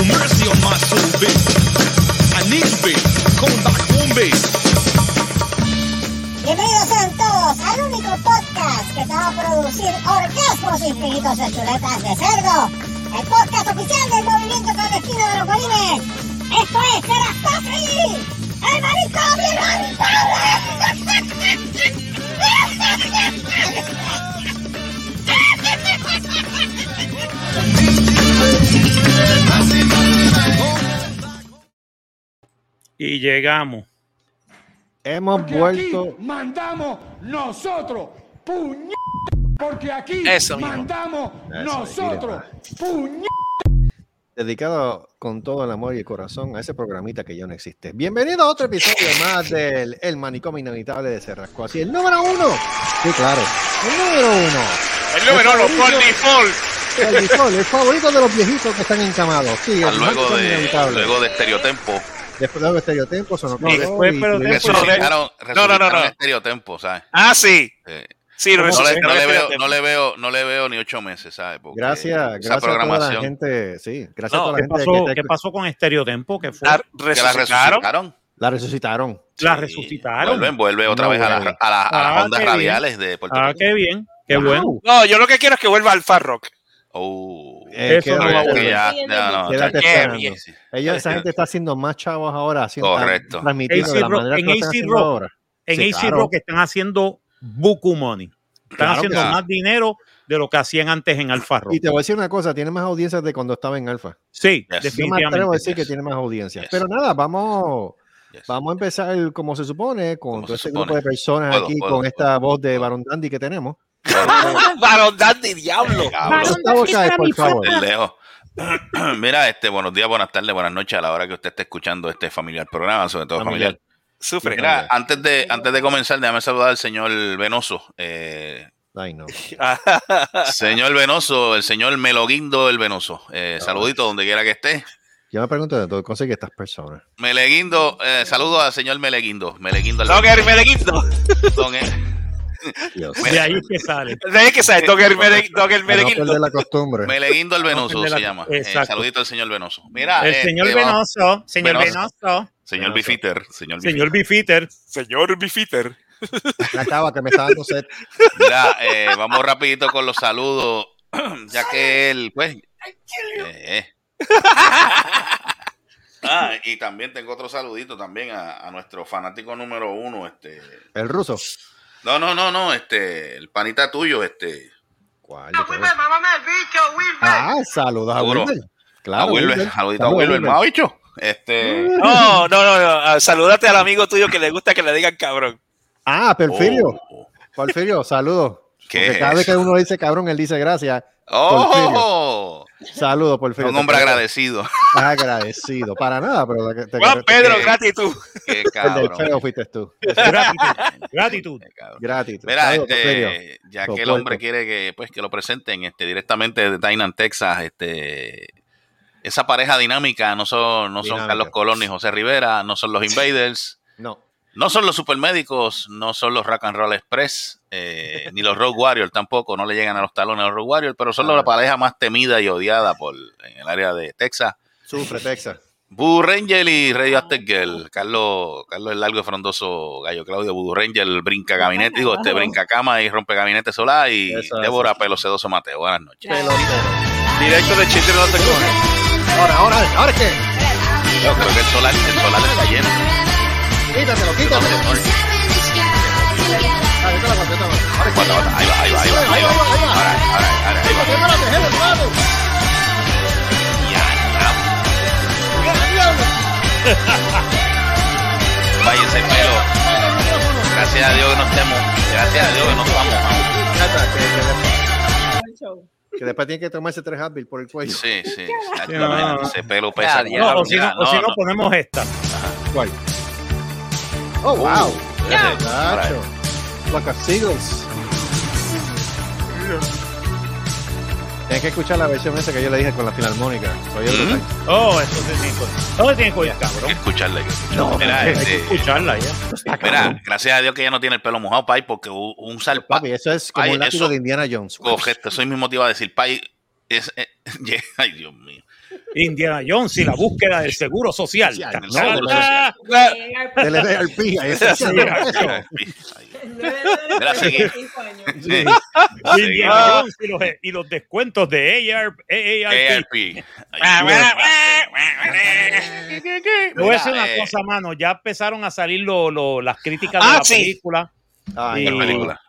Have mercy on my soul. I. Bienvenidos sean todos al único podcast que te va a producir orgasmos infinitos de chuletas de cerdo. El podcast oficial del movimiento clandestino de los bolines. Esto es Serastofri, el marisco Y llegamos. Hemos Porque vuelto. aquí mandamos nosotros, puñ... Porque aquí Eso mandamos Eso, nosotros, puñ... dedicado con todo el amor y el corazón a ese programita que ya no existe. Bienvenido a otro episodio más del El Manicomio Inevitable de Cerrasco. Así, el número uno. Sí, claro. El número uno. El número uno, por default. El, el favorito de los viejitos que están encamados. Sí, el luego de, luego de Estereotempo. Después de Estereotempo, sonó Y después, pero Resucitaron, no, no, no. resucitaron Estereotempo, ¿sabes? Ah, sí. Eh, Sí, no, le, resucitó no le veo, no, le veo, no le veo ni ocho meses, ¿sabes? Porque Gracias, esa gracias a toda la programación gente. Sí, gracias No, a toda la ¿Qué gente pasó, que está- ¿Qué pasó con Estereotempo? Que fue? La que la resucitaron. resucitaron. la resucitaron. la Sí, resucitaron. Vuelven, vuelve otra No vez a, la- a la- a las Ah, ondas qué bien. radiales de Puerto Ah, Rico. qué bien. Qué Wow. bueno. No, yo lo que quiero es que vuelva al Far Rock. Oh, Eh, Eso no va a que ya, ya no, Quédate esperando. Ellos, esa gente está haciendo más chavos ahora, haciendo, Correcto. transmitiendo de AC la Rock- manera en que están AC Rock. ahora. En Sí, AC claro. Rock están haciendo buku money. Están Claro que haciendo más dinero de lo que hacían antes en Alfa Rock. Y te voy a decir una cosa, tiene más audiencias de cuando estaba en Alfa. Sí, Yes. Yo me definitivamente. atrevo a decir que Yes. tiene más audiencias. Yes. Pero nada, vamos, Yes. vamos a empezar como se supone, con todo este grupo supone. de personas Puedo, aquí, puedo, con esta puedo, voz de. Baron Dandy que tenemos. Varón Dandy, diablo. Mira, este, buenos días, buenas tardes, buenas noches a la hora que usted esté escuchando este familiar programa, sobre todo Familiar. familiar. Sufre. Mira, antes de, antes de comenzar, déjame saludar al señor Venoso. Eh, Ay, no. señor Venoso, el señor Meloguindo el Venoso. Eh, saludito donde quiera que esté. Yo me pregunto de dónde consigue estas personas. Meleguindo, eh, saludo al señor Meleguindo. Meleguindo el Dogger Mereguindo. Don, eh, Dios. De ahí es que sale. De ahí que Mere- Dogger Para no Mereguindo. perder la costumbre. Meleguindo el Venoso se llama. Eh, saludito al señor Venoso. Mira, El eh, señor eh, Venoso, señor Venoso. Venoso, Señor Bifiter. Señor Bifiter. señor Bifitter. Señor Bifiter. Me acaba que me está dando sed. Mira, eh, vamos rapidito con los saludos, ya que él, pues... eh, eh. Ah, y también tengo otro saludito también a, a nuestro fanático número uno, este... El ruso. No, no, no, no, este, el panita tuyo, este... ¿Cuál todos? Ah, saludos a Seguro. Wilber. a Claro, Wilber, Wilber. saludito a Saludos, Wilber, ¿me ha dicho? Este... No, no, no, no. Ah, Salúdate al amigo tuyo que le gusta que le digan cabrón. Ah, Perfirio. Oh, Porfirio, saludos. ¿Qué Porque es cada vez que uno dice cabrón, él dice gracias. ¡Oh! Saludos, Porfirio. Un hombre Te- agradecido. Agradecido. Para nada, pero te, te- Juan Pedro, gratitud. Qué el del cabrón. feo fuiste tú. Gratitud. Gratitud. Mira, Saludos, este, ya que el hombre quiere que, pues, que lo presenten este, directamente de Tainan, Texas, este, esa pareja dinámica no son, no son Dinámica. Carlos Colón ni José Rivera, no son los Invaders, No. No son los Supermédicos, no son los Rock and Roll Express, eh, ni los Rogue Warriors tampoco, no le llegan a los talones a los Rogue Warriors, pero son la pareja más temida y odiada por, en el área de Texas. Sufre, Texas. Voodoo Ranger y Radio Aztec Girl. Carlos, Carlos el largo y frondoso gallo Claudio, Voodoo Ranger, brinca gabinete, digo, este brinca cama y rompe gabinete solar y Eso es. Débora Pelo Sedoso Mateo. Buenas noches. Directo de of the Corner. Ahora, ahora, ahora qué. Yo creo que el solar, el solar está lleno. Quítatelo, quítatelo. Ah, yo te la la paso. Ahora Aguanta, aguanta. Ahí va, ahí va, ahí va, ahí va. Ahora, ahora, ahora, ahí va. Espérate, espérate. Vaya ese pelo. Gracias a Dios que no estemos. Gracias a Dios que no estamos. Que- después tiene que tomarse tres Advil por el cuello. Sí, sí. Sí, no, no, no. Ese pelo pesa. O si no, Ya, o si no, no. ponemos esta. ¿Cuál? Oh, wow. Fíjate, ahora, Nacho. Like a Seagulls. Tienes que escuchar la versión esa que yo le dije con la filarmónica. Brutal. Oh, eso se tiene que Todo tiene que oír, Hay que cabrón. escucharla, hay que escucharla. No, Mira, hay que este, escucharla ya. Mira, gracias a Dios que ella no tiene el pelo mojado, Pai, porque un un salpa. Papi, eso es como Ay, un látigo eso- de Indiana Jones. Correcto, eso mismo te iba a decir, Pai. Es, eh, ay, Dios mío. Indiana Jones y la búsqueda del seguro social. Sí, no, Del. Indiana Ah. Jones y los, y los descuentos de ARP. AARP. ARP. Ah, Te voy a decir una Mira, eh, cosa, mano. Ya empezaron a salir lo- lo- las críticas Ah, de la sí. película. Ay, Y- no. ¿Qué película?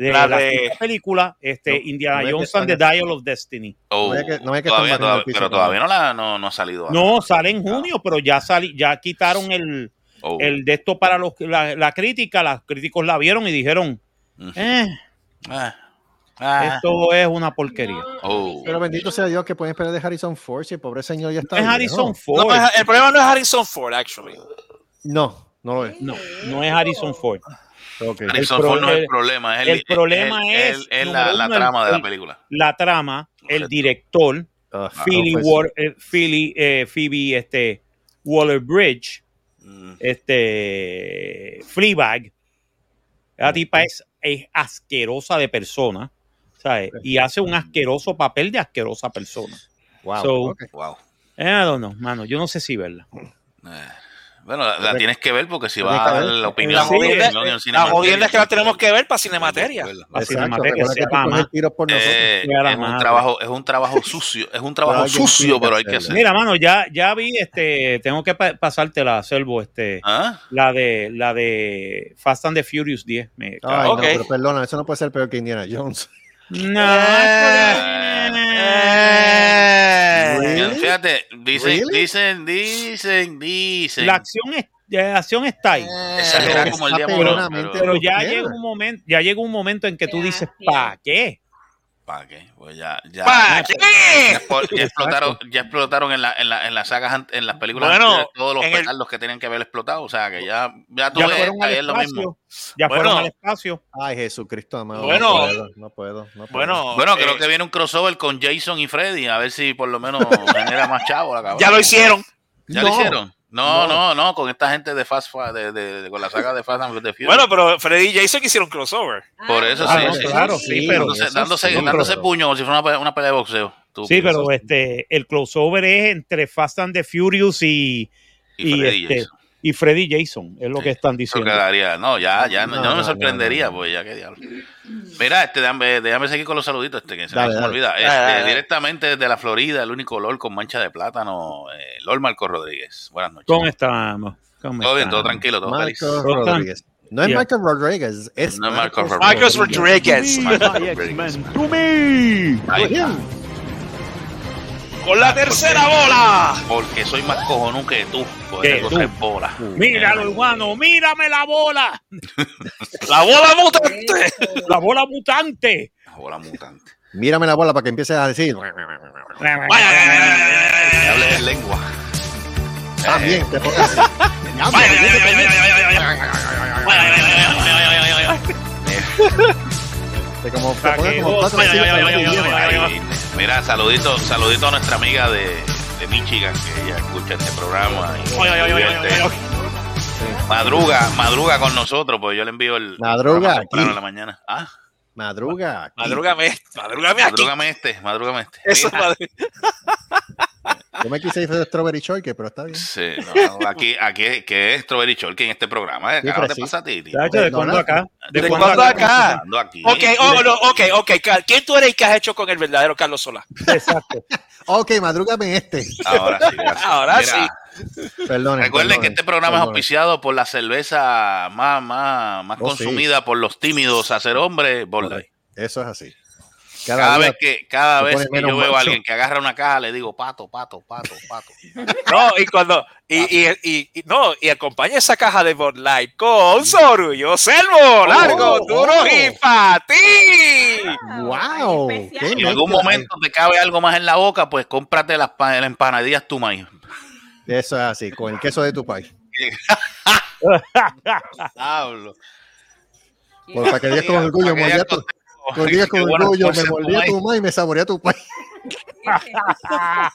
De La la, de- película, este, No, Indiana no Jones and the Dial of Destiny. Oh, No hay que- no que todavía, piso, pero no. todavía no, la, no, no ha salido. No, sale en junio, pero ya sali, ya quitaron el, Oh. el de esto para los, la, la crítica. Los críticos la vieron y dijeron, eh, Ah. Ah. esto es una porquería. Oh. Pero bendito sea Dios que pueden esperar de Harrison Ford si el pobre señor ya está. es viejo. Harrison Ford. El problema no es Harrison Ford, actually. No, no lo es. No, no es Harrison Ford. Harrison El pro- Ford no es el el- problema. Es el problema el- es, el- es número la, la uno, el- trama de la el- película. La trama, el director, Ah, Philly, no, War- eh, Philly, eh, Phoebe este, Waller Bridge, Mm. este Fleabag. La tipa es, es asquerosa de persona, ¿sabes? Y hace un asqueroso papel de asquerosa persona. Wow. So-. Wow. I don't know, mano, yo no sé si verla. Bueno, la, la tienes que ver porque si que a la La opinión. Sí, la Cinemateria, jodienda es que la tenemos que ver para Cinemateria. La Exacto, Cinemateria. Eh, la es un trabajo, es un trabajo sucio, es un trabajo sucio, pero hay que hacerlo. hacer. Mira, mano, ya, ya vi, este, tengo que pa- pasártela, Selvo, este, ¿Ah? la de, la de Fast and the Furious 10. Me Ay, no, pero perdona, eso no puede ser peor que Indiana Jones. No, Eh, Really? Fíjate, dicen, Really? dicen, dicen, dicen. la acción es, la acción está ahí. Exagera Pero como el diablo. Pero, Pero ya llega un momento, ya llega un momento en que tú dices. ¿para qué? ¿Para qué? Pues ya, ya. ¿Pa' ya, qué? ya explotaron, ya explotaron en, la, en, la, en las sagas, en las películas Bueno, anteriores todos los en el- petardos que tenían que haber explotado. O sea, que ya, ya tú Ya ves, fueron al ahí es lo mismo. espacio. Ya Bueno. fueron al espacio. Ay, Jesucristo amado. Bueno. no puedo, no puedo. no puedo. Bueno, Bueno, eh, creo que viene un crossover con Jason y Freddy, a ver si por lo menos genera más chavo la cabrón. ya lo hicieron. ¿Ya No. lo hicieron? No, No. no, no, con esta gente de Fast Fa- de, de, de- con la saga de Fast and the Furious. Bueno, pero Freddy y Jason hicieron crossover. Por eso Ah, sí, no, sí, claro, sí, pero- dándose, dándose, sí, dándose puño como si fuera una, una pelea de boxeo. Tú, Sí, pero este, el crossover es entre Fast and the Furious y, Y y, Freddy este, Jason. Y Freddy Jason, es lo Sí, que están diciendo. quedaría. No, ya, ya, no, No, yo no me sorprendería, no, no. pues ya qué diablo. Mira, este, déjame, déjame seguir con los saluditos, este, que se, me- Dale, me dale. olvida. Dale, Este, dale, dale. Directamente desde la Florida, el único LOL con mancha de plátano, eh, LOL Marco Rodríguez. Buenas noches. ¿Cómo estamos? ¿Cómo Todo bien, todo tranquilo, todo feliz. Marcos Rotan. Rodríguez. No es Yeah. Marcos Rodríguez, es No es Marcos Marcos Marcos Rodríguez. Marco Rodríguez. Con la tercera bola. Porque soy más cojonú que tú. Porque ¿Qué, tengo tú? tres bolas. Míralo, hermano, mírame la bola, La bola mutante. la bola mutante. Bola mutante. Mírame la bola para que empieces a decir. Me hables en lengua. También, te pongas. Te como, te Pa' pongas que como vos- cuatro Ay, siglos ay, para ay, hablar ay, idioma. Ay, Mira, saludito, saludito a nuestra amiga de, de Michigan, que ella escucha este programa. y. Madruga, madruga con nosotros, pues yo le envío el Madruga temprano aquí. en la mañana. Ah, Madruga. aquí. Madrúgame, madrúgame aquí. madrúgame este, madrúgame este. Eso madre- Yo me quise ir de Strawberry Shortcake, pero está bien. sí, no, no, aquí, aquí, que es Strawberry Shorty en este programa. ¿eh? Sí, te pasa a ti, tío? ¿De cuándo acá? ¿De cuándo acá? Ok, oh, no, ok, ok. Carl, ¿Quién tú eres y qué has hecho con el verdadero Carlos Solá? Exacto. Ok, madrúgame este. Ahora sí, gracias. Ahora Mira, Perdón. Recuerden que este programa es auspiciado por la cerveza más, más, más Oh, sí. consumida por los tímidos a ser hombre, Bud Light. Eso es así. Cada vez que, cada vez que yo veo a alguien que agarra una caja, le digo pato, pato, pato, pato. No, y cuando. Y, y, y, y- no, y acompaña esa caja de Bud Light con Sorullo Selvo, largo, oh. duro y para ti. ¡Wow! Qué Si en algún momento te cabe algo más en la boca, pues cómprate las, las empanadillas tu maíz. Eso es así, con el queso de tu país. Hablo. Por- para que digas con orgullo, Tu, con- orgullo, me cosas tu mordía maíz. tu maíz y me saboreaba tu país.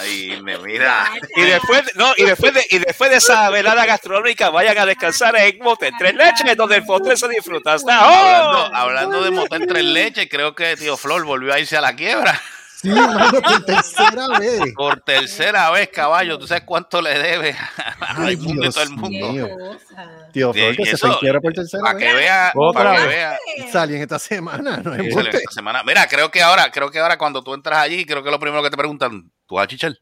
Ay, me mira. Y después, no, y después de, y después de esa velada gastronómica, vayan a descansar en Motel Tres Leches, donde el postre se disfruta. ¡Hasta Hablando, ahora! hablando de motel tres leches, creo que tío Flor volvió a irse a la quiebra. Sí, mano, por tercera vez. Por tercera vez, caballo. ¿Tú sabes cuánto le debe a Ay, Raimundo y Dios todo el mundo? mío. Tío Sí, Flor, que se eso, quiebra por tercera Para que vez. vea, Otra para que vea. Salí en esta semana, no es esta semana. Mira, creo que ahora, creo que ahora cuando tú entras allí, creo que lo primero que te preguntan, ¿tú vas a chichar?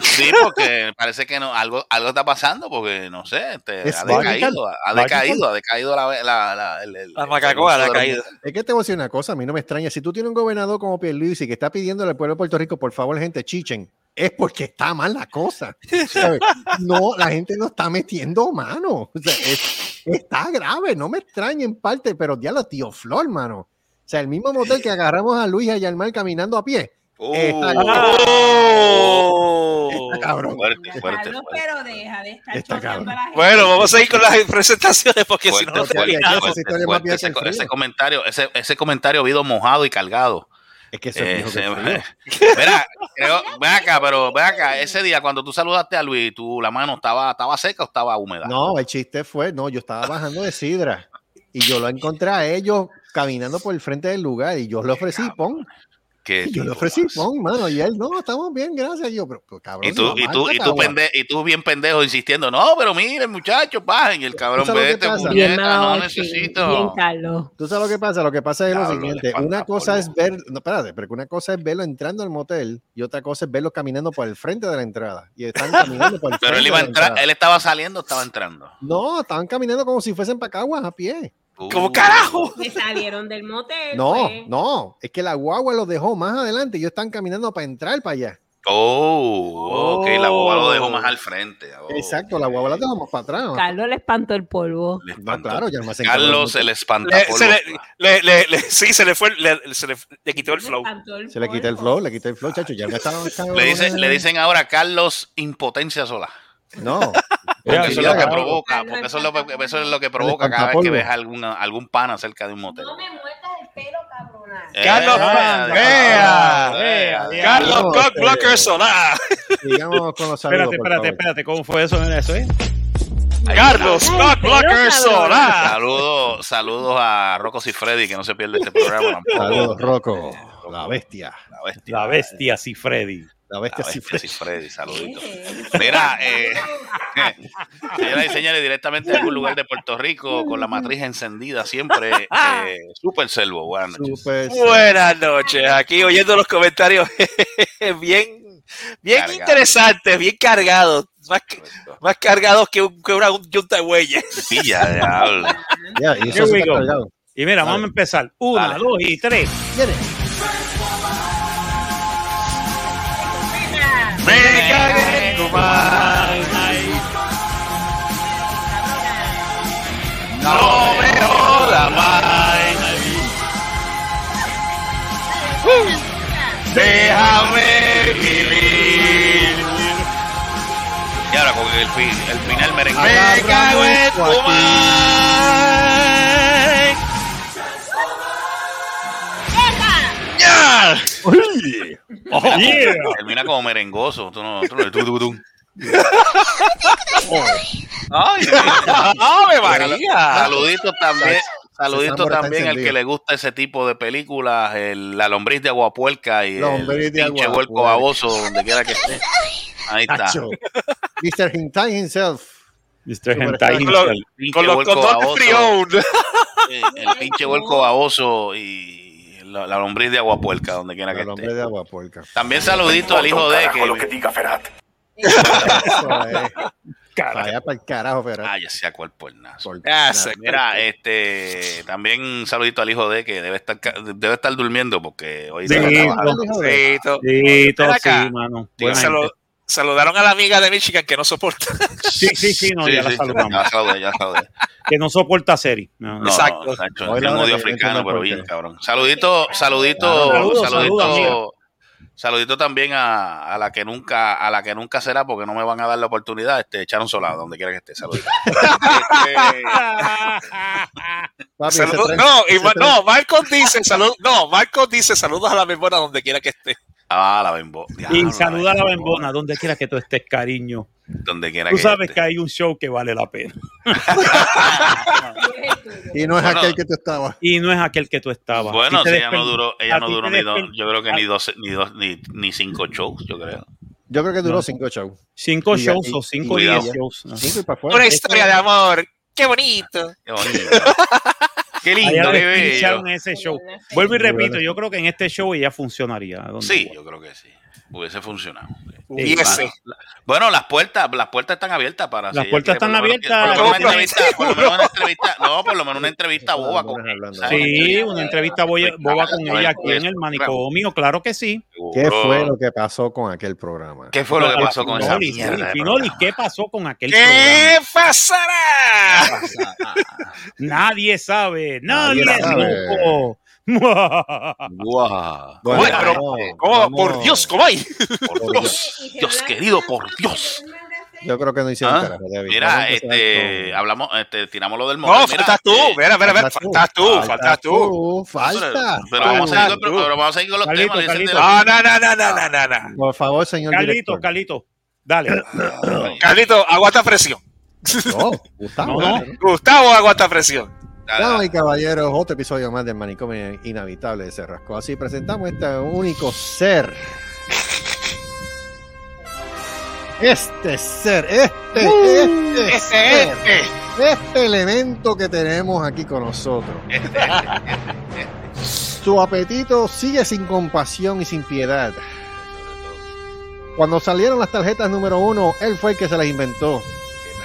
Sí, porque parece que no, algo, algo está pasando, porque no sé, este, Es ha decaído, ha decaído, ha decaído la, la, la, el- el- La macacoa, caída. moteles. Es que te voy a decir una cosa, a mí no me extraña. Si tú tienes un gobernador como Pierluisi que está pidiéndole al pueblo de Puerto Rico, por favor, gente, chichen, es porque está mal la cosa. ¿sabes? No, la gente no está metiendo mano. O sea, es- está grave, no me extraña en parte, pero ya lo tío Flor, mano. O sea, el mismo motel que agarramos a Luis y a Yalmar caminando a pie. Uh, Está- ¡Oh! Está cabrón. fuerte, fuerte, Carlos, fuerte. pero deja de estar Está choteando cabrón. a la gente. Bueno, vamos a ir con las presentaciones porque si no terminamos. vieja ese, ese comentario, ese, ese comentario habido mojado y cargado. Es que eso es Eh, viejo que. Mira, creo, ven acá, pero ven acá, ese día cuando tú saludaste a Luis, tú, la mano estaba, estaba seca o estaba húmeda. No, el chiste fue, no, yo estaba bajando de Sidra y yo lo encontré a ellos caminando por el frente del lugar y yo le ofrecí pon. Qué Y yo le ofrecí pon, mano, y él, no, estamos bien, gracias. Y yo, pero, pero, cabrón, Y tú, y tú, marca, y tú, cabrón. pende- y tú bien pendejo insistiendo, no, pero miren, muchachos, bajen. Y el cabrón, que vete, puñeta, no onda, necesito. Bien, Carlos. Tú sabes lo que pasa, lo que pasa es lo siguiente, una cosa polvo. es ver, no, espérate, pero que una cosa es verlo entrando al motel y otra cosa es verlo caminando por el frente de la entrada. Y están caminando por el Pero él iba a entrar, él estaba saliendo, estaba entrando. No, estaban caminando como si fuesen para Caguas a pie. ¿Cómo carajo? Me salieron del motel. No, pues. no, es que la guagua los dejó más adelante ellos están caminando para entrar para allá. Oh, ok, la boba lo dejó más al frente. Oh, Exacto, la guagua la dejamos para atrás. Carlos le espantó el polvo. le No, espantó. claro, ya cabrón, Carlos, mucho. el Le, espantapolvo. se le, le, le, le- sí, se le fue, le, se le, le quitó el flow. espantó el Se le quita el polvo. flow, le quita el flow, chacho. Ya me estaba. Le, dicen, le dicen ahora Carlos Impotencia Sola. No. Porque eso es lo que provoca, porque eso es lo, que- eso es lo que provoca cada vez que ves algún, algún pana cerca de un motel. No me muerdas el pelo, cabrona. Eh, Carlos, vea. Carlos No, Cock eh, Blocker Solar. Sigamos con los saludos. Espérate, espérate, favor. espérate. ¿Cómo fue eso en eso? eh? Carlos Ay, Cock pero, Blocker cabrón. Solar. Saludos, saludos a Rocco y Freddy, que no se pierde este programa tampoco. Saludos, Rocco. La bestia. La bestia. La bestia, sí, Freddy. La bestia, La sí bestia, sí, Freddy, saluditos. Mira, eh, señoras y señores, directamente de algún lugar de Puerto Rico, con la matriz encendida siempre, eh, Super Selvo, buenas noches. Buenas noches. Aquí oyendo los comentarios bien, bien Cargado. interesantes, bien cargados. Más, más cargados que, un, que una yunta de bueyes. Pilla, diablo. Ya, y Here eso está cargado. Y mira, vamos a empezar. Una, Dale. dos y tres. Me cagué en tu. No me jodas más. Déjame vivir. Y ahora con el, fin, el final merengue. Me cago en tu Oh, yeah. Termina como merengoso. Tú no, tú no, tú, tú, tú. Ay, ¡Ave María! Saluditos también. Está también al que le gusta ese tipo de películas, el- la lombriz de aguapuerca y Lombriz el de pinche aguapuerca. baboso donde quiera que esté. Ahí está. Mr. Hintai himself. Mr. Hentai himself. Con los frión. Sí, el pinche huerco baboso y la, la lombriz de aguapuerca donde quiera que El hombre esté. de agua puerca. También saludito al hijo de que. diga Ferat. Eso es. Vaya para el carajo, pero. Ah, ya sea cuál pornazo. Mira, este, también un saludito al hijo de que debe estar debe estar durmiendo porque hoy Sí. Sí, Sí, mano. Sí, saludaron a la amiga de Michigan que no soporta. Sí, sí, sí, no, ya la saludamos. Ya saludé, ya saludé. Que no soporta serie. No, no. No, Exacto. Nacho, Hoy es un odio africano, pero bien, cabrón. Saludito, saludito, Saludos, saludito, saludos, Saludito también a, a la que nunca, a la que nunca será, porque no me van a dar la oportunidad, este, echar un solado, donde quiera que esté. Saludito. Este, Papi, tren- no, y no, Marcos dice, salud, no, Marcos dice saludos a la memoria donde quiera que esté. ah, la bembo. Y saluda a la bembo. bembona, donde quiera que tú estés, cariño. Donde quiera Tú que sabes esté. que hay un show que vale la pena. Y no es Bueno. aquel que tú estabas. Y no es aquel que tú estabas. Bueno, sí, ella no duró, ella no duró ni dos, yo creo que ni dos, ni dos, ni, ni cinco shows, yo creo. Yo creo que duró No. cinco shows. Cinco Y- shows y- o cinco y- días shows. ¿no? Cinco y para Una historia de amor. Qué bonito. Qué bonito. Qué lindo, qué bello. despincharon ese show. Vuelvo y repito, yo creo que en este show ella funcionaría. Sí, yo creo que sí. Hubiese funcionado. Y ese. Bueno, las puertas, las puertas están abiertas para. Las si puertas están abiertas. Por lo menos una no, por lo menos una entrevista boba con. Sí, una entrevista boba con ella aquí en el manicomio, claro que sí. ¿Qué fue lo que pasó con aquel programa? ¿Qué fue lo que pasó con esa mierda? Finoli? ¿qué pasó con aquel programa? ¿Qué pasará? Nadie sabe, Nadie nadie, sabe. Guau. Bueno, vamos- Por Dios, ¿cómo hay? Por Dios, Dios querido, por Dios. Yo creo que no hicieron Ah, carajo, David. Mira, este, hablamos, este, tiramos lo del motel. No, mira, faltas tú. eh, Mira, mira, mira, faltas tú. faltas tú, faltas tú. Falta. Pero vamos a seguir con, Tú. pero vamos a seguir con los Carlito, temas. de- No, no, no, no, no, no, no. Por favor, señor Carlito, director. Carlito, dale. Carlito, aguanta presión. No, Gustavo. No, no. Gustavo, aguanta presión. Damas y caballeros, otro episodio más del manicomio inhabitable de Cerrasco. Así presentamos este único ser. Este ser, este, este, Este, ser, este. este elemento que tenemos aquí con nosotros. Su apetito sigue sin compasión y sin piedad. Cuando salieron las tarjetas número uno, él fue el que se las inventó.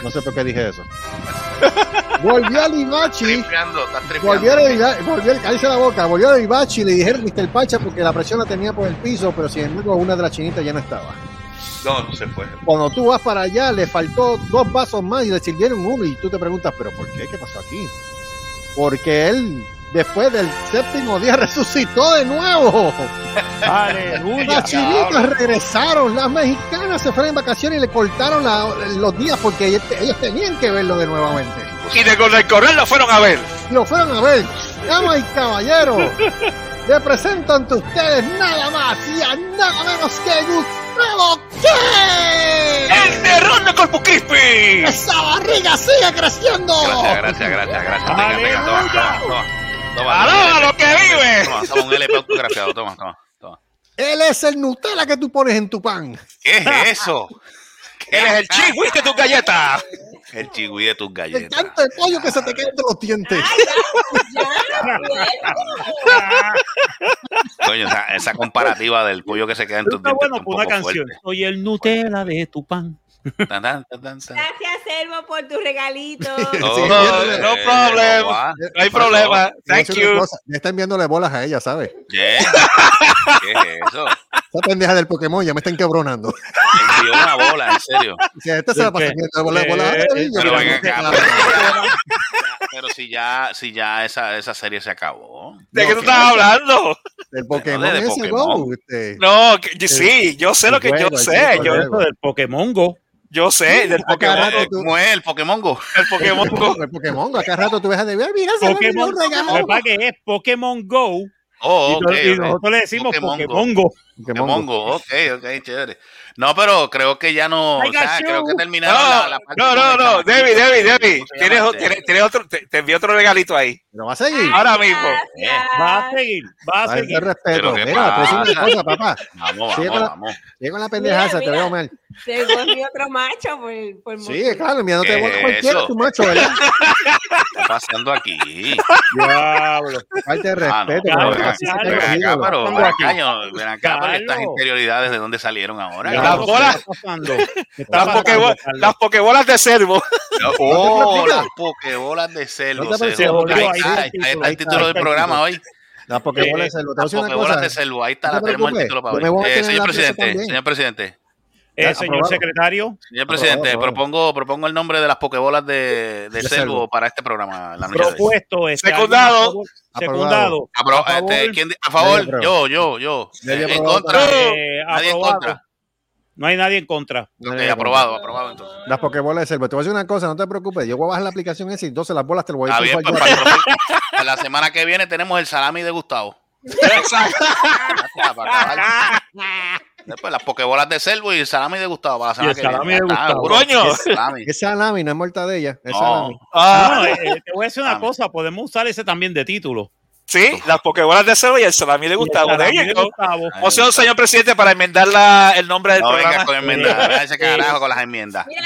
No sé por qué dije eso. Volvió estás tripeando. Volvió a volvió a- cállese la boca, volvió a Ibachi y le dijeron Mr. Pacha porque la presión la tenía por el piso, pero sin embargo una de las chinitas ya no estaba. No, no se fue. Cuando tú vas para allá, le faltó dos vasos más y le sirvieron uno y tú te preguntas, ¿pero por qué? ¿Qué pasó aquí? Porque él, después del séptimo día, resucitó de nuevo. Aleluya. Las chinitas regresaron, las mexicanas se fueron en vacaciones y le cortaron la- los días porque ellos, ellos tenían que verlo de nuevamente. Y de con el correo lo fueron a ver. lo fueron a ver. Damas y caballeros, le presento ante ustedes nada más y a nada menos que Gustavo ¿Qué? ¡El de Ronda Corpus Crispy! ¡Esa barriga sigue creciendo! Gracias, gracias, gracias, gracias. Venga, venga, toma, toma, toma. Toma, ¡Aló, toma, a lo que vive! Toma, toma un LP autografiado, toma, toma, toma. Él es el Nutella que tú pones en tu pan. ¿Qué es eso? Él es el chihuahua de tus galletas. El chigüí de tus El galletas. tanto de pollo que se te cae entre los dientes. Coño, esa, esa comparativa del pollo que se queda en tus Está dientes bueno está un por una poco canción. fuerte. Soy el Nutella de tu pan. Tan, tan, tan. Gracias, Selvo, por tu regalito. Oh, No, eh, no problem. guau. No hay problema. Thank you. cosa, Ya está enviándole bolas a ella, ¿sabes? Yeah. ¿Qué es eso? Esa pendeja del Pokémon ya me está encabronando. Me envió una bola, en serio. Que este se la pasa bolas. bolas. Eh, yo Pero creo ven que- acá, pero, ya- pero si ya, si ya esa, esa serie se acabó. ¿De qué tú estás hablando? Del Pokémon de ese, Pokémon. Go, este. No, que- sí, yo sé lo que yo juego, el sé. Yo. Del Pokémon Go. yo sé del Pokémon. ¿Cómo es el Pokémon Go? El Pokémon Go. El Pokémon, acá rato tú dejas de ver, mira, se me Pokémon, olvidó un regalo. que es Pokémon Go. Oh, y, ok, to- y nosotros le decimos Pokémon Go. Pokémon Go. Pokémon Go, ok, ok, chévere. No, pero creo que ya no, o sea, creo que terminaron No, la, la parte no, no, no. Debbie, Debbie, Debbie. ¿Cómo se Tienes, este? tienes, tienes otro, te, te envío otro regalito ahí. ¿Pero va a seguir? Ahora mismo. Va a seguir, va a seguir. respeto. Pero ¿qué Mira, te pasa? una cosa, papá. Vamos, vamos, vamos. Con la pendejaza, te Mira, veo mira. mal. Se cogió otro macho por, por Sí, claro, enviándote ¿Qué bolas es cualquiera, tu macho, ¿verdad? ¿Qué está pasando aquí? Diablo. Falta de Ah, no, respeto. ven acá, pero ven acá, estas interioridades de dónde salieron ahora. Las Carlos, ¿qué bolas- Las, pasando, pokebo- Carlos? las pokebolas de cervo. Oh, las pokebolas de selvo. No te se pareció, jodió. boludo, Ahí ahí está, el título, del programa hoy. Las Pokébolas de a Las pokebolas de selvo. Ahí está, la tenemos el título para hoy. Eh, señor presidente, señor presidente. Eh, Ya, señor aprobado. secretario, Señor presidente, Aprobado, propongo, propongo el nombre de las pokebolas de, de Selvo Selvo. para este programa. La noche de hoy. propuesto. este, Secundado. ¿alguien a favor? Aprobado. Secundado. Apro- A favor. este, ¿quién di- a favor, Nadie aprueba. yo, yo, yo. Eh, en aprobado contra. Eh, Nadie en aprobado. contra. No hay nadie en contra. Ok, aprobado, aprobado entonces. Las pokebolas de selva. Te voy a decir una cosa, no te preocupes. Yo voy a bajar la aplicación esa y entonces las bolas te lo voy a bien, impulsar pues, para la semana que viene tenemos el salami de Gustavo. Ya, para acabar. Después las pokebolas de Selvo y el salami de Gustavo para la semana el que viene. salami de Gustavo. seguro. Coño. Es salami. Es salami, no es mortadella. Es No. salami. Ah, No, eh, te voy a decir una Ah. cosa, podemos usar ese también de título. Sí, las pokebolas de Selva y el salami de Gustavo. Gustavo. Moción, señor presidente, para enmendar la- el nombre del No venga con enmiendas, ese carajo con las enmiendas. Mira.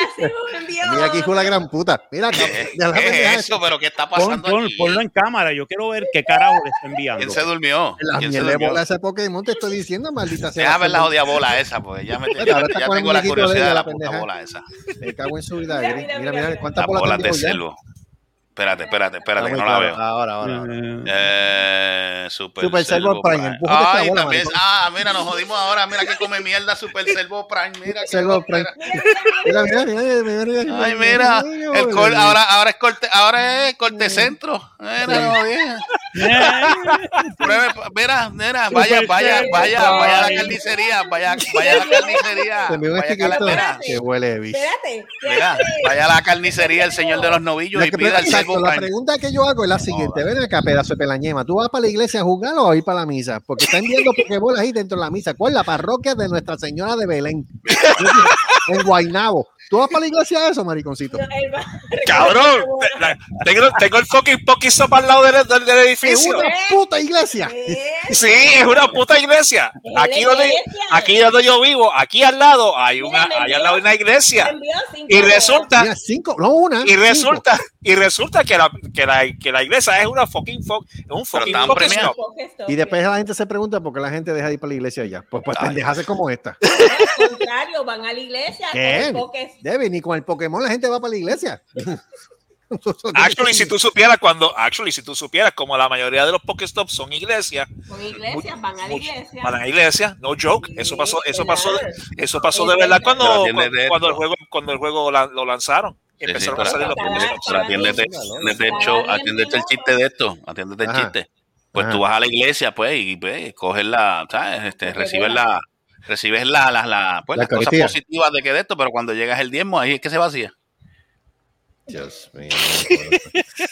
Mira aquí hijo de la gran puta. Mira, ¿Qué, ya la qué es eso? ¿Pero qué está pasando pon- aquí? ponlo en cámara, yo quiero ver qué carajo le está enviando. ¿Quién se durmió? La ¿Quién se durmió? bola ese Pokémon te estoy diciendo, maldita sea. Deja ver la jodida bola esa, porque ya, me, ya, Ahora está ya con el tengo la curiosidad de la la puta bola esa. Me cago en su vida. Mira, Mira, cuántas Las bolas bolas te de? Selvo. Espérate, espérate, espérate, que no la veo. Ahora, ahora, ahora. Eh, Super, Super Servo Prime, Ay, bola, también. maricón. Ah, mira, nos jodimos ahora. Mira que come mierda Super Servo Prime. Mira que Servo Prime. Mira, mira, mira, mira, mira, Ay, mira, el ahora, ahora es corte, ahora es corte centro. Mira, mira, mira, vaya, vaya, vaya, vaya a la carnicería, vaya, vaya a la carnicería. Vaya a la- que huele bicho. Espérate. mira, vaya a la carnicería el señor de los novillos y pida el exacto, la pregunta que yo hago es la siguiente: ven acá, pedazo de pelañema. ¿Tú vas para la iglesia a jugar o a ir para la misa? Porque están viendo Pokébolas ahí dentro de la misa. ¿Cuál es la parroquia de Nuestra Señora de Belén? en Guaynabo. ¿Tú vas para la iglesia eso, mariconcito? Cabrón, tengo, tengo el fucking Pokistop al lado del, del- del ¡Es edificio. una puta iglesia! ¿Qué? Sí, es una puta iglesia. Es Aquí donde, aquí donde yo vivo, aquí al lado hay una, hay al lado una iglesia. Y resulta, Mira, cinco, no una. y cinco. resulta, y resulta que la, que la, que la iglesia es una fucking fo- un fucking. Y después la gente se pregunta por qué la gente deja de ir para la iglesia ya. Pues, pues pendejas como esta. Al contrario, van a la iglesia. ¿Qué? Debe, ni con el Pokémon la gente va para la iglesia. Actually, si tú supieras cuando, actually, si tú supieras como la mayoría de los Pokestops son iglesias, Con iglesias, van a la iglesia. van a la iglesia, no joke, eso pasó, eso pasó, eso pasó de verdad cuando, cuando, cuando el juego, cuando el juego la- lo lanzaron. Sí, Empezaron a salir los atiéndete, atiéndete el show, atiéndete el chiste de esto, atiéndete el Ajá. chiste. Pues Ajá. tú vas a la iglesia, pues, y pues, coges la, ¿sabes? Este, recibes la, recibes la, la, la, pues, La las cosas positivas de que de esto, pero cuando llegas el diezmo, ahí es que se vacía. Dios mío.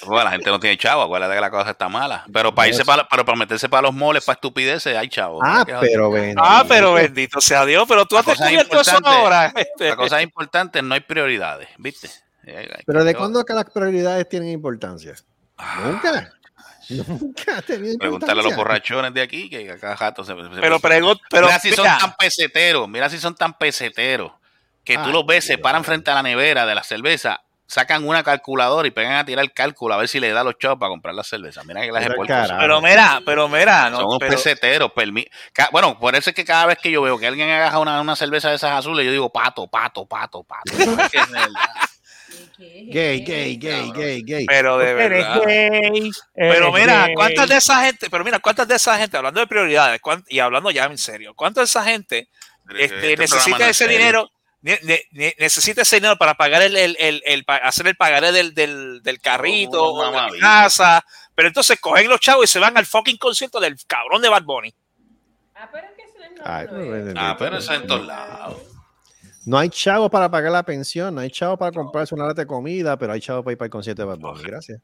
Pues, la gente no tiene chavo, acuérdate que la cosa está mala. Pero para irse para, pero para meterse para los moles, para estupideces, hay chavo. Ah, pero ven. Ah, pero bendito sea Dios, pero tú La has cosa descubierto eso importante- ahora. este. La cosa importante, no hay prioridades, ¿viste? Eh, Pero ¿de cuándo que las prioridades tienen importancia? Nunca. Nunca Preguntarle a los borrachones de aquí que a cada jato se, se- Pero pero mira si son tan peseteros, mira si son tan peseteros que tú Ay, los ves, se paran frente a la nevera de la cerveza, sacan una calculadora y pegan a tirar el cálculo a ver si le da los chavos para comprar la cerveza. Mira que las pero mira, pero mira, no, son unos pero- peseteros. permi- bueno, por eso es que cada vez que yo veo que alguien agarra una, una cerveza de esas azules, yo digo pato, pato, pato, pato. Gay, gay, gay, gay, gay. pero de Eres verdad. gay, Pero mira. ¿cuántas de esa gente, pero mira, cuántas de esa gente, hablando de prioridades, y hablando ya en serio, cuántas de esa gente este, Este necesita ese serio. dinero, ne- ne- ne- necesita ese dinero para pagar el, el, el, hacer el pagaré del, del, del carrito Oh, o de la casa, pero entonces cogen los chavos y se van al fucking concierto del cabrón de Bad Bunny. Ah, pero es que eso no es. Ah, pero eso en todos lados. No hay chavos para pagar la pensión, no hay chavos para comprarse una lata de comida, pero hay chavos para ir para el concierto de Bad Bunny. Gracias.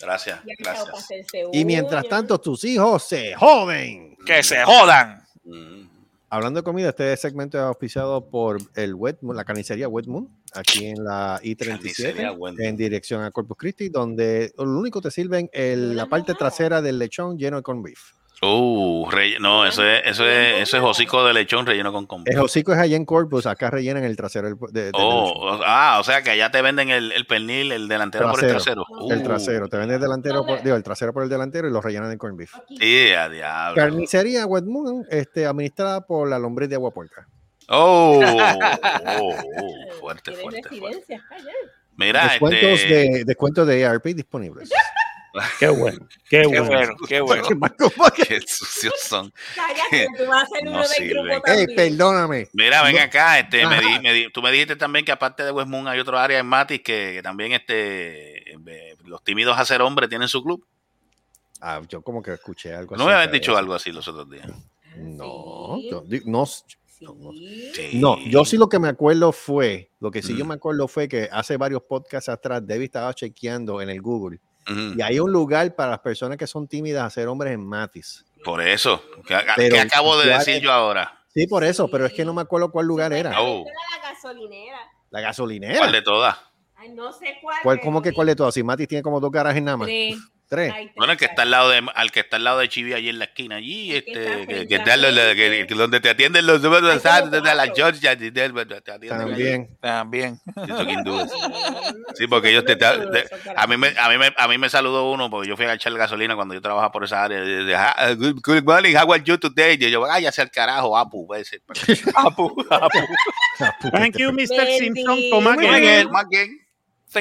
Gracias, chao, gracias. Y mientras tanto, tus hijos se joden. Que se jodan. Mm. Hablando de comida, este segmento es auspiciado por el Wet Moon, la carnicería Wet Moon, aquí en la Carnicería I-37, Wet Moon. en dirección a Corpus Christi, donde lo único te sirven el- la parte trasera del lechón lleno de corn beef. Uh, relle- no, eso es, eso es, eso es hocico de lechón relleno con combo. El hocico es allá en Corpus, acá rellenan el trasero de-. Oh, ah, o sea que allá te venden el, el pernil, el delantero por el Trasero. El trasero, te venden el delantero, por- digo, el trasero por el delantero y lo rellenan en corn beef. Sí, a diablo. Carnicería Wet Moon, este, administrada por la lombriz de agua puerca. Oh, oh, oh, fuerte, fuerte. Mira, Descuentos, este, de, descuentos de ERP disponibles. Qué bueno, qué Qué bueno. bueno, qué bueno. Qué sucios son. Cállate, tú vas a ser No uno del grupo Ey, también. perdóname. Mira, ven No. acá, este, me di- me di- tú me dijiste también que aparte de West Moon hay otro área en Matis que, que también este, eh, los tímidos a ser hombres tienen su club. Ah, yo como que escuché algo No me acerca habías de dicho algo así los otros días. No, Sí. yo, di- no, Sí. No, yo sí lo que me acuerdo fue, lo que sí yo Mm. me acuerdo fue que hace varios podcasts atrás David estaba chequeando en el Google Y hay un lugar para las personas que son tímidas a ser hombres en Matis. Por eso. ¿Qué, Pero qué acabo de ¿cuál decir es? yo ahora? Sí, por eso, pero es que no me acuerdo cuál lugar era. Oh. Era la gasolinera. La gasolinera. ¿Cuál de todas? Ay, no sé cuál. ¿Cuál, ¿Cómo que sí. cuál de todas? Si Matis tiene como dos garajes nada más. Tres. Tres. Bueno, el que está al lado de, al que está al lado de Chivi allí en la esquina, allí, El que está este, que, está que- que donde te atienden los de como la. Georgia, de- te atienden También. También. Sí, porque ellos te, te- de- a mí me a mí me a mí me saludó uno porque yo fui a echar gasolina cuando yo trabajaba por esa área. y dije, "Ah, good, good morning, how are you today? Y yo, váyase al carajo, Apu. Apu, apu. Thank you, Mr. Simpson. Toma Muy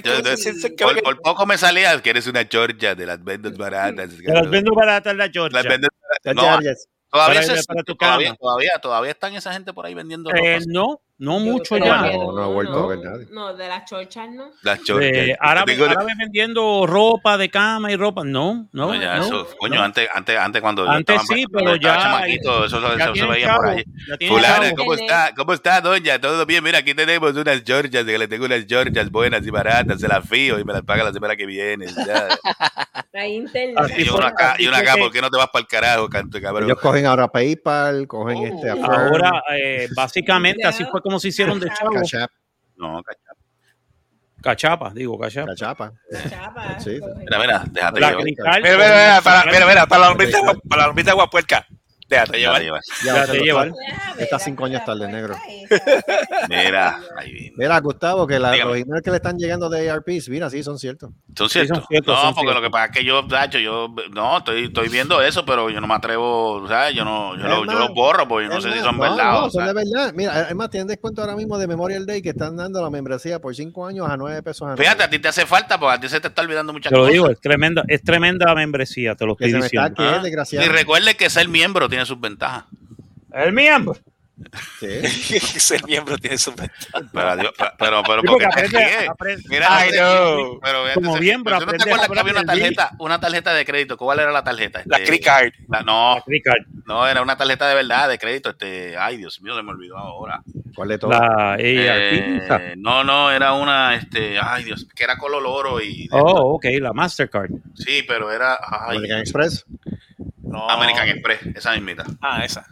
por, por poco me salía que eres una Georgia de las vendas baratas. Te las vendo baratas la Georgia. Las vendas No, ya. Todavía, Para- se- para tu todavía, todavía, todavía están esa gente por ahí vendiendo Eh, ropa. no, no mucho ya. No, no he vuelto a ver no. nadie. No, de las chorchas no. Las Eh, Georgias. árabe, Digo, árabe vendiendo ropa de cama y ropa. No, no. no, ya no, eso, coño, no. antes, antes, antes cuando yo Antes estaba- sí, pero ya- chamaquito, eso, eso- Ya eso se veía por chavo, ahí. Fulana. ¿cómo está? ¿Cómo está, doña? ¿Todo bien? Mira, aquí tenemos unas Georgias, que le tengo unas Georgias buenas y baratas, se las fío y me las paga la semana que viene. ya. Hay internet. Y una acá, y una acá, ¿por qué no te vas para el carajo, canto cabrón? Ellos cogen ahora PayPal, cogen Oh. este Affirm, Ahora, eh, básicamente, así fue como se hicieron de chavo. Cash App, No, cacha. Cachapa, digo, cachapa. Cachapa. Chapa, Sí. Mira, mira, déjate La. Mira, mira, mira, para, mira, mira, para la lombrita, para la lombrita guapuerca. Déjate Déjate llevar. llevar. Ya, Ya se te lo llevan. sabe. Ah, Está mira, cinco años tarde, negro. Mira, ahí viene. Mira, Gustavo, que los emails que le están llegando de ARPs, mira, sí, son ciertos. ¿Son Sí, son ciertos? no, son porque lo que pasa es que yo, Nacho, yo, no, estoy, estoy viendo eso, pero yo no me atrevo, ¿sabes? Yo no, yo, lo, yo los borro porque yo no sé si son no, verdad no, o son de verdad. Mira, además tienen descuento ahora mismo de Memorial Day que están dando la membresía por cinco años a nueve pesos. Fíjate, a ti te hace falta porque a ti se te está olvidando muchas Te lo cosas. digo, es tremenda, es tremenda membresía, te lo que estoy diciendo. que Ah, es. Y recuerde que ser miembro tiene sus ventajas. El miembro. Sí. Ser miembro tiene su ventaja. Pero, pero, pero, pero Sí, porque aprende- aprende- Mira, Ay, no te- no. pero Como miembro, pero ¿tú no te acuerdas que había una tarjeta, una tarjeta de crédito? ¿Cuál era la tarjeta? La Este, Click Card. la- no, Ricardo, no, era una tarjeta de verdad de crédito. Este, ay, Dios mío, se me olvidó ahora. ¿Cuál de todos? la Eh, no, no, era una, este, ay Dios, que era color oro y Oh, ok, la Mastercard. sí, pero era ay, American Express. No. American Express, esa mismita. Ah, esa.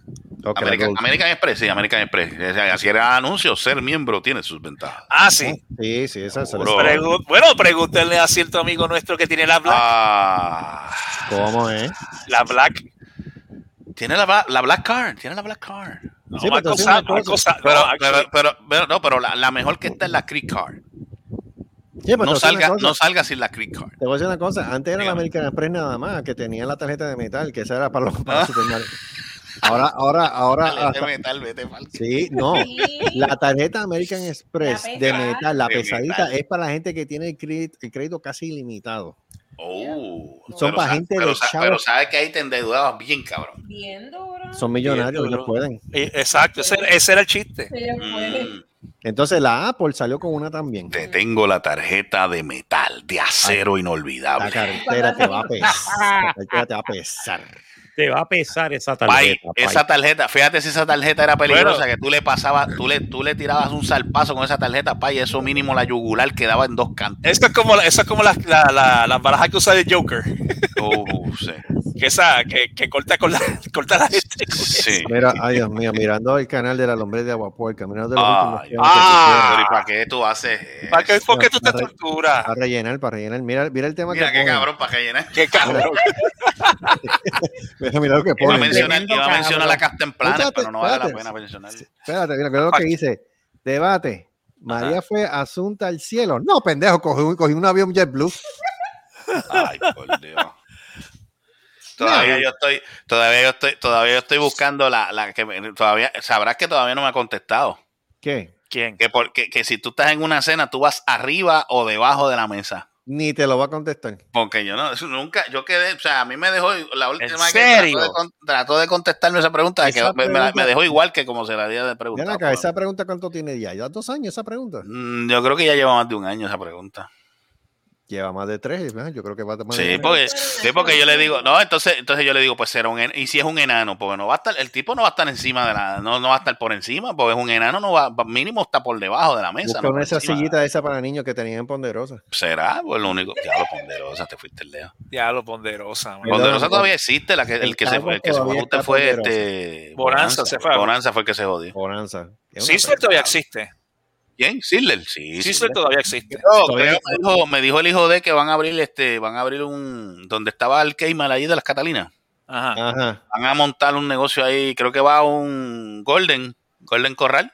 American, Express, sí, American Express. O sea, Así era anuncio, ser miembro tiene sus ventajas. Ah, sí. Sí, sí, esa les- Pregu- bueno, pregúntenle a cierto amigo nuestro que tiene la Black. Ah, ¿Cómo es? La Black. tiene la, la Black Card, tiene la Black Card. No, Sí, pero cosa- no, Pero, pero, pero, pero, no, pero la, la mejor que está es la Creek Card. Sí, voy No salga, no salga sin la Creek Card. Te voy a decir una cosa, antes era la. American Express nada más, que tenía la tarjeta de metal, que esa era para los para Ah. Ahora, ahora, ahora, Dale, hasta- vete metal, vete mal. sí, no. Sí. La tarjeta American Express de metal, la De pesadita, metal. es para la gente que tiene el crédito, el crédito casi ilimitado. Oh, Son pero para gente pero, de chavos. pero sabes que ahí te endeudabas bien, cabrón. Bien duro. Son millonarios, ellos pueden. Exacto, ese, ese era el chiste. Mm, Entonces la Apple salió con una también. te tengo la tarjeta de metal, de acero La inolvidable. cartera te va a pesar. La cartera te va a pesar. Te va a pesar esa tarjeta. pai. esa tarjeta, fíjate si esa tarjeta era peligrosa, Bueno. que tú le pasabas, tú le, tú le tirabas un salpazo con esa tarjeta, pa, y eso mínimo la yugular quedaba en dos cantos. Eso es como, eso es como las la, la, las barajas que usa el Joker. Oh, sí. Que esa, que, que corta con la, corta la gente. Sí. Mira, ay Dios mío, mirando el canal de la lombre de Aguapuerca, mirando los Ay, últimos temas ah. ¿y para qué tú haces eso? ¿Para qué, ¿Por qué tú te Para- torturas? Para rellenar, para rellenar. Mira, mira el tema Mira que qué ponen. cabrón, para que llenar. Qué cabrón. Mira, mira lo que Iba a ponen. mencionar, Tremendo iba a mencionar la Espérate, pero no vale la pena mencionarlo. Espérate, mira, mira lo que dice. Debate. María fue asunta al cielo. No, pendejo, cogí un, cogí un avión JetBlue. Ay, por Dios. Todavía yo estoy, todavía yo estoy, todavía yo estoy buscando la, la que me- todavía, sabrás que todavía no me ha contestado. ¿Qué? ¿Quién? Que, porque, que si tú estás en una cena, tú vas arriba o debajo de la mesa. Ni te lo va a contestar. Porque yo no, eso nunca, yo quedé, o sea, a mí me dejó la última que serio? trató de, trató de contestarme esa pregunta, Esa que me, dejó igual que como se la había de preguntar. acá, esa pregunta cuánto tiene ya. ¿Ya dos años esa pregunta? Mm, Yo creo que ya lleva más de un año esa pregunta. Lleva más de tres. ¿verdad? Yo creo que va a más Sí, de porque, sí, porque yo le digo, no, entonces, entonces yo le digo, pues será un enano, y si es un enano, porque no va a estar, el tipo no va a estar encima de la, no, no va a estar por encima, porque es un enano, no va, mínimo está por debajo de la mesa. No de esas encima. sillitas esa para niños que tenían en Ponderosa. Será, pues lo único, ya lo ponderosa, te fuiste lejos. Diablo, ponderosa. man. Ponderosa todavía existe, la que, el, el que se fue, el que se fue, usted fue Ponderosa. este Bonanza se fue. Bonanza fue el que se jodió. Bonanza. Sizzler todavía existe. ¿Quién? Sidler, sí. Sizzler todavía existe. No, Todavía- creo, me, dijo, me dijo el hijo de que van a abrir este, van a abrir un donde estaba el Keymal allí de las Catalinas. Ajá. Ajá. Van a montar un negocio ahí, creo que va un Golden, Golden Corral.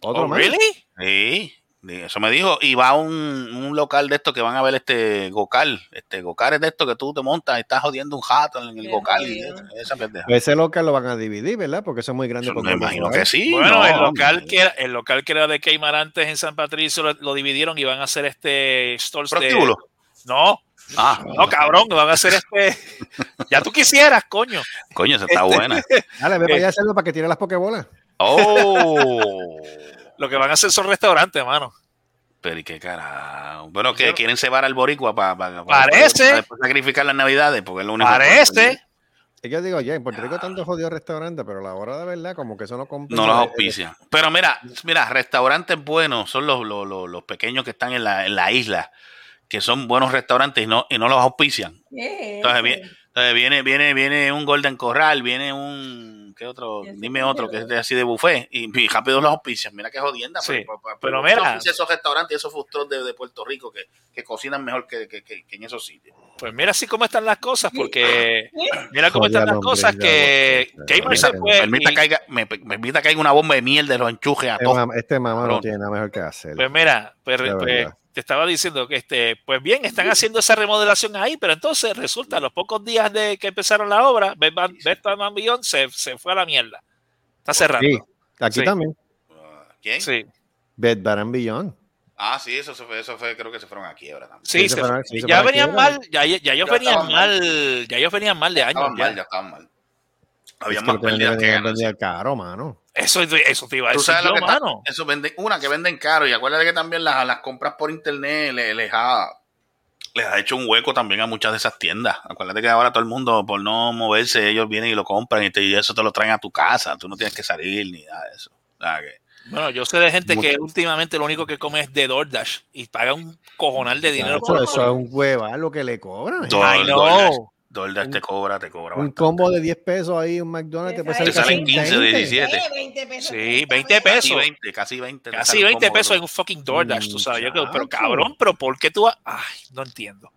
Otro Oh, más. ¿Really? Sí, sí, eso me dijo. Y va un, un local de estos que van a ver este Gocal. Este Gocal es de estos que tú te montas y estás jodiendo un jato en el Gocal y esa, pendeja. Ese local lo van a dividir, ¿verdad? Porque eso es muy grande. Eso me imagino que sí. Bueno, no, el, local hombre. que era, el local que era de Keymar antes en San Patricio lo, lo dividieron y van a hacer este stores de... No, Ah, no, cabrón, van a hacer este... ya tú quisieras, coño. coño, esa está Este- buena. Dale, ve para allá a hacerlo para que tire las pokebolas. Oh. Lo que van a hacer son restaurantes, mano. Pero y qué carajo. Bueno, que quieren cebar al boricua para Parece. sacrificar las navidades, porque es lo único que- Parece. Es que yo digo, ya, en Puerto Rico tanto jodido restaurante, pero a la hora de verdad, como que eso no compensa. No los auspician. Pero mira, mira, restaurantes buenos son los, los, los, los pequeños que están en la, en la isla, que son buenos restaurantes y no, y no los auspician. ¿Qué es Entonces, bien, entonces viene, viene, viene un Golden Corral, viene un ¿qué otro? Dime otro que es de así de buffet y, y rápido los auspician. Mira qué jodienda. Sí, pero, pero, pero ¿por qué mira. esos restaurantes y esos food de, de Puerto Rico que, que cocinan mejor que, que, que- que en esos sitios. Pues mira así cómo están las cosas, porque mira cómo Joder, están las hombre, cosas que se. Permita y- caiga, me, me permita caiga una bomba de miel de los enchujes a Este, todos. este mamá no tiene nada mejor que hacer. Pues mira, pues, pues. Te estaba diciendo que este, pues bien, están haciendo esa remodelación ahí, pero entonces resulta, a los pocos días de que empezaron la obra, and Beyond se, se fue a la mierda. Está cerrando. Sí, aquí Sí. también. ¿Quién? Sí, and Beyond. Ah, sí, eso se fue, eso fue, creo que se fueron aquí ahora también. sí, Sí, se se fue. fueron- sí, se ya fueron venían aquí, mal, ya, ya ellos Ya venían mal, ya ellos venían mal de años. Estaban ya. mal, ya estaban mal. Había Es que más pérdidas que vender- ganancias. vender caro, mano. Eso, eso te iba a Tú sabes lo que está- eso venden, una que venden caro y acuérdate que también las, las compras por internet le- les, ha les ha hecho un hueco también a muchas de esas tiendas. Acuérdate que ahora todo el mundo por no moverse ellos vienen y lo compran y, te- y eso te lo traen a tu casa. Tú no tienes que salir ni nada de eso. O sea que- Bueno, yo sé de gente que últimamente lo único que come es de DoorDash y paga un cojonal de dinero Eso, por eso es un hueva lo que le cobran. Todo Ay, no. DoorDash, te cobra, te cobra. Un bastante. combo de 10 pesos ahí, un McDonald's, te puede salir Te salen casi 15 de 20. 17. Eh, 20 pesos. Sí, 20 Casi pesos. 20, casi 20. te Casi sale un 20 combo pesos en un fucking DoorDash, tú sabes. Yo creo, pero cabrón, pero ¿por qué tú vas? Ay, no entiendo.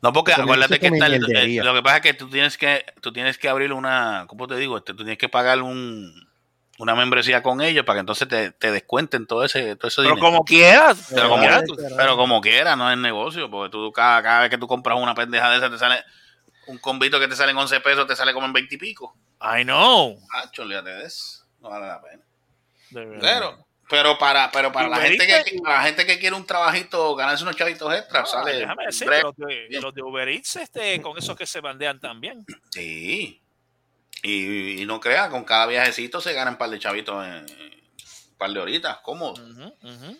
No, porque Eso acuérdate que está mierdería. lo que pasa es que tú tienes que tú tienes que abrir una, ¿cómo te digo? Este, tú tienes que pagar un una membresía con ellos para que entonces te, te descuenten todo ese todo ese Pero dinero. como quieras. pero, como como, quieras. pero como quiera, no es negocio, porque tú cada, cada vez que tú compras una pendeja de esa te sale un combito que te sale en 11 pesos, te sale como en 20 y pico. I know. Ah, olvídate de eso. No vale la pena. De verdad. Pero, pero para, pero para la gente que para la gente que quiere un trabajito, ganarse unos chavitos extra, No, sale. déjame decir, los de, los de Uber Eats, este, con esos que se bandean también. Sí. Y, y no crea, con cada viajecito se ganan un par de chavitos en un par de horitas, cómodo. Ujú, ujú.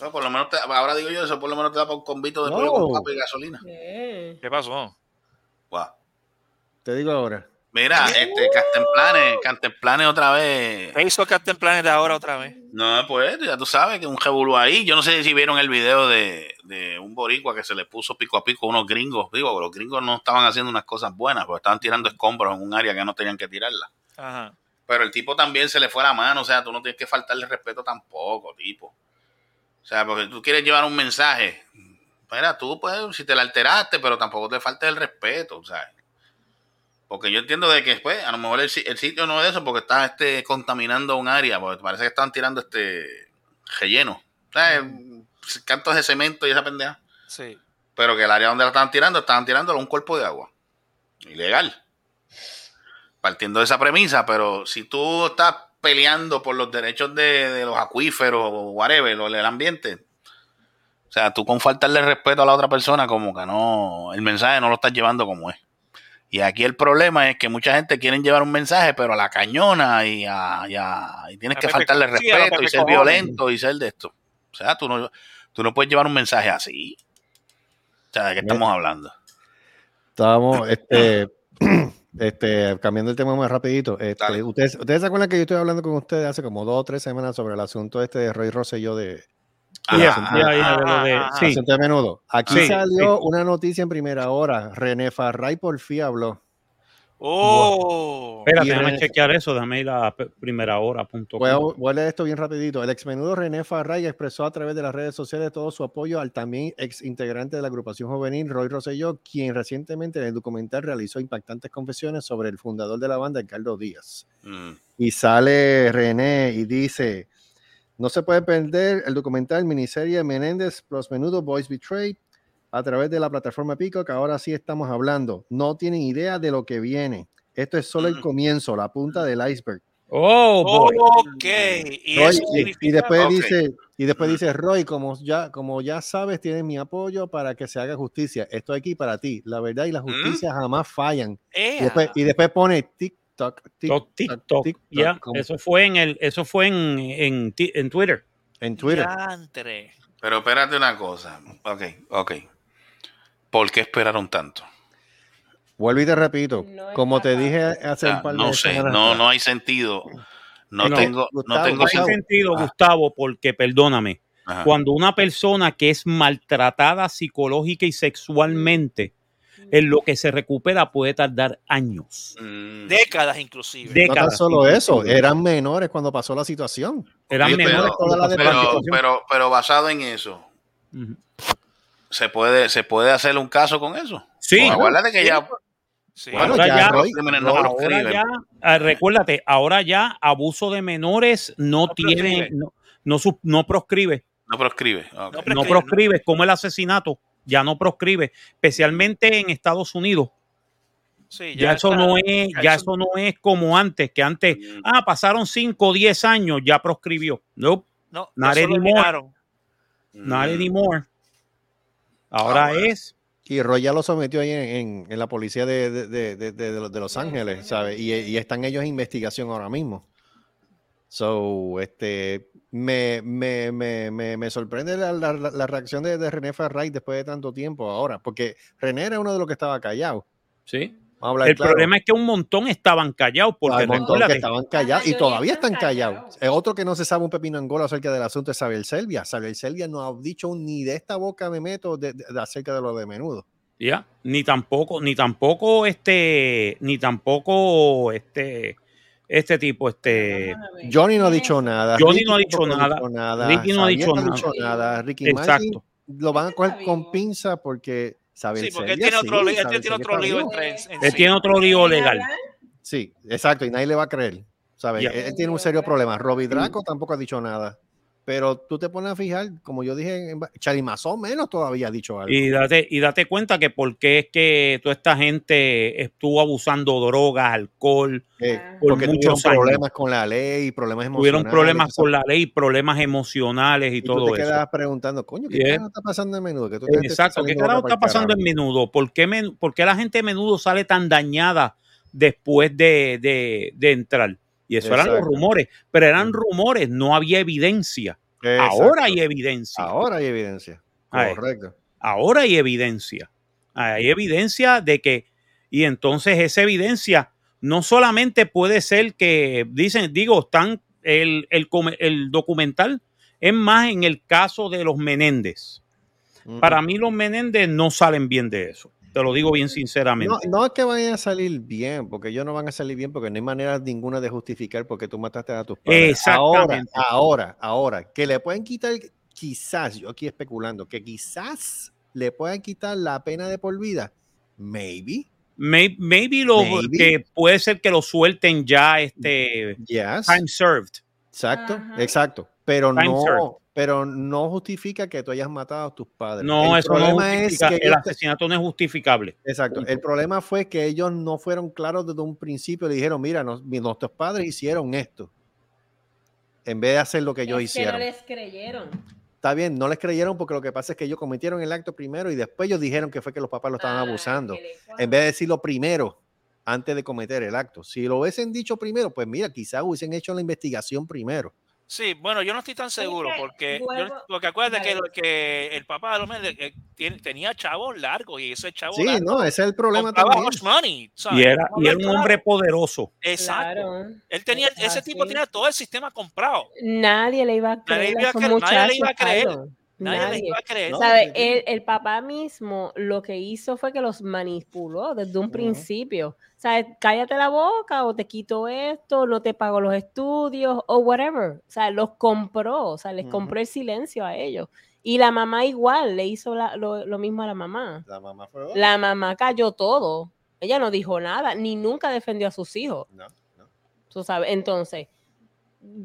No, por lo menos te- ahora digo yo, eso por lo menos te da para un convito de No. pollo con papa y gasolina. ¿Qué pasó? Te digo ahora. Mira, este Cantemplanes, Cantemplanes otra vez. ¿Qué hizo Captain Planet ahora otra vez? No, pues ya tú sabes que un revolú ahí. Yo no sé si vieron el video de, de un boricua que se le puso pico a pico a unos gringos. Digo, los gringos no estaban haciendo unas cosas buenas, porque estaban tirando escombros en un área que no tenían que tirarla. Ajá. Pero el tipo también se le fue la mano, o sea, tú no tienes que faltarle respeto tampoco, tipo. O sea, porque tú quieres llevar un mensaje. Mira, tú puedes, si te la alteraste, pero tampoco te falta el respeto, o sea. Porque yo entiendo de que después, a lo mejor el, si- el sitio no es eso, porque está este, contaminando un área, porque parece que están tirando este relleno. O sea, cantos de cemento y esa pendeja. Sí. Pero que el área donde la estaban tirando, estaban tirándolo un cuerpo de agua. Ilegal. Partiendo de esa premisa, pero si tú estás peleando por los derechos de, de los acuíferos o whatever, o del ambiente, o sea, tú con faltarle respeto a la otra persona, como que no, el mensaje no lo estás llevando como es. Y aquí el problema es que mucha gente quiere llevar un mensaje, pero a la cañona y, a, y, a- y tienes A que faltarle respeto y ser Cojones. violento y ser de esto. O sea, tú no, tú no puedes llevar un mensaje así. O sea, ¿de qué estamos hablando? Estábamos, este, este, cambiando el tema más rapidito. Este, ustedes, ustedes se acuerdan que yo estoy hablando con ustedes hace como dos o tres semanas sobre el asunto este de Roy Rosselló de, Ajá. sí. asunto de menudo. Aquí Sí, salió una noticia en primera hora. René Farray por fin habló. Oh. Espérate, Y déjame René- chequear eso, déjame ir a primera hora. punto Voy a, voy a leer esto bien rapidito. El ex menudo René Farray expresó a través de las redes sociales todo su apoyo al también ex integrante de la agrupación juvenil Roy Rosselló, quien recientemente en el documental realizó impactantes confesiones sobre el fundador de la banda, Ricardo Díaz. Mm. Y sale René y dice, no se puede perder el documental miniserie Menéndez plus Menudo Boys Betrayed a través de la plataforma Pico, que ahora sí estamos hablando. No tienen idea de lo que viene. Esto es solo el Mm. comienzo, la punta del iceberg. Oh, boy. Ok. Y, Roy, y- y, después Ok. dice, y después dice, Roy, como ya, como ya sabes, tienes mi apoyo para que se haga justicia. Estoy aquí para ti. La verdad y la justicia jamás fallan. Y después, y después pone TikTok, Tok, TikTok, TikTok. TikTok, Ya, eso fue en el, eso fue en, en, Twitter. en Twitter. Pero espérate una cosa. Ok, ok. ¿Por qué esperaron tanto? Vuelvo y te repito, No como te dije hace un par de no sé, no, no hay sentido. No, No, tengo, no Gustavo, tengo No hay Gustavo. sentido. sentido, Ah. Gustavo, porque perdóname, Ajá. cuando una persona que es maltratada psicológica y sexualmente, en lo que se recupera puede tardar años. Mm. Décadas inclusive. De- no tan décadas, solo eso, eran menores cuando pasó la situación. Eran Sí, menores pero- toda la pero, situación. pero, pero basado en eso. ¿se puede, ¿se puede hacer un caso con eso? Sí, Pues acuérdate que ya Sí. Bueno, ahora ya no ahora proscriben. ya, ah, recuérdate, ahora ya abuso de menores no, No tiene, proscribe. no, no, no proscribe, No proscribe. No no prescribe, proscribe, como el asesinato, ya no proscribe, especialmente en Estados Unidos. Sí, Ya, eso está- no es, ya ya eso- no es como antes, que antes, Mm. ah, pasaron 5 o 10 años, ya proscribió. No, No, Not anymore. not Mm. anymore. Ahora Ah, es, Y Roy ya lo sometió ahí en, en- en la policía de, de- de- de Los Ángeles, ¿sabes? Y, y están ellos en investigación ahora mismo. So, este, me, me, me, me, me sorprende la, la- reacción de, de René Ferray después de tanto tiempo ahora, porque René era uno de los que estaba callado. sí. Vamos a hablar El claro. problema es que un montón estaban callados, porque Hay un montón que estaban callados y todavía están callados. Es otro que no se sabe un pepino angola acerca del asunto es Xavier Selvia. Xavier Selvia no ha dicho ni de esta boca me meto de- de- de- acerca de lo de menudo. Ya, ni tampoco, ni tampoco este, ni tampoco este, este tipo, este. Johnny no ha ¿Qué es dicho nada. Johnny Ricky no ha dicho nada. Ricky no ha dicho no nada. dicho nada. Ricky Exacto. Martin lo van a coger con pinza porque Xavier Sí, porque él tiene otro, sí, él tiene otro lío vivo. entre en él sí. tiene otro lío ¿Quieren legal. Sí, exacto, y nadie le va a creer. ¿sabes? Ya. Él, él tiene un serio problema. Robbie Draco tampoco ha dicho nada. Pero tú te pones a fijar, como yo dije, en va- Charlie Mazón menos todavía ha dicho algo. Y date, y date cuenta que por qué es que toda esta gente estuvo abusando drogas, alcohol, Eh, Ah. por porque tuvieron muchos años. problemas con la ley, problemas emocionales. tuvieron problemas con la ley, problemas emocionales y, y tú todo te eso. quedas preguntando, coño, ¿qué Yeah. carajo está pasando en menudo? Que tú Exacto, ¿qué carajo está pasando en menudo? ¿Por qué, men- por qué la gente de menudo sale tan dañada después de, de- de entrar? Y eso eran los rumores, pero eran Ujú. rumores, no había evidencia. Exacto. Ahora hay evidencia. Ahora hay evidencia. Correcto. Ahora hay evidencia. Hay evidencia de que, y entonces esa evidencia no solamente puede ser que, dicen, digo, están, el, el, documental es más en el caso de los Menéndez. Para mí los Menéndez no salen bien de eso. Te lo digo bien sinceramente. No, no es que vayan a salir bien, porque ellos no van a salir bien, porque no hay manera ninguna de justificar porque tú mataste a tus padres. Ahora, Exactamente. ahora, ahora, que le pueden quitar, quizás, yo aquí especulando, que quizás le puedan quitar la pena de por vida. Maybe. May- maybe lo Maybe. que puede ser que lo suelten ya este Yes. time served. Exacto, Ajá. exacto. Pero Time served. No, pero no justifica que tú hayas matado a tus padres. No, El eso no problema es justifica, que el ellos- asesinato no es justificable. Exacto. Punto. El problema fue que ellos no fueron claros desde un principio. Le dijeron, mira, nos- nuestros padres hicieron esto. En vez de hacer lo que ellos Es que hicieron. no les creyeron. está bien, no les creyeron porque lo que pasa es que ellos cometieron el acto primero y después ellos dijeron que fue que los papás lo estaban Ah, abusando. En vez de decirlo primero, antes de cometer el acto. Si lo hubiesen dicho primero, pues mira, quizás hubiesen hecho la investigación primero. Sí, bueno, yo no estoy tan seguro que porque, yo- vuelvo- porque acuérdate que, lo- que el papá de los eh, tiene- tenía chavos largos y ese chavo Sí, largo no, ese es el problema también. money. Y era, y era un hombre poderoso. Exacto. Claro. Él tenía, Es ese tipo tenía todo el sistema comprado. Nadie le iba a creer iba a a esos cre- nadie le iba a creer. Nadie, Nadie. le iba a creer. No, ¿Sabe? El, el papá mismo lo que hizo fue que los manipuló desde un Ujú. principio. ¿Sabes? Cállate la boca o te quito esto, no te pago los estudios o whatever. O sea, los compró, o sea, les compró el silencio a ellos. Y la mamá igual le hizo la- lo, lo mismo a la mamá. La mamá fue. La mamá cayó todo. Ella no dijo nada, ni nunca defendió a sus hijos. No, no. Tú sabes, entonces,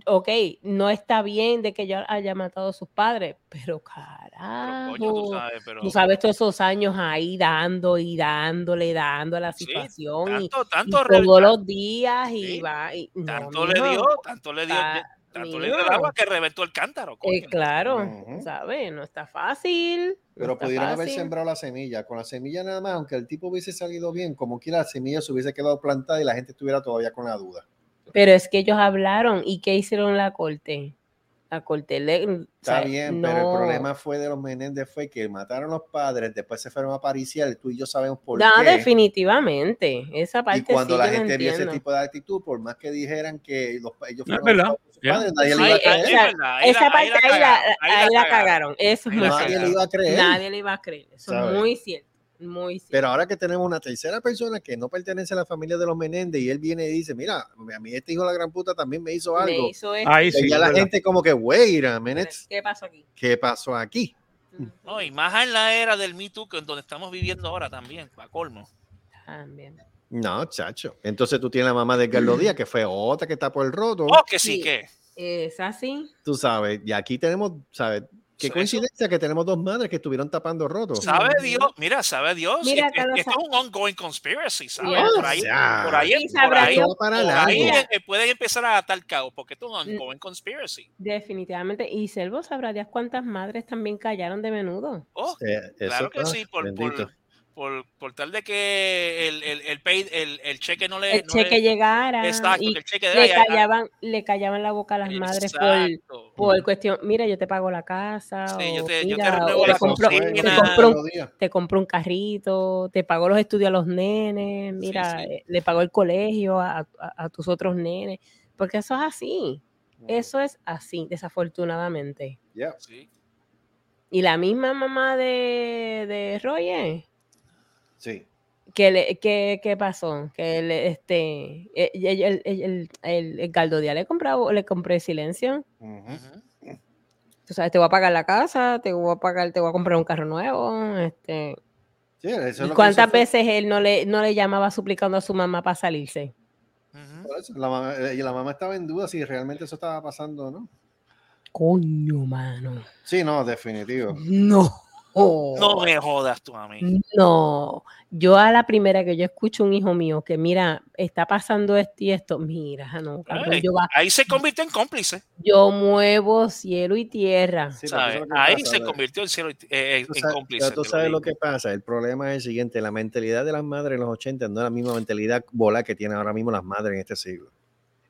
ok, no está bien de que yo haya matado a sus padres, pero Pero, carajo. coño, tú sabes, pero Tú sabes todos esos años ahí dando y dándole, dando a la situación y, tanto, y tanto, re- todos los días y Sí, va. Y, no, tanto le dio, tanto le dio, ah, tanto le dio el agua que reventó el cántaro. eh, claro. ¿sabes? No está fácil. Pero pudieron haber sembrado la semilla. Con la semilla nada más, aunque el tipo hubiese salido bien, como quiera la semilla se hubiese quedado plantada y la gente estuviera todavía con la duda. Pero es que ellos hablaron y ¿qué hicieron en la corte? La corte le, o Está sea, bien, pero el no- problema fue de los Menéndez fue que mataron a los padres, después se fueron a pariciar, tú y yo sabemos por No, qué. definitivamente. Esa parte Y cuando sí la no gente vio ese tipo de actitud, por más que dijeran que los, ellos No, es fueron ya. padres, nadie le Ay, iba a creer. esa- ahí parte la ahí la, cagaron, ahí la cagaron. cagaron. Eso es Ahí muy la Nadie cierto. le iba a creer. Nadie le iba a creer. Eso ¿Sabes? es muy cierto. Muy cierto. Pero ahora que tenemos una tercera persona que no pertenece a la familia de los Menéndez y él viene y dice, mira, a mí este hijo de la gran puta también me hizo Me algo. hizo esto. Ahí Y sí. ya es la verdad. gente como que, wait a minute, ¿Qué pasó aquí? ¿qué pasó aquí? No, y más en la era del Me Too, que en donde estamos viviendo ahora también, a colmo. También. No, chacho. Entonces tú tienes la mamá de Edgardo Díaz, que fue otra que está por el roto. Oh, que sí, Sí. que. Es así. Tú sabes, y aquí tenemos, ¿sabes? Qué Eso- coincidencia que tenemos dos madres que estuvieron tapando rotos. Sabe. Dios, mira, sabe Dios. Mira, es- es- Carlos, esto es un ongoing conspiracy, ¿sabes? Por ahí, por ahí, Sí, por ahí, por ahí eh, pueden empezar a atar caos, porque esto es un ongoing conspiracy. Definitivamente. Y Selvo sabrá Dios cuántas madres también callaron de menudo. Oh, Eh, eso claro que sí, por, bendito. por, por, por tal de que el, el, el, pay- el, el cheque no le. El no cheque le- llegara. Exacto, y que el cheque de le callaban, le callaban la boca a las madres por, por cuestión, mira, yo te pago la casa, Sí, yo o, te- yo te mira, renuevo o la te compro, cocina. te Nena. compro un, Otro día. te compro un carrito, te pago los estudios a los nenes, mira, sí. eh, le pago el colegio a, a- a tus otros nenes, porque eso es así, eso es así, desafortunadamente. Yeah. Sí. Y la misma mamá de, de Roger, Sí. ¿qué, le, qué, qué pasó? Que le, este, el, el, el, el, el, el Galdo Díaz le, compraba, le compré silencio. Ujú. Tú sabes, te voy a pagar la casa, te voy a pagar, te voy a comprar un carro nuevo. Este. Sí, eso es ¿Y lo que cuántas fue- veces él no le, no le llamaba suplicando a su mamá para salirse? La mamá, eh, y la mamá estaba en duda si realmente eso estaba pasando o no. Coño, mano. Sí, no, definitivo. No. No me jodas tú a mí. No, yo a la primera que yo escucho un hijo mío que mira, está pasando esto y esto, mira, no, cabrón, Ay, yo, va- Ahí se convirtió en cómplice. yo muevo cielo y tierra. Ahí pasa, se convirtió en, cielo y- eh, en sabes- cómplice. pero tú sabes lo que pasa. El problema es el siguiente: la mentalidad de las madres en los 80 no es la misma mentalidad bola que tienen ahora mismo las madres en este siglo.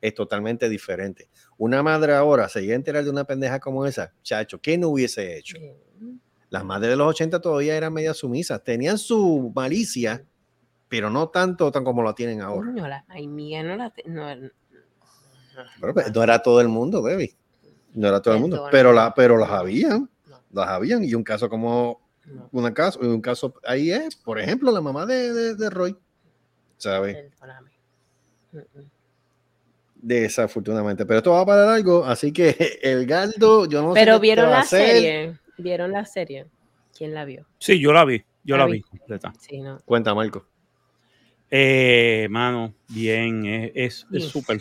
Es totalmente diferente. Una madre ahora se llega a enterar de una pendeja como esa, chacho, ¿qué no hubiese hecho? Las madres de los 80 todavía eran media sumisas, tenían su malicia, pero no tanto tan como lo tienen ahora. Coño, la ay, mía no la no, Pero, pues, no era todo el mundo, baby. No era todo el mundo, pero, la, pero las habían, No. las habían. Y un caso como no, un caso, un caso ahí es, por ejemplo, la mamá de, de, de Roy, ¿sabes? Desafortunadamente, pero esto va para largo, así que el Galdo, yo no sé Pero vieron a la hacer. serie, vieron la serie. ¿Quién la vio? Sí, yo la vi. Yo La la vi. vi completa. Sí, no. Cuenta, Marco. Eh, mano, bien, es es- es Bien. súper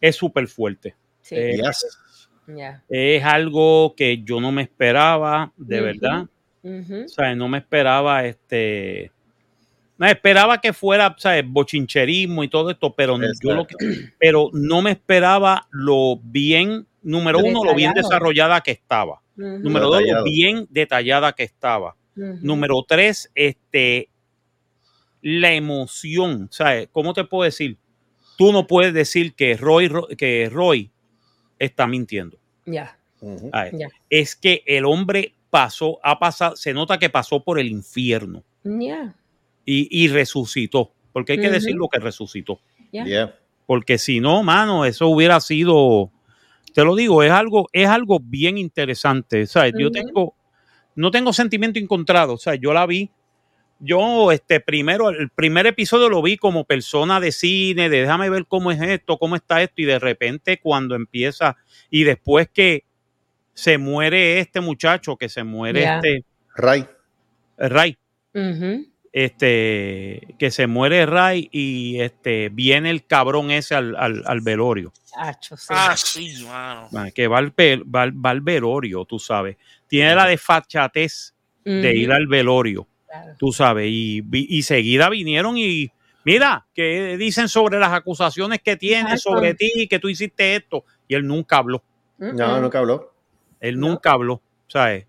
es súper fuerte. Sí, Eh, Yes. Es algo que yo no me esperaba, de verdad. Ujú. O sea, no me esperaba este. No esperaba que fuera, ¿sabes? Bochincherismo y todo esto, pero no, yo lo que, pero no me esperaba lo bien, número uno, lo bien desarrollada que estaba. Número dos, lo Detallado. bien detallada que estaba. Número tres, este, la emoción. ¿Sabes? ¿Cómo te puedo decir? Tú no puedes decir que Roy, Ro- que Roy está mintiendo. Ya. Es que el hombre pasó, ha pasado, se nota que pasó por el infierno Ya, y, y resucitó. Porque hay que Ujú. decirlo que resucitó. Porque si no, mano, eso hubiera sido, te lo digo, es algo, es algo bien interesante. ¿sabes? Yo tengo, no tengo sentimiento encontrado. O sea, yo la vi. Yo, este, primero, el primer episodio lo vi como persona de cine, de déjame ver cómo es esto, cómo está esto, y de repente cuando empieza, y después que se muere este muchacho, que se muere este Ray. Ray. Este, que se muere Ray y este, viene el cabrón ese al, al- al velorio. Chacho, sí. Ah, sí, mano. Que va al, va al- va al velorio, tú sabes. Tiene la desfachatez de ir al velorio, claro. tú sabes. Y, vi- y seguida vinieron y mira, que dicen sobre las acusaciones que tiene Exacto. sobre ti, que tú hiciste esto. Y él nunca habló. No, nunca habló. Él No. nunca habló, ¿sabes?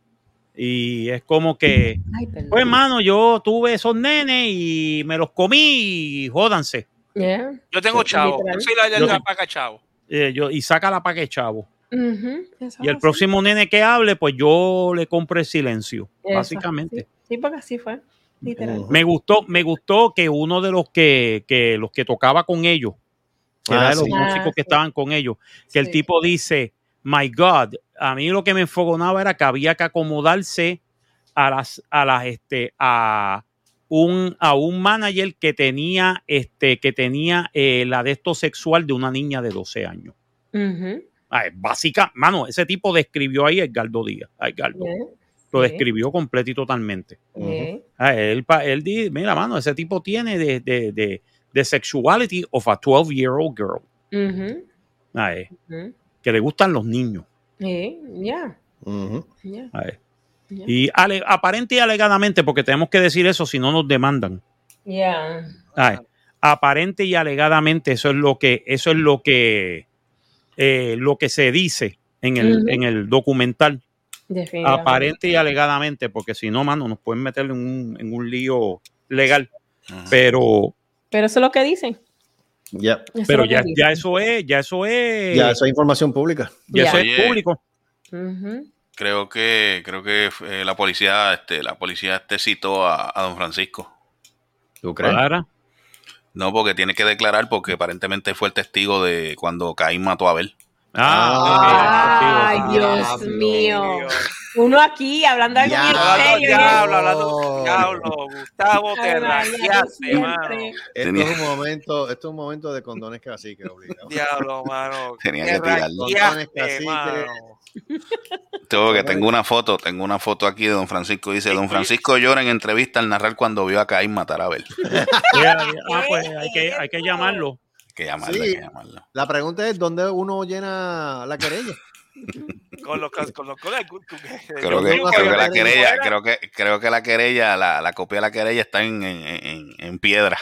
Y es como que, Ay, pues hermano, yo tuve esos nenes y me los comí y jódanse. Yeah. Yo tengo chavo. Yo soy la Yo la paca chavo. Eh, yo, y saca la pa' que chavo. Y el próximo nene que hable, pues yo le compro el silencio. Eso, básicamente. Sí, sí, porque así fue. Literal. Me gustó, me gustó que uno de los que, que los que tocaba con ellos, que Ah, era de los sí. músicos Ah, que sí. estaban con ellos, que el tipo dice, my God, a mí lo que me enfogonaba era que había que acomodarse a las, a las, este, a un, a un manager que tenía, este, que tenía eh, la de esto sexual de una niña de 12 años. Ujú, Ah, es básica, mano, ese tipo describió ahí a Edgardo Díaz, a Edgardo. yeah, Lo Sí. describió completo y totalmente. yeah. Ah, él, pa- él di- mira, mano, ese tipo tiene de, de, de, de sexuality of a 12-year-old girl. Ujú, Ah, eh, ujú. Que le gustan los niños. Sí, yeah, Ujú. yeah, yeah. Y ale- aparente y alegadamente, porque tenemos que decir eso, si no nos demandan. Yeah. Ah, eh. Aparente y alegadamente, eso es lo que, eso es lo que, eh, lo que se dice en el, Ujú. en el documental. Definitivamente. Aparente y alegadamente, porque si no, mano, nos pueden meter en un, en un lío legal. Pero, Pero eso es lo que dicen. Ya. Eso pero ya, ya eso es, ya eso es, Ya, eso es información pública. ya eso es público. Creo que, creo que eh, la policía, este, la policía este citó a, a don Francisco. ¿Tú crees? No, porque tiene que declarar porque aparentemente fue el testigo de cuando Caín mató a Abel. Ah, Ay, ok, ok. Dios Diablo. mío. Uno aquí hablando Diablo. Hablando serio. diablo, hablando diablo. Gustavo, te Ay, María, rayaste, siempre. mano. Esto Tenía- es un momento, esto es un momento de condones cacique, obligado. Diablo, mano. Tenía Te que tirarlo. Condones cacique. Tengo que tengo una foto, tengo una foto aquí de don Francisco. Dice, don Francisco llora en entrevista al narrar cuando vio a Caín matar a Abel. Ya, ya. Ah, pues hay que, hay que llamarlo. Que llamarlo, Sí. hay que llamarlo. La pregunta es, ¿dónde uno llena la querella? Con los con los con el- con- con- Creo que, creo que la que- querella, creo que, creo que la querella, la, la copia de la querella está en, en, en, en piedra.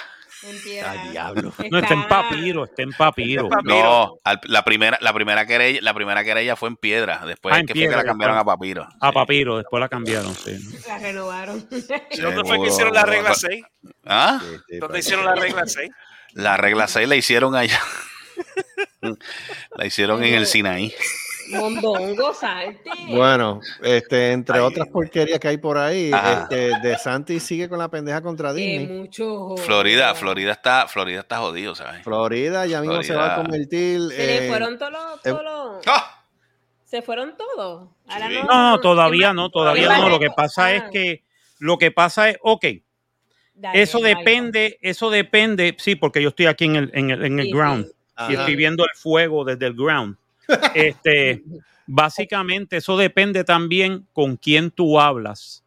Ay, diablo. No, está en papiro, está en papiro. Está en papiro. No, al- la primera, la primera querella, la primera querella fue en piedra. Después Ah, en que fue que piedra, la cambiaron después. a papiro. A Sí. papiro, después la cambiaron, sí. La renovaron. ¿Y dónde fue que hicieron la regla 6? ¿Ah? ¿Dónde hicieron la regla 6? La regla 6 la hicieron allá. la hicieron en el Sinaí. Mondongo, salte. Bueno, este, entre Ay. otras porquerías que hay por ahí, este, De Santi sigue con la pendeja contra Eh, Disney. mucho. Florida, Florida está, Florida está jodido, ¿sabes? Florida ya mismo se va a convertir. Se le eh, fueron todos los. los- ¡Ah! Se fueron todos. Ahora Sí. No, no, todavía no, todavía no. Lo que pasa es ah. que, lo que pasa es, ok, Dale, eso Michael. depende, eso depende, sí, porque yo estoy aquí en el, en el, en el Sí, ground sí. ajá. y estoy viendo el fuego desde el ground. Este, básicamente, eso depende también con quién tú hablas,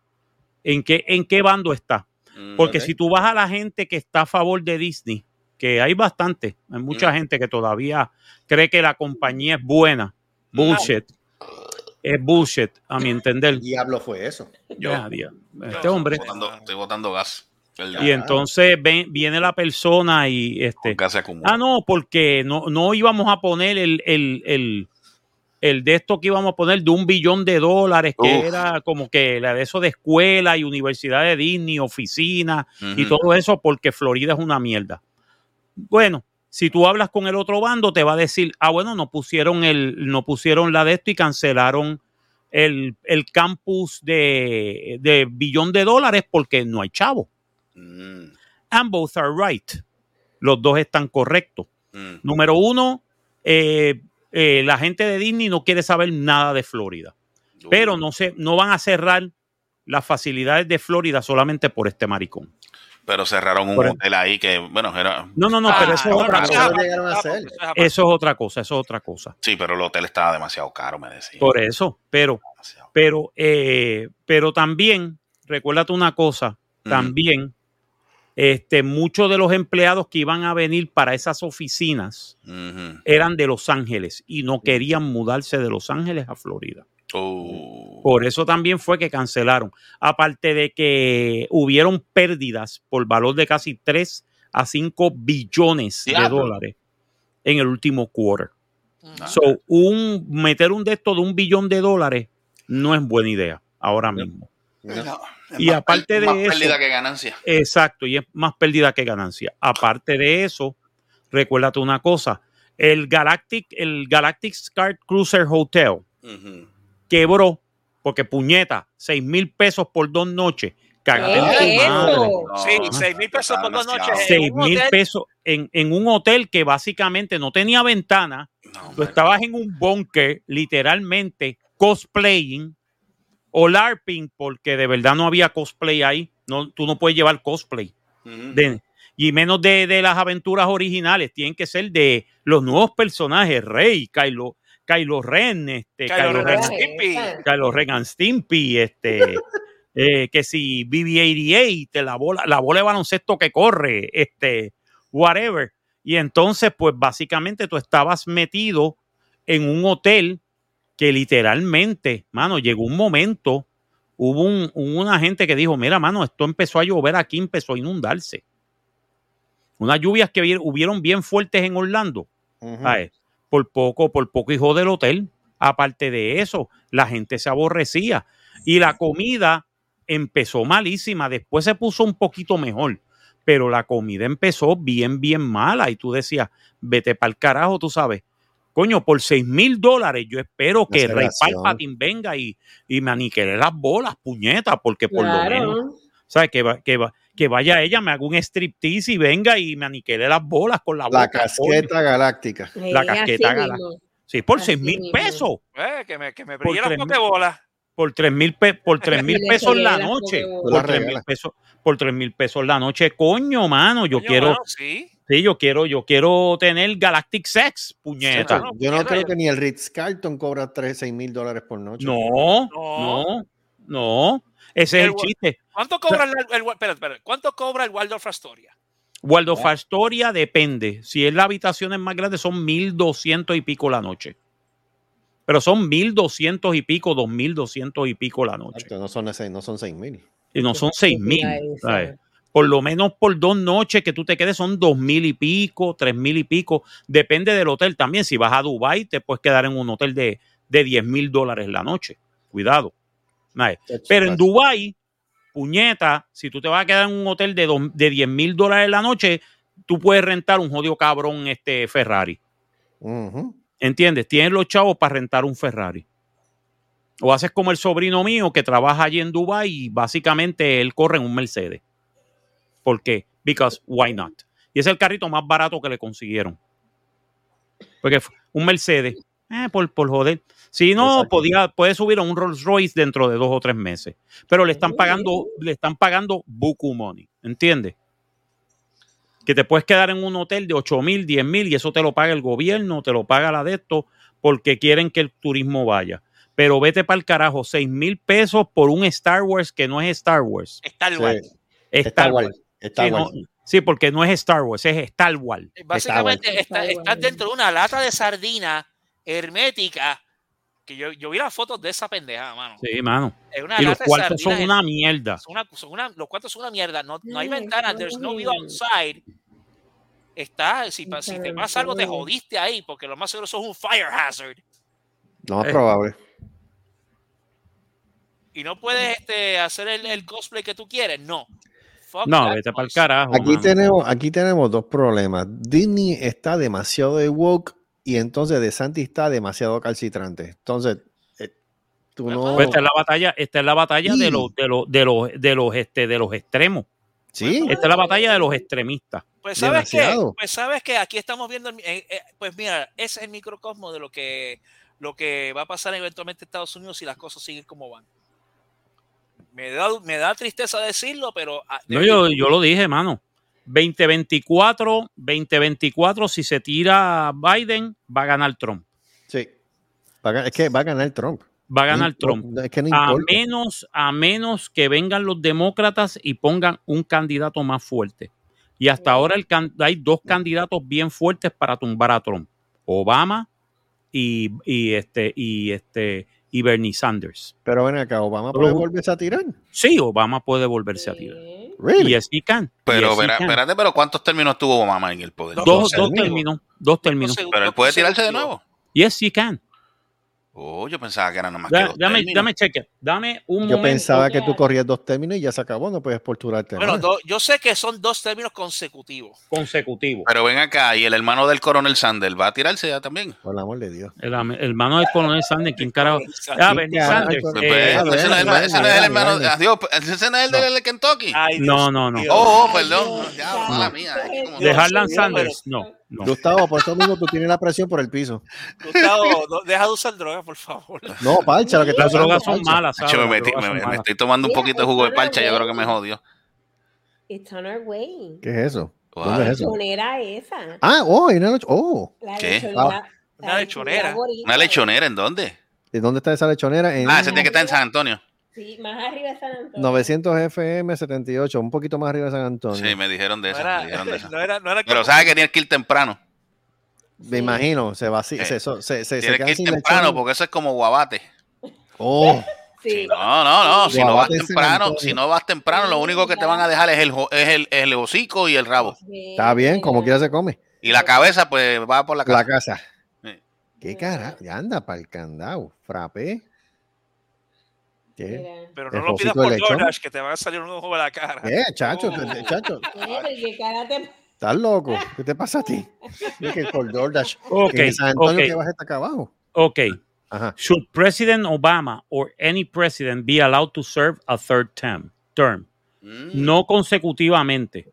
en qué, en qué bando está. Mm, Porque si tú vas a la gente que está a favor de Disney, que hay bastante, hay mucha Mm. gente que todavía cree que la compañía es buena. Bullshit. Es bullshit, a mi entender. diablo fue eso? Yo. Ya, ya. Este hombre. Estoy botando, estoy botando gas. Y entonces ven- viene la persona y este. Ah, no, porque no, no íbamos a poner el, el, el, el de esto que íbamos a poner de un billón de dólares, que Uf. era como que la de eso de escuela y universidad de Disney, oficina y Ujú. todo eso, porque Florida es una mierda. Bueno, si tú hablas con el otro bando, te va a decir, ah, bueno, no pusieron el, no pusieron la de esto y cancelaron el, el campus de, de billón de dólares porque no hay chavo. Mm, And both are right. Los dos están correctos. mm. Número uno, eh, eh, la gente de Disney no quiere saber nada de Florida, pero no, se, no van a cerrar las facilidades de Florida solamente por este maricón. Pero cerraron un hotel ahí que, bueno, era. No, no, no, Ah, pero eso es otra cosa. Eso es otra cosa, eso es otra cosa. Sí, pero el hotel estaba demasiado caro, me decían. Por eso, pero, Demasiado. pero, eh, pero también, recuérdate una cosa, Ujú. también, este, muchos de los empleados que iban a venir para esas oficinas eran de Los Ángeles y no querían mudarse de Los Ángeles a Florida. Oh. Por eso también fue que cancelaron. Aparte de que hubieron pérdidas por valor de casi 3 a 5 billones de dólares en el último quarter. Ah. So, un, meter un de esto de un billón de dólares no es buena idea ahora mismo. No, es Y más aparte de más eso- pérdida que ganancia. Exacto, y es más pérdida que ganancia. Aparte de eso, recuérdate una cosa, el Galactic, el Galactic Star Cruiser Hotel Ujú. quebró porque puñeta, 6 mil pesos por dos noches. Cágate en ¿Qué tu madre. No, Sí, no, seis mil pesos por dos noches. 6 en un mil hotel. pesos en, en un hotel que básicamente no tenía ventana. No, Tú estabas en un bunker, literalmente, cosplaying o LARPing, porque de verdad no había cosplay ahí. No, tú no puedes llevar cosplay. De- y menos de, de las aventuras originales, tienen que ser de los nuevos personajes, Rey, Kylo, Kylo Ren, este, Kylo Kylo, Ren Stimpy. Kylo Ren and Stimpy, este, eh, que si BB-88, la bola, la bola de baloncesto que corre, este, whatever. Y entonces, pues básicamente tú estabas metido en un hotel que literalmente, mano, llegó un momento, hubo un, un- una gente que dijo, mira, mano, esto empezó a llover aquí, empezó a inundarse. Unas lluvias que hubier- hubieron bien fuertes en Orlando. Por poco, por poco hijo del hotel. Aparte de eso, la gente se aborrecía y la comida empezó malísima. Después se puso un poquito mejor, pero la comida empezó bien, bien mala. Y tú decías, vete para el carajo, tú sabes. Coño, por 6 mil dólares, yo espero que Rey. Palpatine venga y, y me aniquile las bolas, puñetas, porque por lo menos. ¿sabes? Que, va- que, va- que vaya ella, me haga un striptease y venga y me aniquile las bolas con la, La boca, casqueta galáctica. La Sí, casqueta así gala- mismo. Sí, por Así 6 mil pesos. Eh, que me, que me Por brille la tres mil. pokebola. Por 3 mil pe- por tres mil pesos la noche. La Por 3 mil pesos, por 3 mil pesos la noche. Coño, mano, yo Coño, quiero, mano, sí. Sí, yo quiero, yo quiero tener Galactic Sex, puñeta. Yo no puñeta, creo que ni el Ritz Carlton cobra 3, 6 mil dólares por noche. No, No. no, no. Ese es El chiste. ¿Cuánto cobra el, el, espera, espera, ¿cuánto cobra el Waldorf Astoria? Waldorf Astoria depende. Si es la habitación es más grande, son 1200 y pico la noche. Pero son 1200 y pico, 2200 y pico la noche. Exacto, No son, ese- no son 6 mil. Y no son 6000. Por lo menos por dos noches que tú te quedes son dos mil y pico, tres mil y pico. Depende del hotel también. Si vas a Dubai te puedes quedar en un hotel de, de 10 mil dólares la noche. Cuidado. Pero en Dubai, puñeta, si tú te vas a quedar en un hotel de, dos- de 10 mil dólares la noche, tú puedes rentar un jodido cabrón este Ferrari. ¿Entiendes? Tienes los chavos para rentar un Ferrari. O haces como el sobrino mío que trabaja allí en Dubai y básicamente él corre en un Mercedes. ¿Por qué? Because why not? Y es el carrito más barato que le consiguieron. Porque un Mercedes, eh, por, por joder. Si no, podía, puede subir a un Rolls Royce dentro de dos o tres meses. Pero le están pagando, le están pagando buku money. ¿Entiendes? Que te puedes quedar en un hotel de 8 mil, 10 mil y eso te lo paga el gobierno, te lo paga la de esto, porque quieren que el turismo vaya. Pero vete para el carajo, 6 mil pesos por un Star Wars que no es Star Wars. Star Sí. Wars. Es Está Star igual. Wars. Sí, no- sí, porque no es Star Wars, es Star Wars. Básicamente Star está- Wars. estás dentro de una lata de sardina hermética. Que yo, yo vi las fotos de esa pendeja, mano. Sí, mano. Es una Y los lata de cuartos son una mierda. son una- son una- los cuartos son una mierda. No, no hay Ay, ventanas. There's no view outside. Está, si, si te pasa algo, te jodiste ahí, porque lo más seguro es un fire hazard. Lo más Eh. probable. Y no puedes este, hacer el, el cosplay que tú quieres. No. Fuck No, vete para el carajo. Aquí tenemos, aquí tenemos dos problemas. Disney está demasiado de woke y entonces de Santi está demasiado calcitrante. Entonces, eh, tú no. Pues esta es la batalla, esta es la batalla Sí. de los, de los, de los, de los, este, de los extremos. Sí, Esta es la batalla de los extremistas. Pues sabes que, pues sabes que aquí estamos viendo, el eh, eh, pues mira, ese es el microcosmo de lo que, lo que va a pasar eventualmente en Estados Unidos si las cosas siguen como van. Me da, me da tristeza decirlo, pero ah, No, yo, yo lo dije, mano. 2024, 2024, si se tira Biden, va a ganar Trump. sí. Es que va a ganar Trump. Va a ganar Trump. importa, Es que no A menos, a menos que vengan los demócratas y pongan un candidato más fuerte. Y hasta ahora el can- hay dos candidatos bien fuertes para tumbar a Trump. Obama y, y este, y este, y Bernie Sanders. Pero ven acá, Obama Pero- puede volverse a tirar. Sí, Obama puede volverse a tirar. Really? Yes, he can. Pero, Yes, he espera- can. espérate, pero ¿cuántos términos tuvo Obama en el poder? Dos- Dos, términos. Dos términos. Pero él puede tirarse de nuevo. Yes, he can. Oh, yo pensaba que eran nada más que Da- dos Dame, términos. dame cheque. Dame un Yo momento. pensaba que tú corrías dos términos y ya se acabó, no puedes postularte. Bueno, do- yo sé que son dos términos consecutivos. consecutivo. Pero ven acá, y el hermano del coronel Sanders va a tirarse ya también. Por el amor de Dios. El, el hermano del coronel Sanders, ¿quién carajo? Ah, Bernie Sanders. pues, Pues, eh, ver, ese no es el, hermano. Adiós, ese no es el del de Kentucky. No, no, no. Oh, oh, perdón. Ya, mala mía. es como- Dios de Harlan mío, Sanders. No, no. Gustavo, por eso mismo tú tienes la presión por el piso. Gustavo, no- deja de usar droga, por favor. No, parcha, lo que Las drogas son malas, ¿sabes? Yo me, metí- drogas me- me estoy tomando un poquito de jugo de it's on parcha, our yo creo que me way. jodió. It's on our way. ¿Qué es eso? What? ¿Dónde La es eso? lechonera esa. Ah, oh, hay una leche- Oh, La ¿Qué? lechonera. Una la lechonera. ¿Una lechonera en dónde? ¿de dónde está esa lechonera? En Ah, ese tiene que estar en San Antonio. Sí, más arriba de San Antonio. 900 FM 78, un poquito más arriba de San Antonio. Sí, me dijeron de No eso. era, Me dijeron de eso. no era, no era Pero como- sabes que tienes que ir temprano. Me imagino, se va así, Sí. se, se, Tienes que ir temprano lechón. porque eso es como guabate. Oh, Sí. No, no, no. Si no vas temprano, si no vas temprano, lo único que te van a dejar es el, es el, es el hocico y el rabo. está bien, como quiera se come. Y la cabeza, pues va por la La casa. casa. Sí. ¿Qué carajo? Ya anda para el candado. Frappé. ¿Qué? Pero no lo pidas por. DoorDash, que te va a salir un ojo de la cara. ¿Qué, chacho? Oh. ¿Qué- chacho? Mira, ¿qué cara te- ¿Estás loco? ¿Qué te pasa a ti? Es que por DoorDash. Ok, en San Antonio ok. que vas hasta acá abajo. Ok. Ajá. Should President Obama or any president be allowed to serve a third term? term? Mm. No consecutivamente.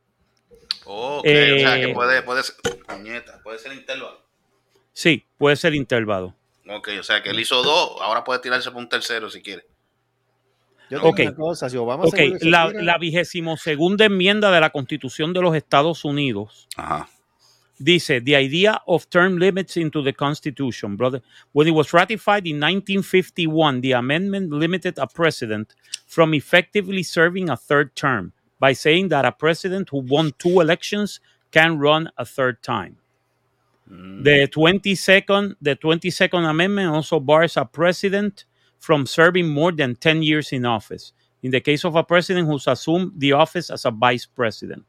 Ok, o sea que Eh, puede, puede ser. Puñeta, puede ser intervalo. Sí, puede ser intervalo. Ok, o sea que él hizo dos, ahora puede tirarse por un tercero si quiere. Yo tengo Ok. una cosa, si Obama Ok, se vuelve a la, la vigésimo segunda enmienda de la Constitución de los Estados Unidos Ajá. dice the idea of term limits into the Constitution, brother. When it was ratified in 1951, the amendment limited a president from effectively serving a third term by saying that a president who won two elections can run a third time. Mm. The 22nd, the 22nd Amendment also bars a president from serving more than 10 years in office in the case of a president who's assumed the office as a vice president.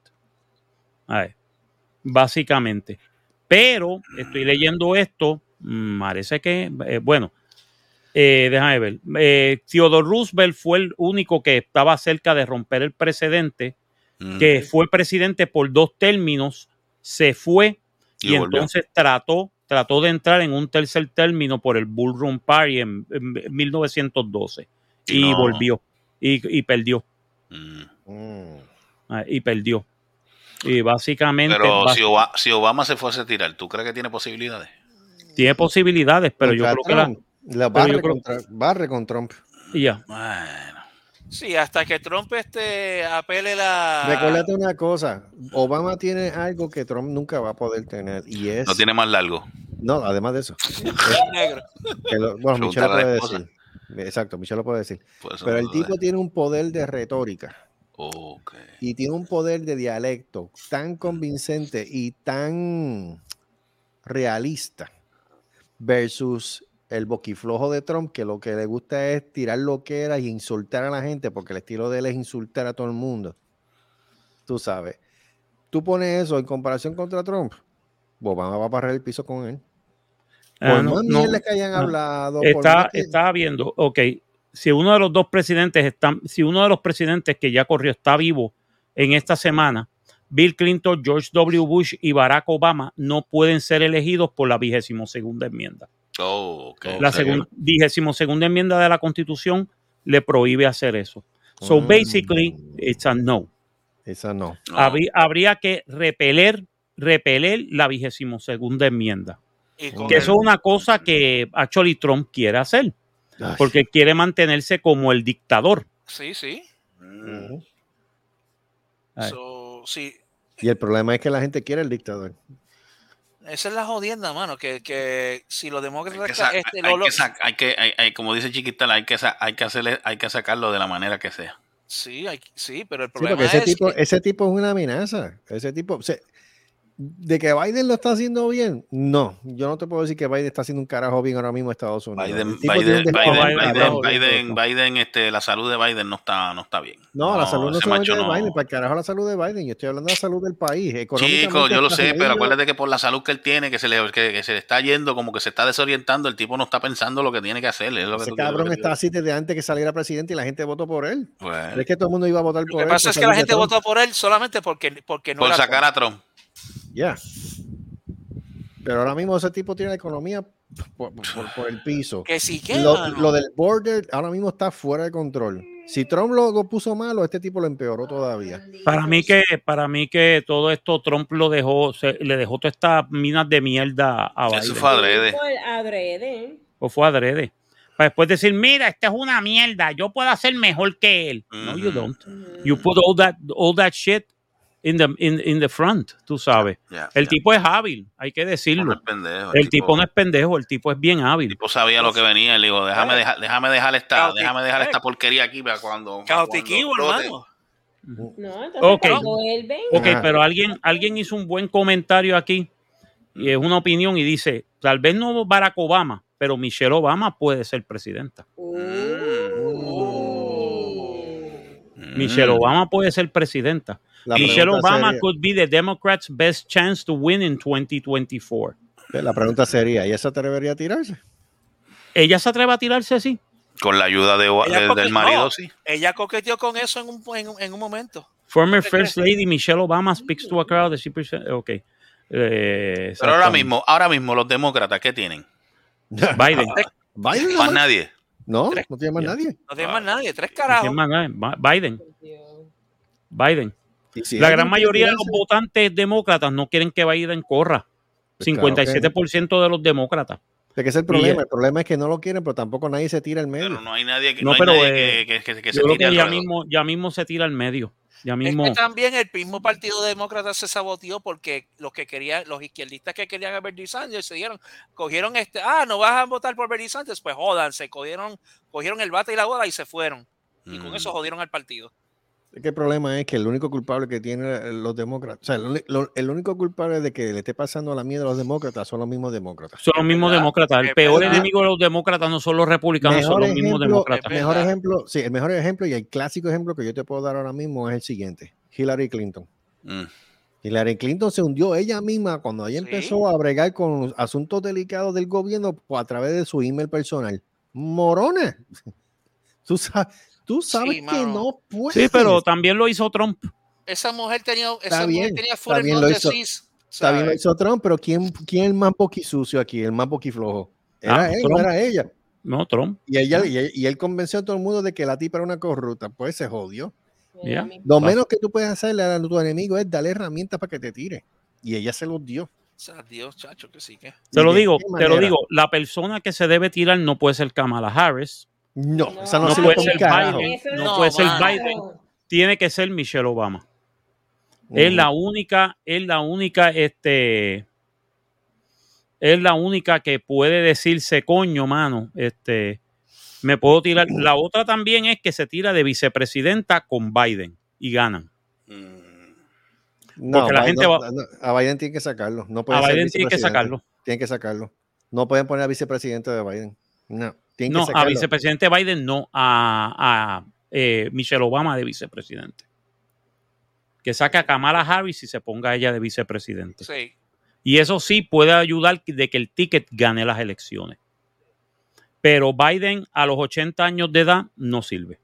Básicamente. Pero estoy leyendo esto, mm, parece que, eh, bueno, eh, déjame ver. Eh, Theodore Roosevelt fue el único que estaba cerca de romper el precedente, Mm. que fue presidente por dos términos, se fue Y entonces trató, trató de entrar en un tercer término por el Bull Run Party en, en 1912 Y y no. volvió y, y perdió Mm. Ah, y perdió y básicamente Pero si Obama, si Obama se fuese a tirar, ¿tú crees que tiene posibilidades? tiene posibilidades pero yo creo que la. La barre, creo- contra, barre con Trump. ya Bueno. Sí, hasta que Trump este, apele la. Recuérdate una cosa, Obama tiene algo que Trump nunca va a poder tener y es... No tiene más largo. No, además de eso. negro. que lo- bueno, Michelle lo puede decir. Exacto, Michelle lo puede decir. Pero no el tipo de- tiene un poder de retórica Ok. y tiene un poder de dialecto tan convincente y tan realista versus el boquiflojo de Trump, que lo que le gusta es tirar lo que era y insultar a la gente, porque el estilo de él es insultar a todo el mundo. Tú sabes. Tú pones eso en comparación contra Trump, Obama va a barrer el piso con él. Ah, Por no, no, que hayan no. hablado, Está, que- estaba viendo, ok, si uno de los dos presidentes están, si uno de los presidentes que ya corrió está vivo en esta semana, Bill Clinton, George W. Bush y Barack Obama no pueden ser elegidos por la vigésimo segunda enmienda. Oh, ok. La segun- vigésimo segunda enmienda de la Constitución le prohíbe hacer eso. So Mm. basically, it's a no. Esa no. no. Habrí- habría que repeler, repeler la vigésimo segunda enmienda. Con Que el- eso es una cosa que actually Trump quiere hacer, Ay. porque quiere mantenerse como el dictador. Sí, sí. Mm. So, sí. Y el problema es que la gente quiere el dictador. Esa es la jodienda, mano, que, que si los Hay demócratas que, este, hay lo- que sa- hay que- hay- hay- como dice Chiquitala, hay que, hay que hacerle, hay que sacarlo de la manera que sea. sí, hay- sí, pero el Sí, problema porque ese es tipo, que- ese tipo es una amenaza. Ese tipo, o sea, de que Biden lo está haciendo bien, no. Yo no te puedo decir que Biden está haciendo un carajo bien ahora mismo en Estados Unidos. Biden, Biden, Biden, Biden, Biden, este, la salud de Biden no está, no está bien. No, la salud no macho de no- Biden, para el carajo la salud de Biden. Yo estoy hablando de la salud del país. Chico, yo lo sé, pero acuérdate que por la salud que él tiene, que se le, que, que se le está yendo, como que se está desorientando, el tipo no está pensando lo que tiene que hacer. es lo que Ese tú- cabrón lo que está así desde antes que saliera presidente y la gente votó por él. Bueno, Pero es que todo el mundo iba a votar lo por que él. pasa por es que la gente votó por él solamente porque, porque no por era sacar a Trump. Ya. Pero ahora mismo ese tipo tiene la economía por, por- por el piso. que que Lo, del border ahora mismo está fuera de control. Si Trump lo, lo puso malo, este tipo lo empeoró todavía. Para mí que, para mí que todo esto Trump lo dejó, se- le dejó todas estas minas de mierda a Biden. Eso fue adrede. O fue adrede. Para después decir, mira, esta es una mierda, yo puedo hacer mejor que él. No, you Ujú. don't. You put all that, all that shit in the, in, in the front, tú sabes. El tipo es hábil, hay que No decirlo. es pendejo, El tipo no es pendejo, el tipo es bien el hábil. tipo sabía lo que venía. Él dijo, déjame dejar, déjame dejar esta, déjame dejar esta porquería aquí para cuando. Cautiquivo, hermano. No, entonces Ok. cuando él venga. Ok, pero alguien, alguien hizo un buen comentario aquí y es una opinión y dice, tal vez no Barack Obama, pero Michelle Obama puede ser presidenta. Mm. Michelle Obama puede ser presidenta. La Michelle Obama sería- could be the Democrats' best chance to win in 2024. La pregunta sería, ¿y eso te debería tirarse? ¿Ella se atreve a tirarse así? Con la ayuda de, Ella de- coque- del marido, no, sí. Ella coqueteó con eso en un, en, un- en un momento. Former ¿Qué First Lady Michelle Obama speaks to a crowd she present- Ok. Eh, Pero ahora mismo, ahora mismo los demócratas, ¿qué tienen? Biden. ¿Biden? Más nadie. No, no tiene más nadie. No tiene más nadie. Tres ¿Quién carajos. Biden. Biden. Si La gran mayoría de los votantes demócratas no quieren que Biden corra. Pues 57% de los demócratas. Es que ese es el problema. eh, El problema es que no lo quieren, pero tampoco nadie se tira al medio. Pero no hay nadie que, No, no hay pero, nadie eh, que, que- que- que se tire que ya mismo, ya mismo se tira al medio. Ya Es que también el mismo partido demócrata se saboteó porque los que querían, los izquierdistas que querían a Bernie Sanders se dieron, cogieron este, ah, no vas a votar por Bernie Sanders, pues jodanse, cogieron, cogieron el bate y la bola y se fueron. Y con Mm. eso jodieron al partido. Es que el problema es que el único culpable que tienen los demócratas, o sea, el, lo- el único culpable de que le esté pasando la mierda a los demócratas son los mismos demócratas. Son los mismos verdad, demócratas. El es peor verdad. enemigo de los demócratas no son los republicanos, son los mismos demócratas. mejor verdad. ejemplo, sí, el mejor ejemplo y el clásico ejemplo que yo te puedo dar ahora mismo es el siguiente: Hillary Clinton. Mm. Hillary Clinton se hundió ella misma cuando ella Sí. empezó a bregar con asuntos delicados del gobierno a través de su email personal. Morona. Tú, sa- tú sabes que no puedes. Sí, pero también lo hizo Trump. Esa mujer tenía, Está esa bien, mujer tenía está el bien, lo hizo. disease, Está bien lo ¿sabes? hizo Trump, pero ¿quién, quién es el más boquisucio aquí? El más boquiflojo. Era Ah, él, Trump. no era ella. No, Trump. Y, ella, y, él, y él convenció a todo el mundo de que la tipa era una corrupta. Pues se jodió. Lo Ah. menos que tú puedes hacerle a tu enemigo es darle herramientas para que te tire. Y ella se los dio. Dios, chacho, que sí que. Te ¿Y lo digo, te lo digo. La persona que se debe tirar no puede ser Kamala Harris. No, No, esa no, no sirve puede ser carajo. Biden. No no, puede ser. Biden. Tiene que ser Michelle Obama. Es la única, es la única, este, es la única que puede decirse, coño, mano, este, me puedo tirar. La otra también es que se tira de vicepresidenta con Biden y ganan. Mm. No, Porque la Biden- gente va- no, a Biden tiene que sacarlo. No puede A ser Biden tiene que sacarlo. Tienen que sacarlo. No pueden poner a vicepresidente de Biden. No, tienen No, que a vicepresidente Biden, no, a, a, eh, Michelle Obama de vicepresidente. Que saque a Kamala Harris y se ponga ella de vicepresidente. Sí. Y eso sí puede ayudar de que el ticket gane las elecciones. Pero Biden a los 80 años de edad no sirve.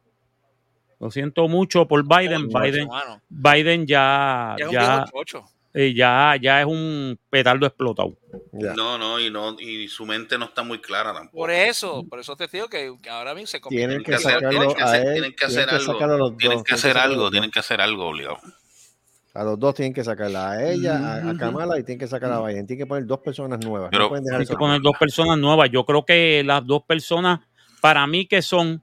Lo siento mucho por Biden. Biden. Biden ya, Ya es un ya, viejo chocho. Eh, ya, ya es un petardo explotado. Ya. No, no, y no, y su mente no está muy clara tampoco. Por eso, por eso te digo que, que ahora mismo se convierte Tienen en que hacer- sacarlo tienen que a hacer- él. tienen que hacer algo. Tienen dos, que hacer algo, tienen que hacer algo obligado. A los dos tienen que sacarla. A ella, a, a. Kamala y tienen que sacar a Biden. Tienen que poner dos personas nuevas. Pero- no pueden dejar Hay eso. que poner dos personas nuevas. Yo creo que las dos personas, para mí, que son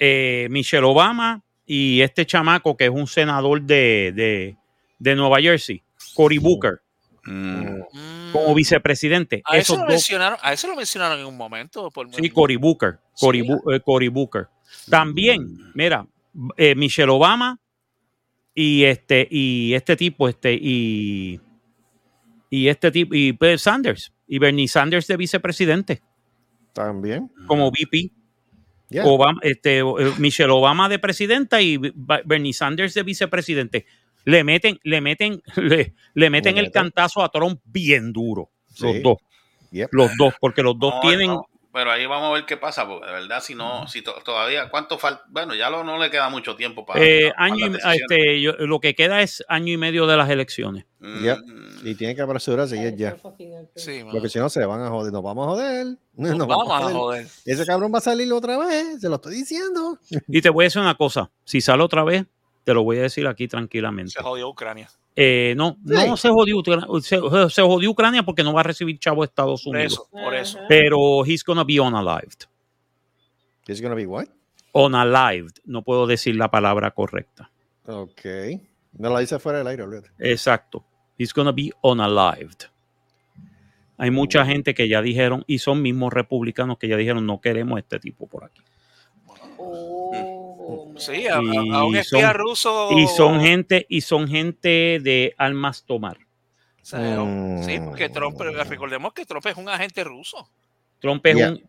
eh, Michelle Obama y este chamaco que es un senador de, de, de Nueva Jersey, Cory Booker, Mm. Mm. como vicepresidente. A Esos lo dos, mencionaron, a ese lo mencionaron en un momento. Por, sí, Cory Booker, Cory, Sí. Bu- eh, Cory Booker. También, mira, eh, Michelle Obama y este y este tipo, este y y este tipo y pues, Sanders y Bernie Sanders de vicepresidente También. como VP. Obama, este, eh, Michelle Obama de presidenta y Bernie Sanders de vicepresidente. Le meten, le meten, le, le meten el cantazo a Trump bien duro. Los dos. Yep. Los dos, porque los dos No, tienen. no, pero ahí vamos a ver qué pasa, porque de verdad, si no, si to- todavía, ¿cuánto falta? Bueno, ya lo- no le queda mucho tiempo para. eh, para año y, las decisiones. este, yo- lo que queda es año y medio de las elecciones. Mm, Yep. Y tienen que apresurarse y es ya. Sí. Porque si no, se van a joder. Nos vamos a joder. Nos Nos vamos a joder. Ese cabrón va a salir otra vez. Se lo estoy diciendo. Y te voy a decir una cosa: si sale otra vez, te lo voy a decir aquí tranquilamente. Se jodió Ucrania. Eh, no, no se jodió, Ucrania- se, se jodió Ucrania porque no va a recibir chavo de Estados Por Unidos. eso, por eso. Pero he's gonna be unalived. It's gonna be what? Unalived. No puedo decir la palabra correcta. Ok. No la dice fuera del aire, olvídate. Exacto. He's gonna be unalived. Hay mucha gente que ya dijeron, y son mismos republicanos que ya dijeron, no queremos este tipo por aquí. Sí, a, a- a un Y espía son- ruso. Y son gente, y son gente de almas tomar. o sea, un- Sí, Mm. porque Trump, recordemos que Trump es un agente ruso. Trump es Yeah. un,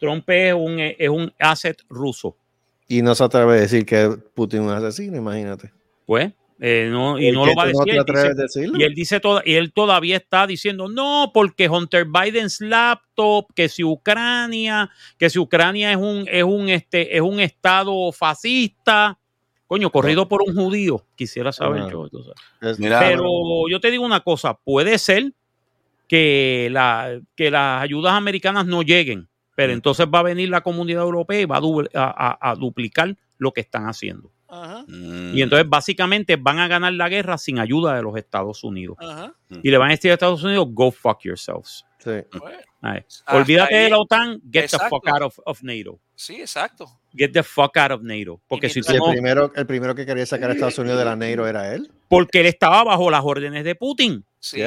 Trump es un, es un asset ruso. Y no se atreve a decir que Putin es un asesino, imagínate. Pues, eh, no, y ¿Por no lo va a decir. No él dice-? Y él dice todo, y él todavía está diciendo, no, porque Hunter Biden's laptop, que si Ucrania, que si Ucrania es un, es un este, es un estado fascista, coño, corrido por un judío, quisiera saber Ah. yo. Es- Mira, Pero yo te digo una cosa, puede ser que, la, que las ayudas americanas no lleguen, pero entonces va a venir la comunidad europea y va a, du- a- a- a duplicar lo que están haciendo. Ajá, mm, Y entonces básicamente van a ganar la guerra sin ayuda de los Estados Unidos. ajá. Y le van a decir a Estados Unidos, go fuck yourselves. sí. Pues, Ay, Hasta Olvídate ahí. de la OTAN, get Exacto. the fuck out of, of NATO. sí, exacto. Get the fuck out of NATO. Porque si Y Y el no, primero, el primero que quería sacar a Estados Unidos de la NATO era él. porque él estaba bajo las órdenes de Putin. Sí.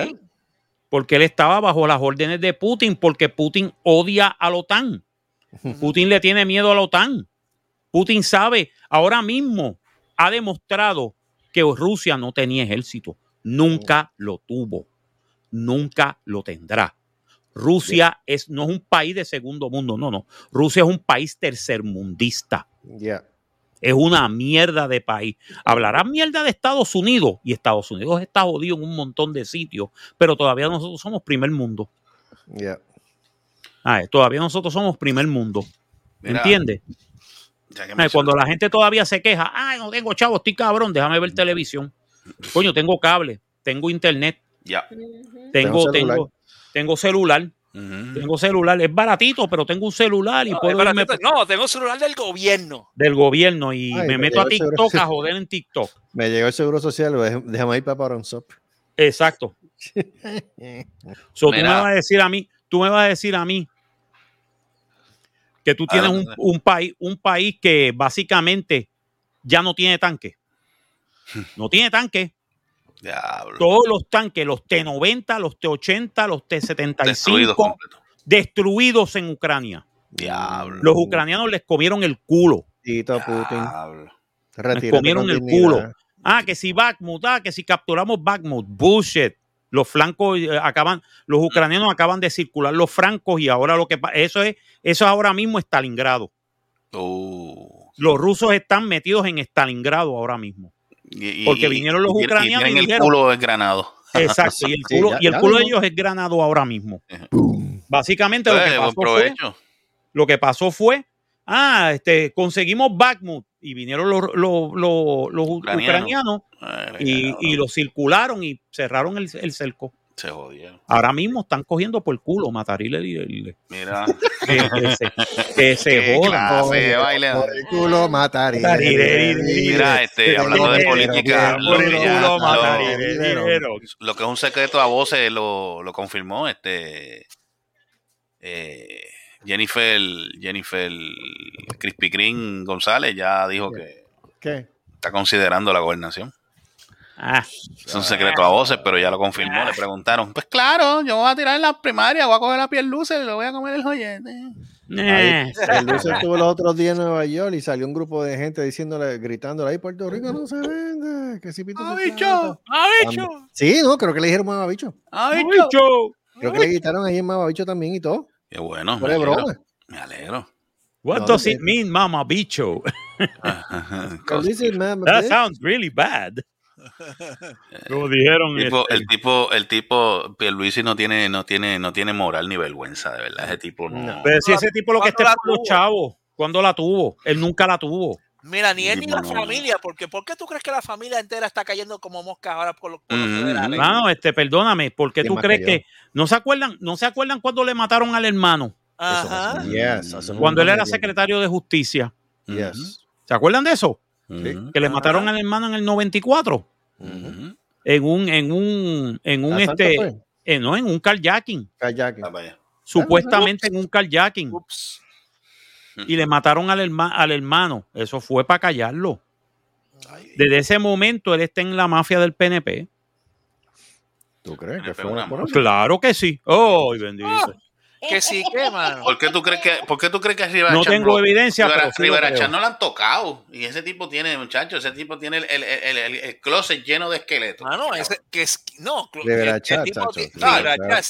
Porque él estaba bajo las órdenes de Putin, porque Putin odia a la OTAN. Putin le tiene miedo a la OTAN. Putin sabe, ahora mismo ha demostrado que Rusia no tenía ejército. Nunca lo tuvo. Nunca lo tendrá. Rusia es, no es un país de segundo mundo, no, no. Rusia es un país tercermundista. Ya. Es una mierda de país. Hablarán mierda de Estados Unidos y Estados Unidos está jodido en un montón de sitios, pero todavía nosotros somos primer mundo. Ya. Ah, todavía nosotros somos primer mundo. mira, ¿Entiendes? Ay, Cuando la gente todavía se queja, ay, no tengo chavo, estoy cabrón, déjame ver televisión. Coño, tengo cable, tengo internet, Ya. tengo, Tengo celular. tengo, tengo celular, tengo celular. Es baratito, pero tengo un celular y No, puedo irme no, tengo celular del gobierno. del gobierno y Ay, me me meto a seguro. TikTok a joder en TikTok. Me llegó el seguro social, déjame ir para Paronsop. Exacto. So, tú me vas a decir a mí, tú me vas a decir a mí que tú tienes un, un país, un país que básicamente ya no tiene tanque. No tiene tanque. Diablo. Todos los tanques, los T90, los T80, los Destruido T75, completo. destruidos en Ucrania. Diablo. Los ucranianos les comieron el culo. Tito Putin. Retírate comieron el dignidad. culo. Ah, que si Bakhmut, ah, que si capturamos Bakhmut, bullshit. Los flancos eh, acaban, los ucranianos acaban de circular los francos y ahora lo que eso es, eso es ahora mismo Stalingrado. Uh. Los rusos están metidos en Stalingrado ahora mismo. Y- y- Porque y- vinieron los y- y ucranianos y tienen el dijeron- culo desgranado. Exacto, y el Sí, culo, ya- y el culo de ellos es granado ahora mismo. Básicamente lo Pues, que buen pasó fue, lo que pasó fue, ah, este, conseguimos Bakhmut y vinieron los, los, los- los Ucranianos. ucranianos Ay, y, y lo circularon y cerraron el, el cerco. Se jodieron. Ahora mismo están cogiendo por culo Matarile y el- Mira. que, que se, que se jodan. clase de baile. Por el culo mataré. Mira, este, hablando de política, lo Por que el ya- culo lo- Matarile, lo que es un secreto a voces lo, lo confirmó este eh, Jennifer Jennifer Crispy Green González ya dijo que ¿Qué? está considerando la gobernación. Ah, Es un secreto a voces, pero ya lo confirmó. Le preguntaron, pues claro, yo voy a tirar en la primaria, voy a coger la piel luce y le voy a comer el joyete. eh, El Lucer estuvo los otros días en Nueva York y salió un grupo de gente diciéndole, gritándole, ahí Puerto Rico no se vende, que si pito ¡Ah, bicho! plata". ¡Ah, bicho! Sí, no, creo que le dijeron mamabicho. ¡Ah, bicho! bicho. Creo que le gritaron ahí en mamabicho también y todo. Qué bueno, me alegro. broma. Me alegro. What No, does it mean, mama bicho? Pero dice, "Mama, That bitch". sounds really bad. Como dijeron. El tipo, este, el tipo, el tipo, Pierluisi no tiene, no tiene, no tiene moral ni vergüenza, de verdad. Ese tipo no. No. pero si ese tipo lo que ¿Cuándo está la por los tuvo? chavos, ¿cuándo la tuvo? Él nunca la tuvo. Mira, ni él ni la No. familia, porque ¿por qué tú crees que la familia entera está cayendo como moscas ahora por los, por los Mm, federales? No, este, perdóname, porque ¿Quién tú crees cayó? que no se acuerdan, no se acuerdan cuando le mataron al hermano, Ajá. Yes, cuando él era secretario de justicia. Yes. ¿Se acuerdan de eso? Que le mataron al hermano en el 94 Ujú. en un, en un, en un ¿Asalto este, eh, no, en un carjacking. Ah, supuestamente en un carjacking. Ups. y le mataron al, herma- al hermano. Eso fue para callarlo. Desde ese momento él está en la mafia del PNP. ¿Tú crees que fue una? Claro que sí. ¡Oh, bendito! Que sí, que, mano. ¿Por qué tú crees que, por qué tú crees que a Rivera No Chat tengo lo- evidencia, Rivera, pero Rivera. Chat no la han tocado. Y ese tipo tiene, muchachos, ese tipo tiene el, el, el, el- el closet lleno de esqueletos. Mano, ese, que es, no, Rivera. Chat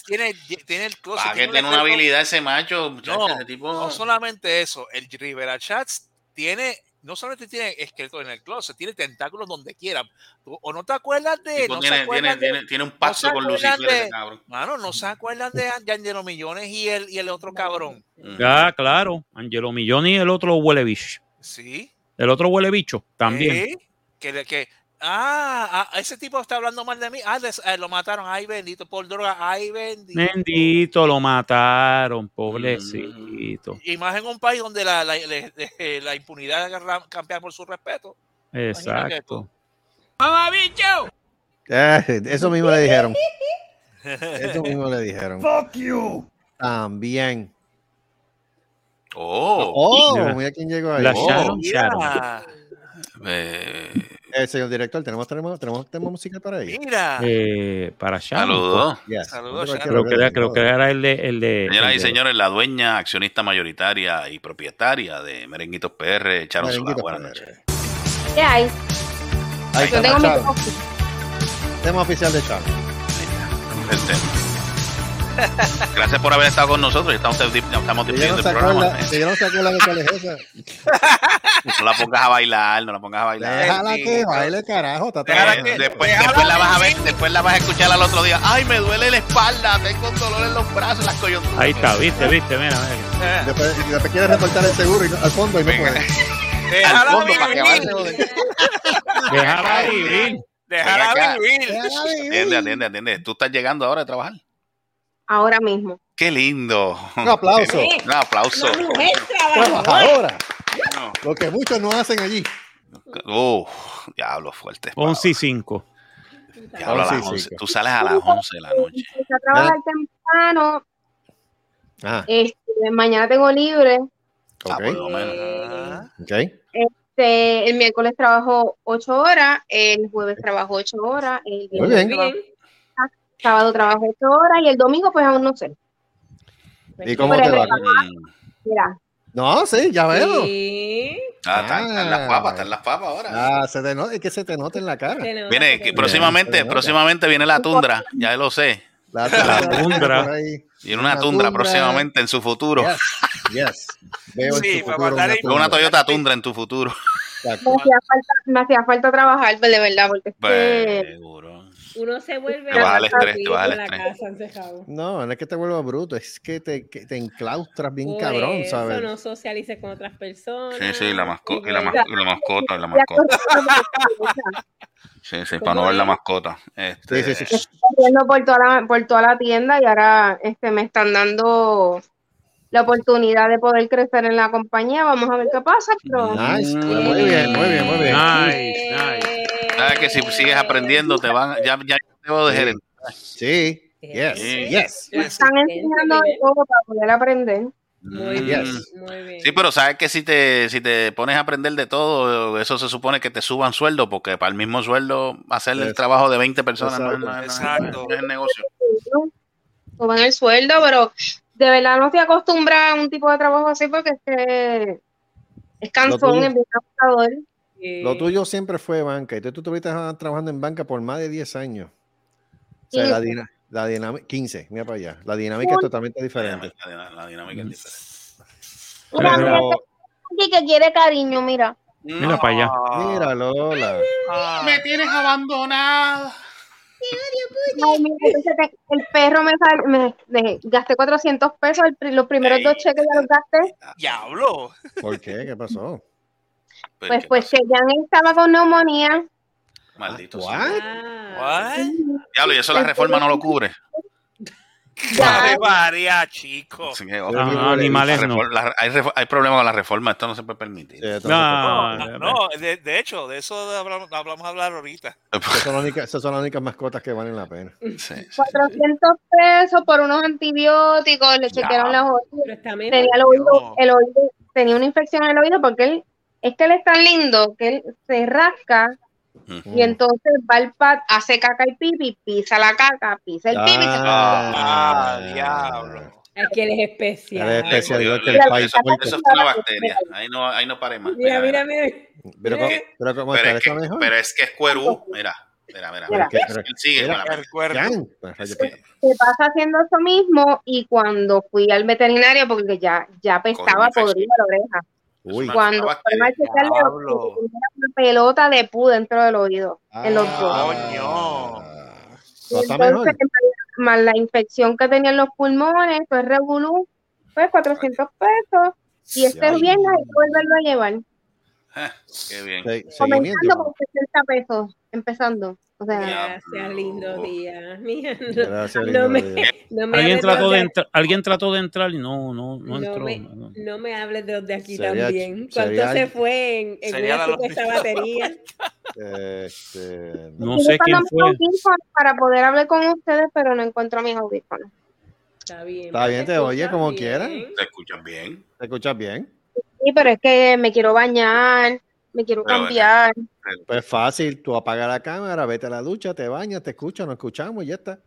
tiene, tiene el closet. Para que tiene tiene un una habilidad ese macho, muchacho, No, ese tipo. no solamente eso, el Rivera Chats tiene, no solamente tiene esqueletos en el closet, tiene tentáculos donde quiera. ¿O no te acuerdas de, tipo no tiene, acuerdan tiene, de- tiene, tiene un no pacto se con Lucifer, ese de- cabrón. Mano, ¿no se acuerdan de Angelo Millones y el, y el otro cabrón? Ya, claro. Angelo Milloni y el otro huele bicho. Sí. El otro huele bicho también. ¿Eh? Que, que, ah, ah, ese tipo está hablando mal de mí. Ah, eh, lo mataron. Ay, bendito, por droga. Ay, bendito. Bendito, lo mataron, pobrecito. Y más en un país donde la, la impunidad agarra- campea por su respeto. Exacto. Eh, eso mismo le dijeron. Eso mismo le dijeron. Fuck you. También. Oh, Oh, Mira. quién llegó ahí. La Oh, Sharon Sharon. Mira, eh, señor director, ¿tenemos, tenemos, tenemos, tenemos música para ahí. mira. Eh, para Sharon. saludos. Yes. Saludos, Sharon. Creo que, era, creo que era el de. El de Señoras y señores, la dueña, accionista mayoritaria y propietaria de Merenguitos PR, Charon Solá. Buenas noches. ¿Qué hay? Ahí Yo tengo mi. Tema oficial de Charo. El tema. Gracias por haber estado con nosotros. Ya Estamos, estamos despidiendo no el programa. que no se acuerda de cuál es esa. No la pongas a bailar, no la pongas a bailar. Déjala que baile, carajo. Está Déjala Eh, que- después, déjala después la vas a ver, después la vas a escuchar al otro día. Ay, me duele la espalda, tengo dolor en los brazos, las coyunturas. Ahí está, viste, viste, mira. mira. Eh, Después, y después quiere reportar el seguro y no- al fondo y no Venga. puede. Al Déjala fondo para que vivir. avance. Déjala. Déjala vivir. Déjala vivir. Atiende, atiende, atiende. Tú estás llegando ahora a trabajar. Ahora mismo. Qué lindo. Un aplauso. Un aplauso. Una mujer trabajadora. No. Lo que muchos no hacen allí. Uh, diablo fuerte. 11 y 5. Diablo, a las Once y 11. cinco. Tú sales a las 11 de la noche. Empecé a trabajar temprano. Ah, Este, mañana tengo libre. Ah, ok. por lo menos. Ah, ok. Este, el miércoles trabajo ocho horas, el jueves trabajo ocho horas, el Muy viernes bien. trabajo- sábado trabajo ocho horas y el domingo pues aún no sé. ¿Y cómo Pero te va? Mira, No, sí, ya veo. Sí. Ah, están, están las papas, están las papas ahora. Ah, se te nota, es que se te nota en la cara. Viene, que próximamente, Bien, próximamente viene la tundra, ya lo sé. La, tundra. ahí. Viene una Una tundra tundra. próximamente en su futuro. Yes, yes. Veo en Sí, para una. Toyota Tundra en tu futuro. Me hacía falta, me hacía falta trabajar, pues, de verdad, porque Pues, seguro. Uno se vuelve Te baja el estrés, te en la estrés. casa encejado. No, no es que te vuelvas bruto, es que te, que te enclaustras bien Por cabrón, eso ¿sabes? no socialices con otras personas. Sí, sí, la, masco- y la, pues, mas- y la mascota, y la mascota. corriendo Sí, sí, para no ver la mascota. Este, Sí, sí, sí. por toda la, por toda la tienda y ahora este, me están dando la oportunidad de poder crecer en la compañía. Vamos a ver qué pasa, pero Nice, muy bien, muy bien, muy bien. Nice, nice. ¿Sabes que si sigues aprendiendo te van, ya, ya debo de Sí. gerente. Sí, yes, Sí. yes. me están enseñando de todo para poder aprender. Muy Mm. bien, muy bien. Sí, pero sabes que si te, si te pones a aprender de todo, eso se supone que te suban sueldo, porque para el mismo sueldo hacerle el trabajo de 20 personas no es, Exacto. no es- Exacto. no es el negocio. Suban el sueldo, pero de verdad no estoy acostumbrada a un tipo de trabajo así porque es que es cansón, es bien agotador. Lo tuyo siempre fue banca y tú, tú estuviste trabajando en banca por más de 10 años. O sea, la, 15. dina- la dinámica, 15, mira para allá. La dinámica es totalmente diferente. la- la dinámica es diferente. Mira, Pero- mira, que quiere cariño, mira. Mira para allá. Mira, Lola. Ah, Me tienes abandonada. Mira, el perro me, sal- me de- gasté 400 pesos, el los primeros Ey. dos cheques ya los gasté. diablo. ¿Por qué? ¿Qué pasó? Pues, ¿qué pues que Jan estaba con neumonía. Maldito What? Ah, What? Diablo, y eso la reforma no lo cubre. Ya, Ave María, chico. Así que, Ajá, ojo, animales no. la- hay, hay problemas con la reforma, esto no se puede permitir. Sí, No, Ah, No, de, de hecho, de eso hablamos, hablamos a hablar ahorita. Esas son, las únicas, esas son las únicas mascotas que valen la pena. Sí, sí. 400 pesos por unos antibióticos, le chequearon las mejor. Tenía el oído, No. el oído, tenía una infección en el oído porque él, es que él es tan lindo que él se rasca y entonces va al pad, hace caca y pipi, pisa la caca, pisa el pipi. se- Ah, diablo. Es que él es especial. Él es especial, igual que el Eso- país. eso, es una bacteria. Ahí no, ahí no pare más. Mira, mira, mira. Pero, ¿cómo- pero ¿cómo Pero está? es, que, ¿Está mejor? pero es que es cuerú. Mira, mira, mira. Mira. Sigue. Mira. mira, se pasa haciendo eso mismo y cuando fui al veterinario porque ya ya infección. podrida la oreja Uy, cuando una pelota de pu dentro del oído en los dos Coño. No Entonces, mejor. más la infección que tenía en los pulmones pues revolú pues 400 pesos y este viernes hay que volverlo a llevar Qué bien. Se- comenzando por 60 pesos empezando o sea Gracias, lindo día. No, Gracias, no lindo me, día. no me Alguien trató, de alguien trató de entrar y no, no, no no entró. me, no, me hables de los de aquí Sería- también. ¿Cuánto sería- se fue en, en una supuesta batería? Este, No sé quién fue. para poder hablar con ustedes pero no encuentro mis audífonos Está bien. Está pero bien, te oye escuchas como bien. quiera. ¿Te escuchas bien? ¿Te escuchas bien? Sí, pero es que me quiero bañar, me quiero Pero, cambiar. Pues fácil, tú apagas la cámara, vete a la ducha, te bañas, te escuchas, nos escuchamos y ya está.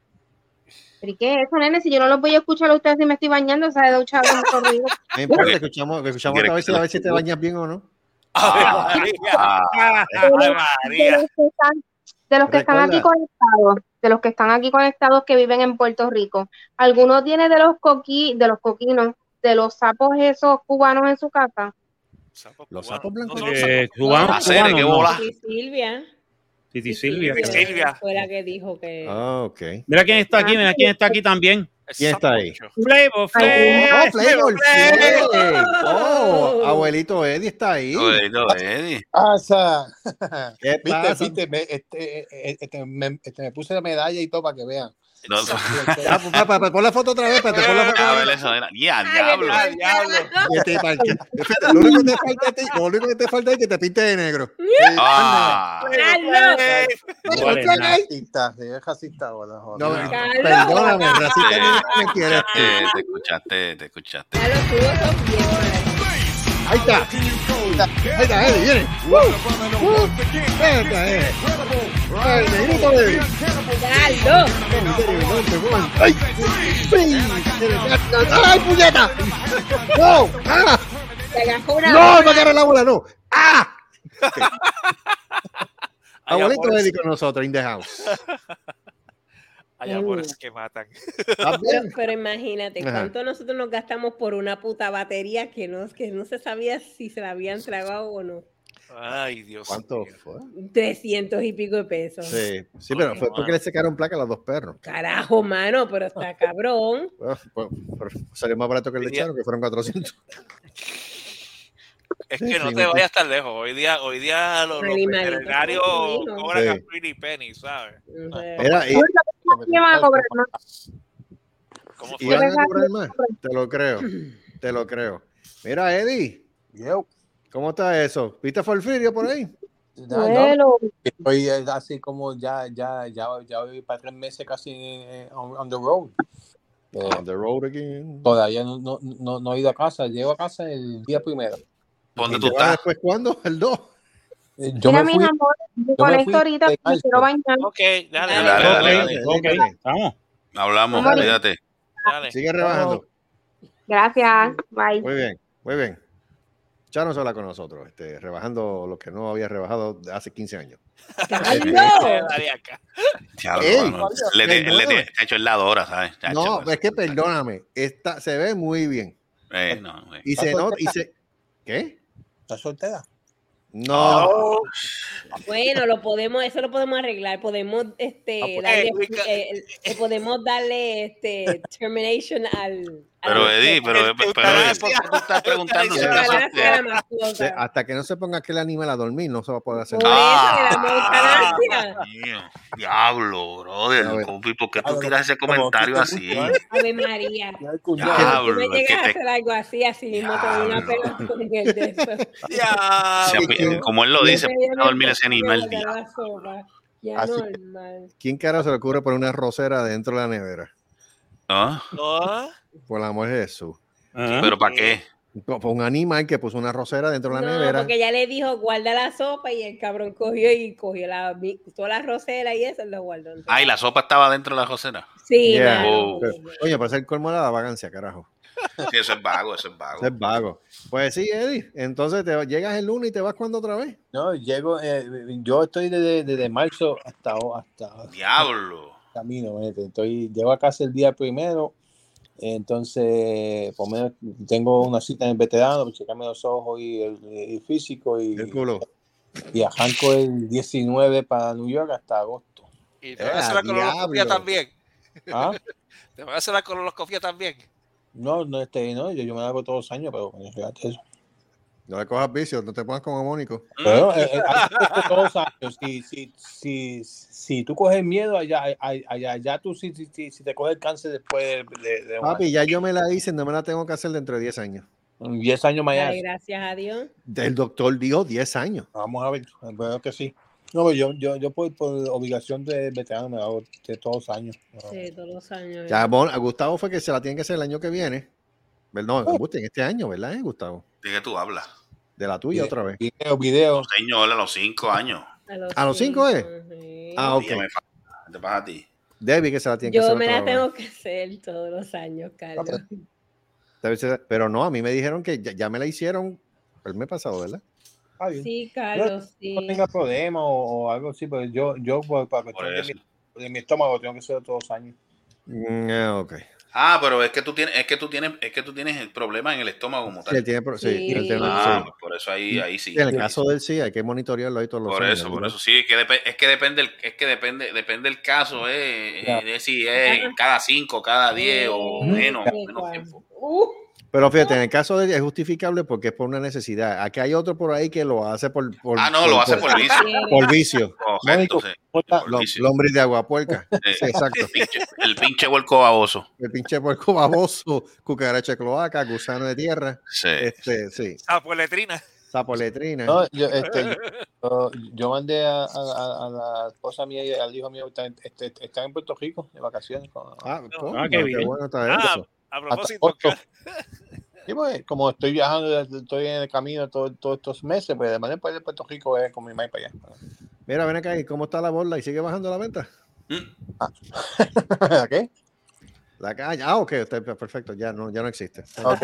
¿Pero qué es eso, nene? Si yo no los voy a escuchar a ustedes si me estoy bañando, ¿sabes? De duchar con corrido. No importa, escuchamos, escuchamos otra vez a ver si te bañas bien o no. Ave María. Ah, Ave De María. los que están, de los que están aquí conectados, de los que están aquí conectados que viven en Puerto Rico, ¿alguno tiene de los coquí, de los coquinos, de los sapos esos cubanos en su casa? Los sapos blancos. No Eh, sapos cubano, Hacer, cubano, qué no. bola. Sí, Silvia. Titi Silvia. Sí, Silvia. Fue la que dijo que. Ah, ok. Mira quién está aquí, mira quién está aquí también. ¿Quién está ahí? Flavor, Ay, Flav. Oh, Flavor Flav. Oh, abuelito Eddie está ahí. Oye, no, Eddie. Pasa. ¿Qué Viste, pasa? viste, me, este, eh, este, me, este, me puse la medalla y todo para que vean. No. Ah, pues, pa- pa- pa- pon la foto otra vez, espérate, pon la foto A ver, eso era. Ya, diablo. Ah, diablo. Este, que- Lo único que te falta a ti, lo único que te falta es que te pintes de negro. Ah. Racista, es racista. No, No. perdóname, racista ni me quieres. te, te escuchaste, te escuchaste. Bien. Ahí está. Ahí está, Eddie, viene. Uh, uh, ahí está, Eddie. Ay, negrito, Eddie. ¡Carlos! ¡Ay! ¡Ay, puñeta! ¡No! ¡Ah! Te agarró una ¡No! ¡Me agarré la bola! ¡No! ¡Ah! Abuelito Eddie con nosotros, in the house. Hay amores que matan. ¿Estás Pero, imagínate, Ajá. ¿cuánto nosotros nos gastamos por una puta batería que no, que no se sabía si se la habían tragado o no? Ay, Dios ¿Cuánto mío. fue? 300 y pico de pesos. Sí, sí, pero fue porque le sacaron placa a los dos perros. Carajo, mano, pero está cabrón. Ah, pues, pero salió más barato que el Sí. lechero, que fueron 400. Es que no Sí, te no. vayas tan lejos. Hoy día, hoy día los, los veterinarios cobran a Sí. pretty penny, ¿sabes? Era, y, ¿Qué van a cobrar? No, ¿Cómo y fue? van a cobrar más. Te lo creo. Te lo creo. Mira, Eddie, Yo, ¿cómo está eso? ¿Viste Forfirio por ahí? ya, no, Bueno, estoy eh, así como ya, ya, ya, ya voy para tres meses casi eh, on, on the road. Eh, On the road again. todavía no, no, no, no he ido a casa. Llego a casa el día primero. ¿Dónde ¿Y tú estás? después cuándo? ¿El 2? Eh, Yo mira, me mis fui. amores, me me conecto ahorita me quiero bañar. Ok, dale, Dale, dale, dale, dale, dale. Ok, vamos. Hablamos, cuídate. dale. Sigue rebajando. Gracias. Bye. Muy bien, muy bien. Charo se habla con nosotros, este, rebajando lo que no había rebajado de hace 15 años. ¡Carlos! Dale acá. Diablo, Ey, mano. Le, te- le, te- perdóname. te ha hecho el lado ahora, ¿sabes? Chacho, No, es que perdóname, está, se ve muy bien. Eh, no. Y se nota, y se... ¿Qué? ¿Estás soltera? No, Oh, Bueno, lo podemos, eso lo podemos arreglar. Podemos, este, Ah, pues, darle, eh, eh, eh, podemos darle, este, termination al. Pero Eddie, pero, pero, se- hasta que no se ponga aquel animal a dormir, no se va a poder hacer nada. Ah, mío. Diablo, brother. ¿Cómo- ¿Por qué Ah, tú tiras ese como comentario te así? ¿eh? Ave María. Si tú me Diablo, llegas a hacer algo así, así mismo te doy una Diablo. pelota con el de eso. api- Como él lo dice, Yo ¿por qué me a dormir ese animal? diablo? ¿Quién carajo se le ocurre poner una rosera dentro de la nevera? ¿No? No, Por el amor de Jesús. Ajá. ¿Pero para qué? Fue un animal que puso una rosera dentro de la No, nevera. porque ella le dijo, guarda la sopa y el cabrón cogió y cogió la, toda la rosera y eso lo guardó. Ay, la sopa estaba dentro de la cocina. Sí, Yeah. mano. Oh. Pero, Oye, para ser colmo de la vagancia, carajo. Sí, eso es vago, eso es vago. Eso es vago. Pues sí, Eddie. Entonces te llegas el lunes y te vas cuando otra vez. No, llego, eh, yo estoy desde, desde marzo hasta, hasta Diablo. Camino. fíjate. Estoy, llego a casa el día primero. Entonces, por lo menos tengo una cita en el veterano para checarme los ojos y el, físico. Y, El culo. y arranco el 19 para New York hasta agosto. Y te van a Eh, hacer la colonoscopia también. ¿Ah? Te van a hacer la colonoscopia también. No, no, este, no, yo, yo me la hago todos los años, pero eso. No le cojas vicios, no te pongas como Mónico. Pero eh, eh, hace todos los años, si, si, si, si tú coges miedo, allá, allá, allá, allá tú si, si, si, si te coges el cáncer después de, de, de un Papi, ya yo me la hice, no me la tengo que hacer dentro de 10 años. año. 10 años mañana. Ay, gracias a Dios. El doctor dijo 10 años. Vamos a ver, bueno que sí. No, pero yo, yo, yo por, por obligación de veterano me hago de todos los años. Sí, todos los años. Ya, Bon- a Gustavo fue que se la tiene que hacer el año que viene. ¿Verdad? No, en este año, ¿verdad, eh, Gustavo? ¿De qué tú hablas? De la tuya otra vez. Video, video. Señor, a los cinco años. ¿A los cinco, eh? sí. Ah, ok. Me fa- ¿Qué te pasa a ti? Debbie que se la tiene que Yo hacer me otra la vez. tengo que hacer todos los años, Carlos. Debe ser- Pero no, a mí me dijeron que ya, ya me la hicieron el mes pasado, ¿verdad? Bien. Sí, Carlos, sí. No tenga problema o, o algo así, pero yo, yo por, para Por cuestión de mi, de mi estómago tengo que hacer todos los años. Mm, ah, ok. Ah, pero es que tú tienes, es que tú tienes, es que tú tienes el problema en el estómago como Sí, tal. él tiene pro- sí, Sí. tiene- Ah, sí. pues por eso ahí, ahí sí. En el caso de él sí, hay que monitorearlo ahí todos los Por años. eso, por ¿no? eso sí, que es que depende, el, es que depende, depende el caso, eh, Ya. eh, de si es cada cinco, cada diez o Sí, menos, sí, menos tiempo. Uh, Pero fíjate, en el caso de es justificable porque es por una necesidad. Aquí hay otro por ahí que lo hace por, por Ah, no, lo hace por vicio. por vicio. Correcto, sí, Lo- vicio. Lombriz de agua puerca. Sí, exacto. El pinche, el pinche vuelco baboso. El pinche puerco baboso, cucaracha de cloaca, gusano de tierra. Sí. Este, sí, letrina. sapo letrina. No, yo, este, yo, yo mandé a, a- a- a la esposa mía y al hijo mío, están, este, están en Puerto Rico de vacaciones. con- Ah, Ah, qué qué bien. bueno está Ah, eso. A propósito, Sí, pues, como estoy viajando, estoy en el camino todo- todos estos meses, pues de manera ir de Puerto Rico es con mi mamá para allá. Mira, ven acá, ¿y cómo está la borla? ¿Y sigue bajando la venta? Mm, ¿Qué? La calle. Ah, ok, perfecto, ya no, ya no existe. Esa,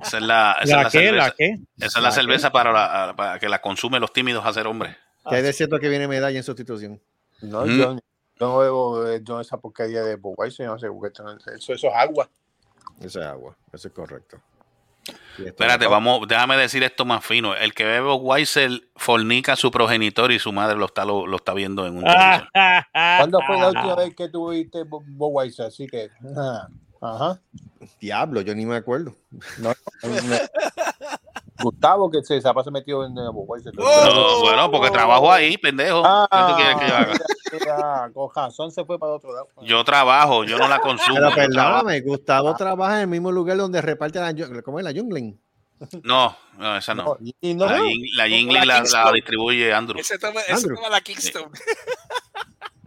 esa es la, esa es ¿La qué? cerveza. ¿La qué? Esa es la ¿La cerveza para, la, para que la consumen los tímidos a ser hombres. Que hay de cierto que viene medalla en sustitución. No, Mm. yo, yo no bebo eh, yo esa porquería de no sé, esto- eso, eso es agua. Eso es agua, eso es correcto. Espérate, vamos, déjame decir esto más fino. El que bebe Weiser fornica a su progenitor y su madre lo está, lo, lo está viendo en un televisor. ¿Cuándo fue la última vez que tuviste Budweiser? Así que, ajá. Diablo, yo ni me acuerdo. No, no. Gustavo, que se, se ha pasado metido en el Budweiser. No, bueno, porque trabajo ahí, pendejo. ¿Qué tú quieres que yo haga? Ah, con razón se fue para otro lado. Yo trabajo, yo no la consumo. Pero perdóname, Gustavo trabaja en el mismo lugar donde reparte la, ¿cómo es la Jungling? No, no, esa no. No, y no, La, no. Jing- la Jingling la, la distribuye Andrew. Ese toma, ese Andrew. toma la Kingston.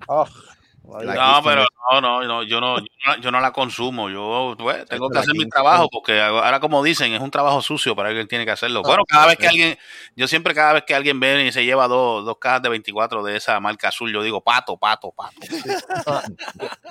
Ah, La No, pero no, no, no, yo no, yo no, la consumo. Yo pues, tengo que hacer mi trabajo porque ahora, como dicen, es un trabajo sucio para alguien tiene que hacerlo. Bueno, cada vez que alguien, yo siempre cada vez que alguien viene y se lleva dos, dos cajas de 24 de esa marca azul, yo digo pato, pato, pato.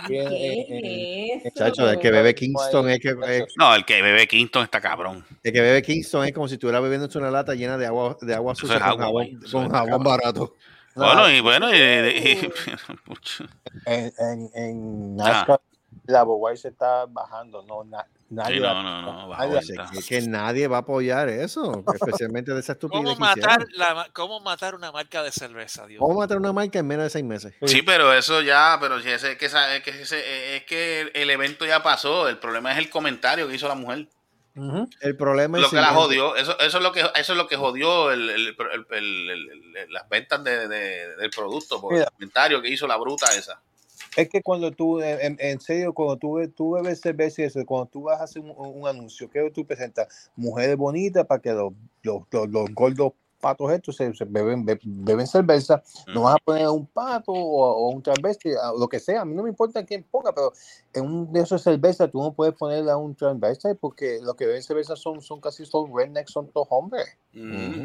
bien, eh, eh, ¿Qué es Chacho, el que bebe Kingston es que, es- No, el que bebe Kingston está cabrón. el que bebe Kingston es como si estuviera bebiendo una lata llena de agua, de agua sucia es con agua, jabón, barato. No, Bueno, y bueno, y, y- en, en, en Ah. NASCAR la Budweiser está bajando. No, na- nadie Sí, la- no, no, no, bajó nadie- esta. Es que nadie va a apoyar eso, especialmente de esa estupidez ¿Cómo matar, la, ¿Cómo matar una marca de cerveza, Dios? A matar una marca en menos de seis meses. Sí, pero eso ya, pero si ese, que esa- es que ese- es que el evento ya pasó. El problema es el comentario que hizo la mujer. El problema es Lo que la jodió, eso, eso es lo que eso es lo que jodió el, el- el- el- el- el- las ventas de, de- del producto, por el Mira. comentario que hizo la bruta esa. Es que cuando tú, en, en serio, cuando tú, tú bebes cerveza y eso, cuando tú vas a hacer un, un anuncio, ¿qué tú presentas? Mujeres bonitas para que los, los, los, los gordos patos estos se, se beben, be- beben cerveza. No Ujú. vas a poner un pato o, o un transvesti, lo que sea. A mí no me importa quién ponga, pero en un de esos cerveza tú no puedes ponerle a un transvesti porque los que beben cerveza son, son casi son rednecks, son todos hombres. Ujú.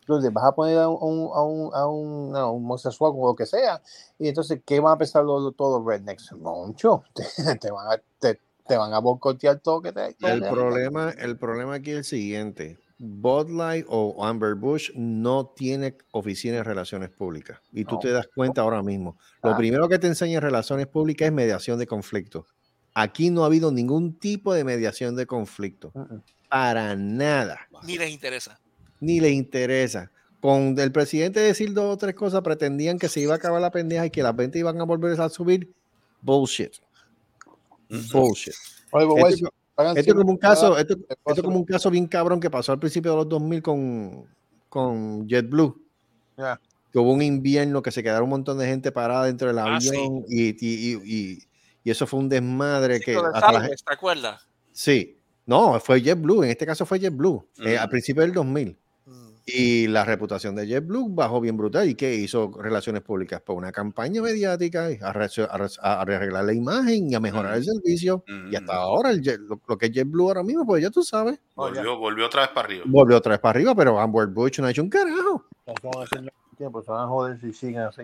Entonces vas a poner a un, a un, a un, a un homosexual o lo que sea, y entonces, ¿qué van a pensar los, los- todos los rednecks? Moncho, te, te van a, te, te van a boicotear todo que te. El problema, el problema aquí es el siguiente. Bud Light o Amber Bush no tiene oficina de relaciones públicas. Y tú No. te das cuenta ahora mismo. Lo Ah. primero que te enseña en relaciones públicas es mediación de conflictos. Aquí no ha habido ningún tipo de mediación de conflicto. Para nada. Ni les interesa. Ni le interesa. Con el presidente decir dos o tres cosas, pretendían que se iba a acabar la pendeja y que las ventas iban a volver a subir. Bullshit. Bullshit. Oye, Esto- es como un 100 caso, esto, esto como un caso bien cabrón que pasó al principio de los 2000 con, con JetBlue. Que hubo un invierno que se quedaron un montón de gente parada dentro del Ah, sí. avión y, y, y- y- y eso fue un desmadre que Lo de hasta la Salves, ¿Te acuerdas? Sí, no, fue JetBlue, en este caso fue JetBlue, eh, Mm. al principio del 2000. Y la reputación de JetBlue bajó bien brutal. ¿Y qué hizo Relaciones Públicas? Pues una campaña mediática a, re- a re- a arreglar la imagen y a mejorar el servicio. Y hasta ahora, el Jet- lo, lo que es JetBlue ahora mismo, pues ya tú sabes, Volvió, volvió otra vez para arriba. volvió otra vez para arriba, pero Amber Bush no ha hecho un carajo. Eso van a hacer tiempo, se van a joder si siguen así.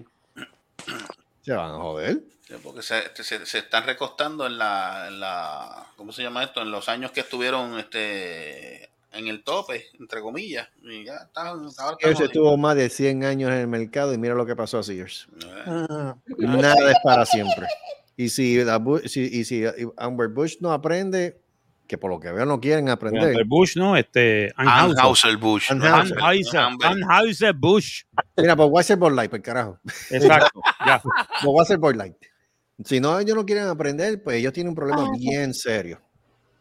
Se van a joder. Sí, Porque se, se- se están recostando en la, en la, ¿cómo se llama esto? En los años que estuvieron este, en el tope, entre comillas. Y ya están, ahora Sears estuvo más de 100 años en el mercado y mira lo que pasó a Sears. Eh, Nada es para siempre. Y si, la si- y si Amber Bush no aprende, que por lo que veo no quieren aprender, Amber Bush, ¿no? Este, Anheuser. Bush. Anheuser. Bush. mira, pues voy a hacer Bud Light, pues carajo. Exacto. ya. Pues voy a hacer Bud Light. Si no, ellos no quieren aprender, pues ellos tienen un problema bien serio.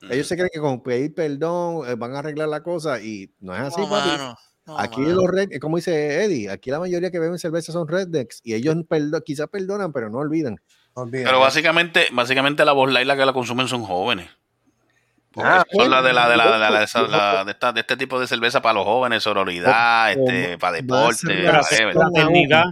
Ellos se creen que con pedir perdón eh, van a arreglar la cosa y no es así, No, papi. mano, no, Aquí mano. los red, como dice Eddie, aquí la mayoría que beben cerveza son rednecks y ellos perdo- quizás perdonan, pero no olvidan. Pero básicamente, básicamente la voz la que la consumen son jóvenes. Porque Ah, son la de la de la, de la- bueno, de esa- la- de esta- de este tipo de cerveza para los jóvenes, sororidad, este, para deporte. Fraternidad.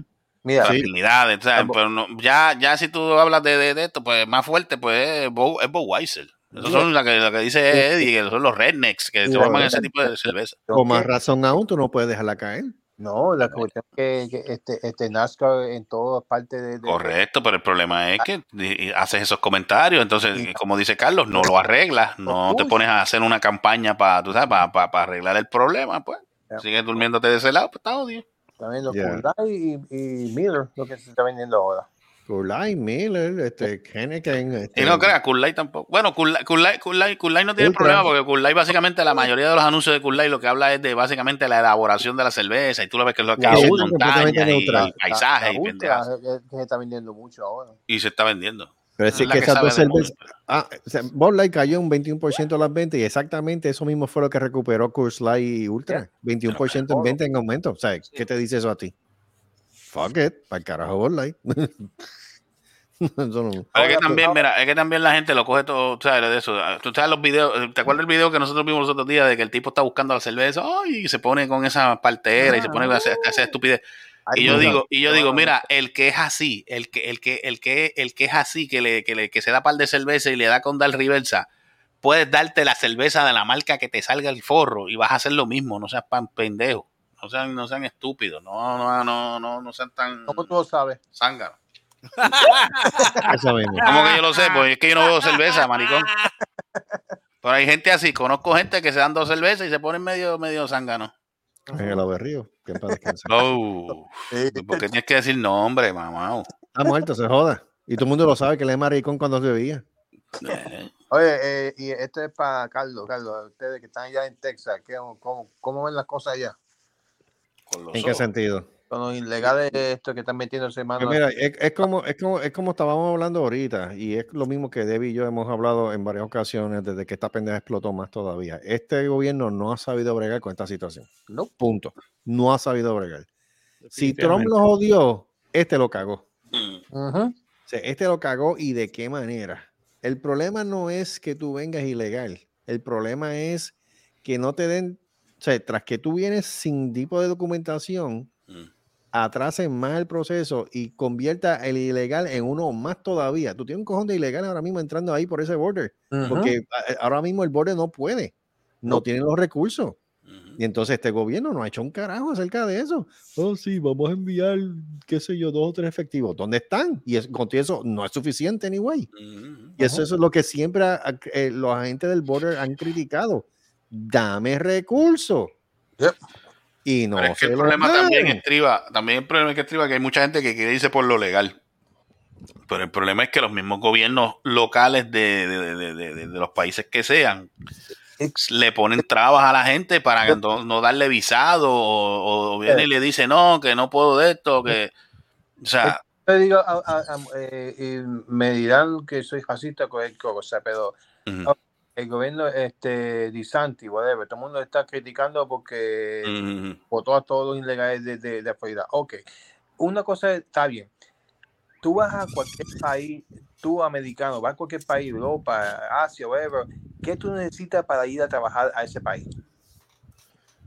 Mira, Sí. o sea, pero no- ya, ya si tú hablas de, de, de esto, pues más fuerte, pues es Bo- es Budweiser. Esos son la que, la que dice Eddie, que son los rednecks que Sí, toman ese tipo de cerveza. Con más que- razón aún, tú no puedes dejarla caer. no, la cuestión es que, que este, este NASCAR en todas partes de, de- Correcto, pero el problema es que di- haces esos comentarios, entonces, como dice Carlos, no lo arreglas, no te pones a hacer una campaña para, tú sabes, para, para, para arreglar el problema, pues. Sigues durmiéndote de ese lado, pues está odio. también los Yeah. Y, y Miller, lo que se está vendiendo ahora. Cool Miller, este, Henneken. Este, Y no creas, Light tampoco. Bueno, Light- Cool Light no tiene Ultra. problema porque Light básicamente la mayoría de los anuncios de Light lo que habla es de básicamente la elaboración de la cerveza y tú lo ves que es lo que La es Ultra montaña y neutral. paisaje La y Ultra que se está vendiendo mucho ahora. Y se está vendiendo. Pero es la que que esas dos cervezas. Ah, o sea, Bud Light cayó un 21% de las ventas y exactamente eso mismo fue lo que recuperó Coors Light y Ultra. 21% en venta en aumento. O sea, ¿qué te dice eso a ti? Fuck it, para el carajo Bud Light. Eso no- Pero es que también, mira, es que también la gente lo coge todo, ¿sabes? De eso. Tú sabes los videos, ¿te acuerdas el video que nosotros vimos los otros días de que el tipo está buscando la cerveza? ¡Ay! Y se pone con esa partera y se pone a hacer, a hacer estupidez. Ay, Y yo digo, y yo digo, mira, el que es así, el que, el que, el que, el que es así, que le, que le, que se da par de cerveza y le da con dar reversa, puedes darte la cerveza de la marca que te salga el forro y vas a hacer lo mismo, no seas pan pendejo, no sean, no sean estúpidos, no, no, no, no, no sean tan ¿Cómo tú lo sabes? Eso mismo. ¿Cómo que yo lo sé? Pues es que yo no veo cerveza, maricón. Pero hay gente así, conozco gente que se dan dos cervezas y se ponen medio, medio zángano. En el Averrío. Que en paz descanse. Oh, ¿Por qué tienes que decir nombre, mamá? Está muerto, se joda. Y todo el mundo lo sabe que él es maricón cuando se bebía. Eh, Oye, eh, y esto es para Carlos, Carlos, ustedes que están allá en Texas, ¿qué, cómo, ¿cómo ven las cosas allá? Con los ¿En qué ojos. sentido? Con los ilegales estos que están metiéndose mano. Pues mira, es, es como, es, como, es como estábamos hablando ahorita, y es lo mismo que Debbie y yo hemos hablado en varias ocasiones desde que esta pendeja explotó más todavía. Este gobierno no ha sabido bregar con esta situación. No. Punto. No ha sabido bregar. Si Trump lo jodió, este lo cagó. Mm, Ujú. O sea, este lo cagó y de qué manera. El problema no es que tú vengas ilegal. El problema es que no te den, o sea, tras que tú vienes sin tipo de documentación, mm. atrasen más el proceso y convierta el ilegal en uno más todavía. Tú tienes un cojón de ilegal ahora mismo entrando ahí por ese border, Ujú. porque a- ahora mismo el border no puede, no No. tiene los recursos. Y entonces este gobierno no ha hecho un carajo acerca de eso. Oh, sí, vamos a enviar, qué sé yo, dos o tres efectivos. ¿Dónde están? Y es, con eso no es suficiente, anyway. Ujú. Y eso, eso es lo que siempre a- a- eh, los agentes del border han criticado. Dame recursos. Yep. Y no Pero es que el problema también dan. estriba, también el problema es que estriba que hay mucha gente que quiere irse por lo legal. Pero el problema es que los mismos gobiernos locales de, de- de- de- de- de los países que sean le ponen trabas a la gente para no, no darle visado o, o viene y le dice no, que no puedo de esto, que... O sea, Yo digo, a- a- a- eh, y me dirán que soy racista con el cosa, pero ujú, el gobierno, este, Disanti, whatever, todo el mundo está criticando porque ujú, votó a todos los ilegales de, de, de Florida. Ok, una cosa está bien. Tú vas a cualquier país, tú americano, vas a cualquier país, Europa, Asia, whatever, ¿qué tú necesitas para ir a trabajar a ese país?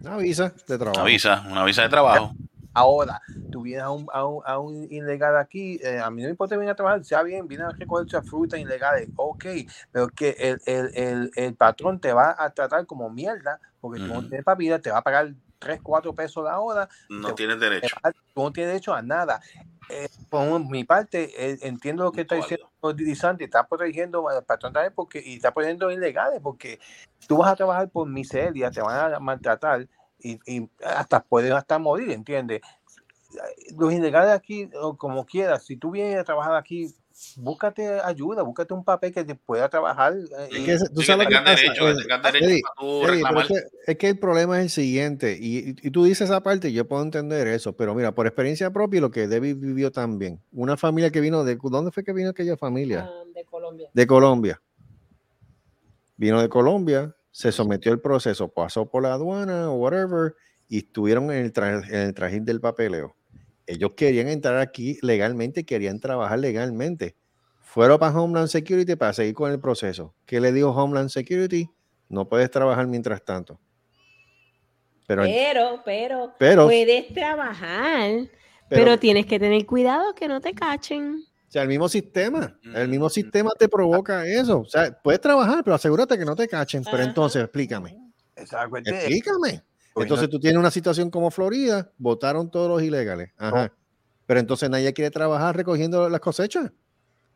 Una visa de trabajo. una visa, una visa de trabajo. Ahora, tú vienes a un, a un, a un ilegal aquí, eh, a mí no me importa venir a trabajar, sea bien, viene a recoger sus frutas ilegales, ok, pero que el, el, el, el patrón te va a tratar como mierda, porque tú no tienes papilla, te va a pagar 3, 4 pesos la hora, No tienes te derecho. va a- tú no tienes derecho a nada. Eh, por mi parte, eh, entiendo lo que está diciendo Di Santi, está protegiendo al patrón también porque, y está protegiendo ilegales, porque tú vas a trabajar por miseria, te van a maltratar y, y hasta pueden hasta morir, ¿entiendes? Los ilegales aquí, o como quieras, si tú vienes a trabajar aquí, búscate ayuda, búscate un papel que te pueda trabajar. Es que, tú Sí, sabes derecho, Eddie, Eddie, es, es el problema es el siguiente, y, tú dices esa parte, y yo puedo entender eso, pero mira, por experiencia propia, y lo que David vivió también, una familia que vino de, ¿dónde fue que vino aquella familia? Ah, de Colombia. De Colombia. Vino de Colombia, se sometió al proceso, pasó por la aduana o whatever, y estuvieron en el, en el trajín del papeleo. Ellos querían entrar aquí legalmente, querían trabajar legalmente. Fueron para Homeland Security para seguir con el proceso. ¿Qué le dijo Homeland Security? No puedes trabajar mientras tanto. Pero, Pero, pero, pero, puedes trabajar, pero, pero tienes que tener cuidado que no te cachen. O sea, el mismo sistema, el mismo Mm. sistema te provoca eso. O sea, puedes trabajar, pero asegúrate que no te cachen. Pero entonces, explícame. Explícame. Entonces tú tienes una situación como Florida, votaron todos los ilegales. Ajá. Pero entonces nadie quiere trabajar recogiendo las cosechas.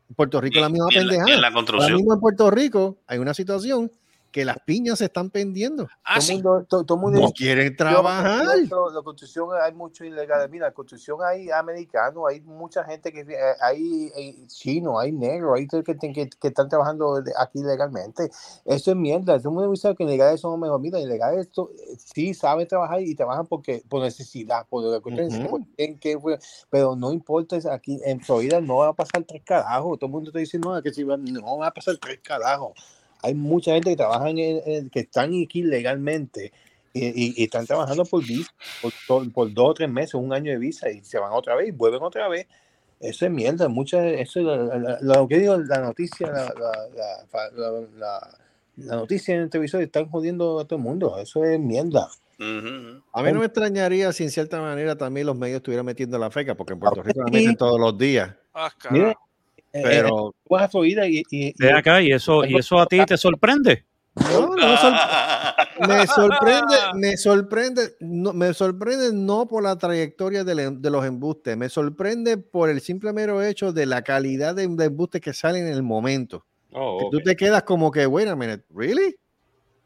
En Puerto Rico Y- la misma y en la- y pendejada. en la Ahora construcción. mismo en Puerto Rico hay una situación que las piñas se están pendiendo. Ah, todo, sí. mundo, to- todo mundo No quieren trabajar. yo- la construcción hay mucho ilegal. Mira, la construcción hay americanos, hay mucha gente que eh, hay, hay chino, hay negro, hay que, que, que- que están trabajando aquí ilegalmente. Eso es mierda. Todo el mundo dice que ilegales son mejor. Mira, ilegales to- sí saben trabajar y trabajan porque por necesidad, por en que fue- pero no importa, es aquí en Florida no va a pasar tres carajos. Todo el mundo te dice, no, que si va- no va a pasar tres carajos. Hay mucha gente que trabaja en, en- que están aquí legalmente y, y- y están trabajando por visa, por, dos o tres meses, un año de visa y se van otra vez y vuelven otra vez. Eso es mierda, mucha, eso es la- la- la- lo que digo, la noticia, la, la, la, fa- la- la- la noticia en el televisor están jodiendo a todo el mundo, eso es mierda. A mí no me extrañaría si en cierta manera también los medios estuvieran metiendo la feca, porque en Puerto Rico la meten todos los días. Ah, Mira, carajo. eh, Pero tú vas a Florida y, y- y- Ve acá, y eso, y eso a ti te sorprende. no, no me, sor- me sorprende, me sorprende, no, me sorprende no por la trayectoria del em- de, los embustes, me sorprende por el simple mero hecho de la calidad de, de embustes que salen en el momento. que tú te quedas como que, wait a minute, ¿really?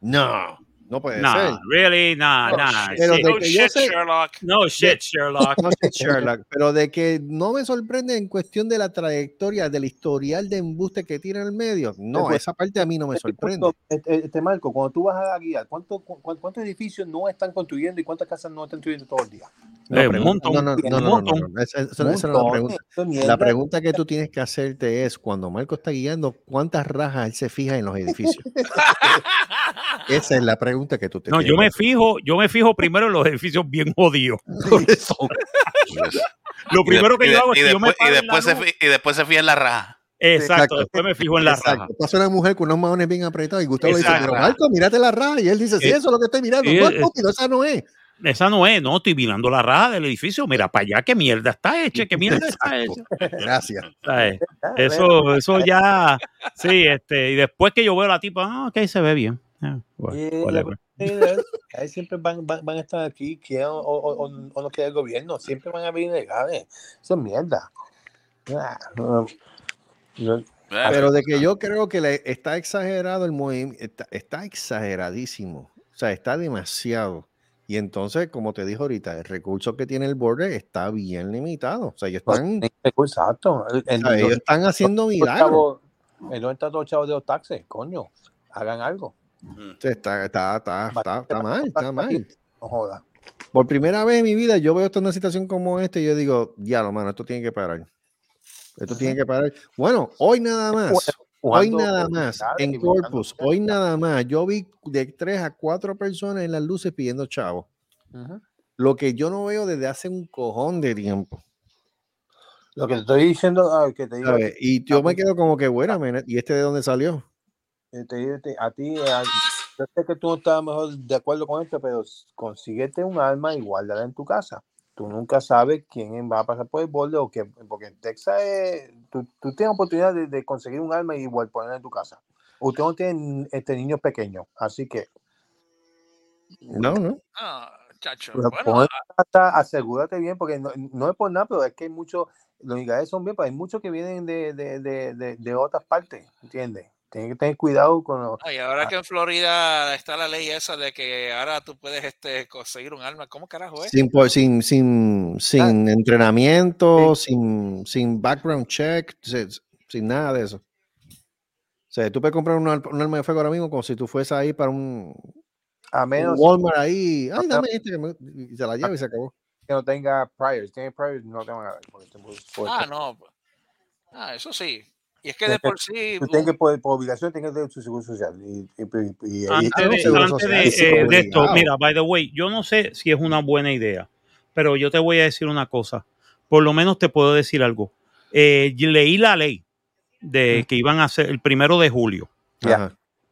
No, no puede ser. Nah, really, nah, No nah. shit. Pero shit. de No que yo shit, sé- Sherlock. No shit, Sherlock. No sé, Sherlock, pero de que no me sorprende en cuestión de la trayectoria, del historial de embuste que tiene el medio. No, Pues, esa parte a mí no me sorprende. ¿Cuánto- Este, este, Marco, cuando tú vas a la guía, ¿cuánto, cu- cu- ¿cuántos edificios no están construyendo y cuántas casas no están construyendo todo el día? Eh, un pregunta- montón, no, no, no, no, no, no, no, esa- no es la pregunta. La pregunta que tú tienes que hacerte es, cuando Marco está guiando, ¿cuántas rajas él se fija en los edificios? Esa es la pregunta que tú te No, yo me hacer. fijo, yo me fijo primero en los edificios bien jodidos. Por eso. Lo primero que yo hago es y que yo me después, y, después se, y después se fía en la raja. Exacto, Exacto. después me fijo en la raja. Exacto. Pasa una mujer con unos maones bien apretados y Gustavo le dice, Exacto. pero Marco, mírate la raja. Y él dice, sí, Eh, eso es lo que estoy mirando. eh, No, eh, estúpido, esa no es. Esa no es, no, estoy mirando la raja del edificio. Mira para allá, qué mierda está hecha, qué mierda está hecha. Gracias. ¿Sabes? Eso, eso ya, sí, este, y después que yo veo a la tipa, ah, ok, se ve bien. Ah, bueno, Y la whatever. cuestión es, ahí siempre van, van, van a estar aquí, quieran o, o, o, o no quiera el gobierno, siempre van a venir ilegales. Eso es mierda. Ah, no, no, Eh, Pero de que yo creo que le está exagerado el movimiento, está, está exageradísimo. O sea, está demasiado. Y entonces, como te dije ahorita, el recurso que tiene el borde está bien limitado. O sea, ellos están, Exacto. El, sea, ellos están haciendo milagros. el ¿Dónde están los chavos de los taxes? Coño, hagan algo. Está, está, está, está, está mal, está mal. No joda. Por primera vez en mi vida, yo veo esta una situación como esta y yo digo, ya lo mano, esto tiene que parar. Esto tiene que parar. Bueno, hoy nada más. Hoy nada más, en Corpus, hoy nada más, yo vi de tres a cuatro personas en las luces pidiendo chavos. Ujú. Lo que yo no veo desde hace un cojón de tiempo. Lo que te estoy diciendo, ah, que te digo, ¿sabes? Y yo me quedo como que, bueno, ¿y este de dónde salió? Eh, te a ti, a- yo sé que tú no estás mejor de acuerdo con esto, pero consíguete un arma y guárdala en tu casa. Tú nunca sabes quién va a pasar por el borde o que, porque en Texas es- tú, tú tienes oportunidad de, de conseguir un arma y igual ponerla en tu casa. Usted no tiene este niños pequeños, así que No, no. Ah, chacho. Bueno, hasta asegúrate bien, porque no, no es por nada, pero es que hay muchos, los legales son bien, pero hay muchos que vienen de, de, de, de, de otras partes, ¿entiendes? Tienes que tener cuidado con los... ay, ahora que en Florida está la ley esa de que ahora tú puedes este, conseguir un arma, ¿cómo carajo es? Sin, por- sin, sin, sin entrenamiento, sin, sin background check, sin, sin nada de eso. O sea, tú puedes comprar un, un arma de fuego ahora mismo como si tú fueses ahí para un, A un menos Walmart ahí. Ay, dame este que me- y se la lleva y se acabó. que no tenga priors. Tiene priors, no te van a dar. porque te- por- Ah, no. Ah, eso sí. Y es que Tienes de que- por sí. Tú tienes que, por, por obligación, tienes que tener tu seguro social. Y, y, y- y- Antes de, seguro antes social, de, sí, eh, de esto, mira, by the way, yo no sé si es una buena idea, pero yo te voy a decir una cosa. Por lo menos te puedo decir algo. Eh, leí la ley de que iban a hacer el primero de julio,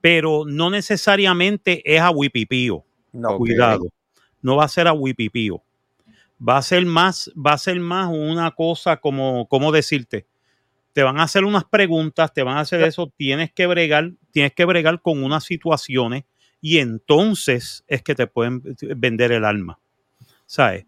pero no necesariamente es a Wipipío. no. Cuidado. No va a ser a Wipipío. Va a ser más, va a ser más una cosa como, ¿cómo decirte? Te van a hacer unas preguntas, te van a hacer eso, tienes que bregar, tienes que bregar con unas situaciones y entonces es que te pueden vender el alma. ¿Sabes?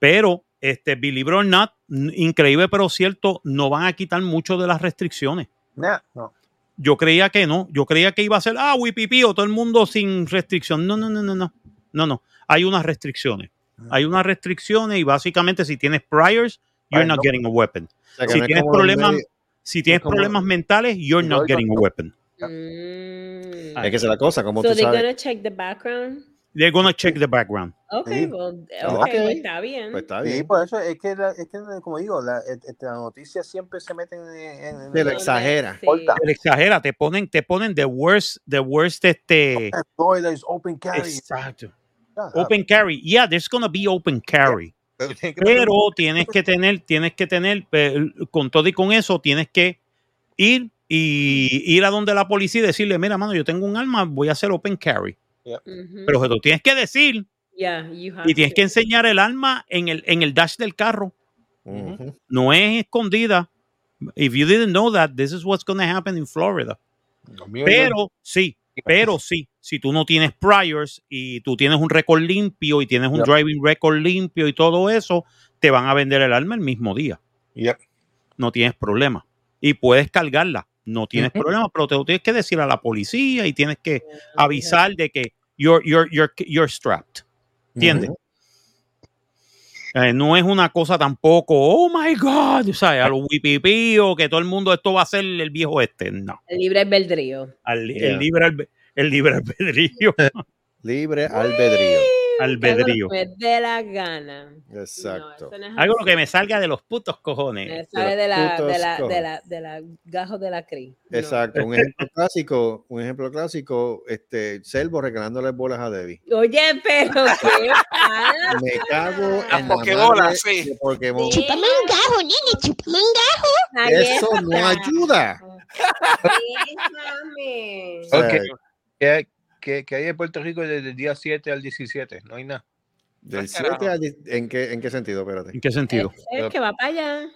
Pero, este, believe it or not, increíble pero cierto, no van a quitar mucho de las restricciones. Nah, no. Yo creía que no. Yo creía que iba a ser, ah, wipipi, o todo el mundo sin restricción. No, no, no, no, no. No, no. Hay unas restricciones. Hay unas restricciones y básicamente si tienes priors, you're not no. getting a weapon. O sea, Si no es tienes problemas, medios- si tienes como- problemas mentales, you're not no, getting a no. weapon. Mm. Es que esa es la cosa, como So tú they're sabes. gonna check the background. They're gonna check the background. Okay, Sí. well, okay, ok. pues está bien. Pues está Sí, bien. por eso es que, la- es que como digo, la, et- las noticias siempre se meten en... en- Se lo exagera. sí. Te exagera, te ponen, te ponen the worst, the worst este. Florida is open carry. Exacto. Ah, Open carry. Yeah, there's gonna be open carry. pero tienes que tener, tienes que tener, con todo y con eso, tienes que ir y ir a donde la policía y decirle, mira, mano, yo tengo un arma, voy a hacer open carry. Pero tú tienes que decir Yeah, you have y tienes to. que enseñar el arma en el, en el dash del carro. No es escondida. If you didn't know that, this is what's going to happen in Florida. Pero sí, pero sí, si tú no tienes priors y tú tienes un récord limpio y tienes un Yep. driving record limpio y todo eso, te van a vender el arma el mismo día. Yep. No tienes problema. Y puedes cargarla, no tienes Ujú. problema, pero te lo tienes que decir a la policía y tienes que avisar de que you're, you're, you're, you're strapped. ¿Entiendes? Eh, no es una cosa tampoco, oh my God, o sea, a los wipipíos, que todo el mundo esto va a ser el viejo este. No, El libre albedrío. al- Yeah. el, libre, albe- el libre albedrío. Libre albedrío. albedrío. Me dé la gana. Exacto. No, no Algo que me salga de los putos Me cojones. sale de la, putos de la, de la, de la gajo de la cri. No. Exacto. Un ejemplo clásico, un ejemplo clásico, este, Selvo regalándole bolas a Debbie. Oye, pero qué pasa. Me cago en la pokebolas, madre sí. Pokémon. Sí. Chúpame un gajo, nene, chúpame un gajo. Eso no ayuda. Déjame. O sea, Ok. ¿Qué, qué, qué hay en Puerto Rico desde el día 7 al 17? No hay nada. Del Carajo. 7 al 10 ¿en qué, ¿En qué sentido? Espérate. ¿En qué sentido? Es que va para allá.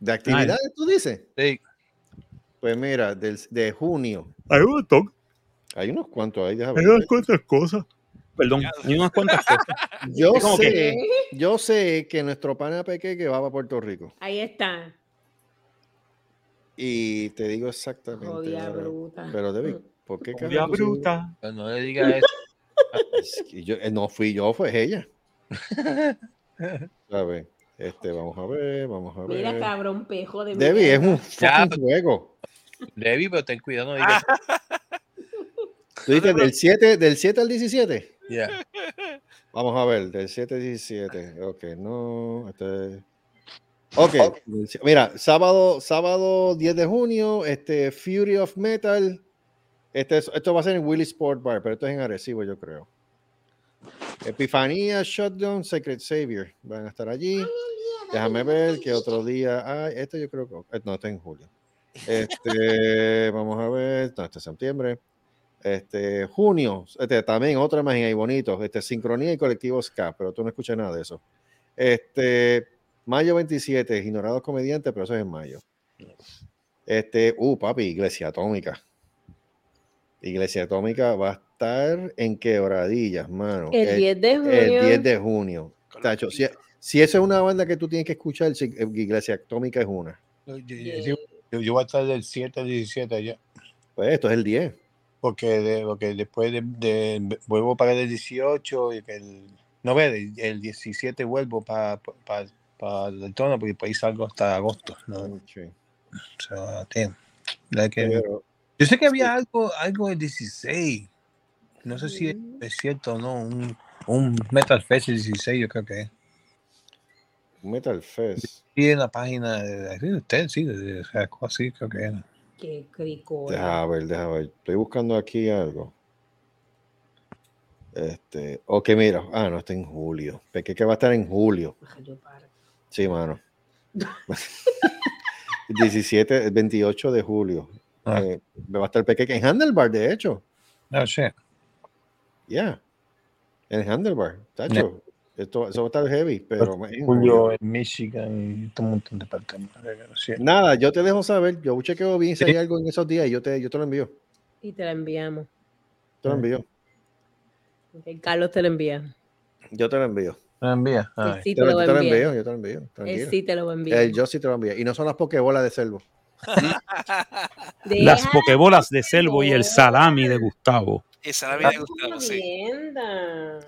¿De actividades tú dices? Sí. Pues mira, del, de junio. Hay un montón, Hay unos cuantos ahí, déjame hay unas cuantas cosas. Perdón, hay unas cuantas cosas. Yo como que- sé, yo sé que nuestro pana Peque que va para Puerto Rico. Ahí está. Y te digo exactamente. Jodida ahora. bruta. Pero David, ¿por qué tú- bruta. Pero no le digas eso. Es que yo- eh, no fui yo, fue ella. A ver, este, vamos a ver, vamos a ver. Mira, cabrón, pejo de Debbie, es un fucking juego. Debbie, pero ten cuidado, no digas. Tú dices del 7, del 7 al 17. Ya. Vamos a ver, del 7 al 17. Ok, no. Este... Ok, mira, sábado, sábado 10 de junio, este Fury of Metal. Este, es- esto va a ser en Willy Sport Bar, pero esto es en Arecibo, yo creo. Epifanía, Shutdown, Sacred Savior. Van a estar allí. Déjame ver qué otro día hay. Este yo creo que. eh, No, está en julio. Este, vamos a ver. No, este es septiembre. Este, junio. Este, también otra imagen ahí bonito. Este, Sincronía y Colectivo Ska, pero tú no escuchas nada de eso. Este, mayo 27, Ignorados Comediantes, pero eso es en mayo. Este, uh, papi, Iglesia Atómica. Iglesia Atómica va a estar en quebradillas, mano. El 10 de junio. El 10 de junio. Tacho, si, si esa es una banda que tú tienes que escuchar, si- eh, Iglesia Atómica es una. Yo, yo- yo- yo- voy a estar del 7 al 17 allá. Pues esto es el 10. Porque, de, porque después de, de- vuelvo para el 18 y que el, no ve, el, el 17 vuelvo para para para Daytona porque por ahí salgo hasta agosto. ¿no? Sí. So, damn. La que- Pero, yo sé que había algo, algo el 16. No sé si es, es cierto o no. Un, un Metal Fest el 16, yo creo que es. Metal Fest. Sí, en la página de, de usted, sí, de, algo así creo que era. Qué cricola. Deja ver, deja ver. Estoy buscando aquí algo. Este, ok, mira. Ah, no, está en julio. Peque que va a estar en julio. Sí, mano. 17, 28 de julio. Ah. Eh, va a estar Peque en Handlebar, de hecho. No sé. Ya. En Handlebar. Tacho. Esto, eso va a estar heavy, pero en Julio en Michigan y todo un montón de partes. Sí. Nada, yo te dejo saber. Yo chequeo bien si hay algo en esos días y yo te, yo te lo envío. Y te la enviamos. Te lo envío. Ok, Carlos te lo envía. Yo te lo envío. ¿Me envía? Él Ay. sí Te te lo, lo yo te lo envía. envío, yo te lo envío. Él Tranquilo. sí te lo envía. El yo sí te lo envío. Y no son las pokebolas de selvo. Las pokebolas de Selvo y el salami de Gustavo. Esa la vida de la Gustavo, sí.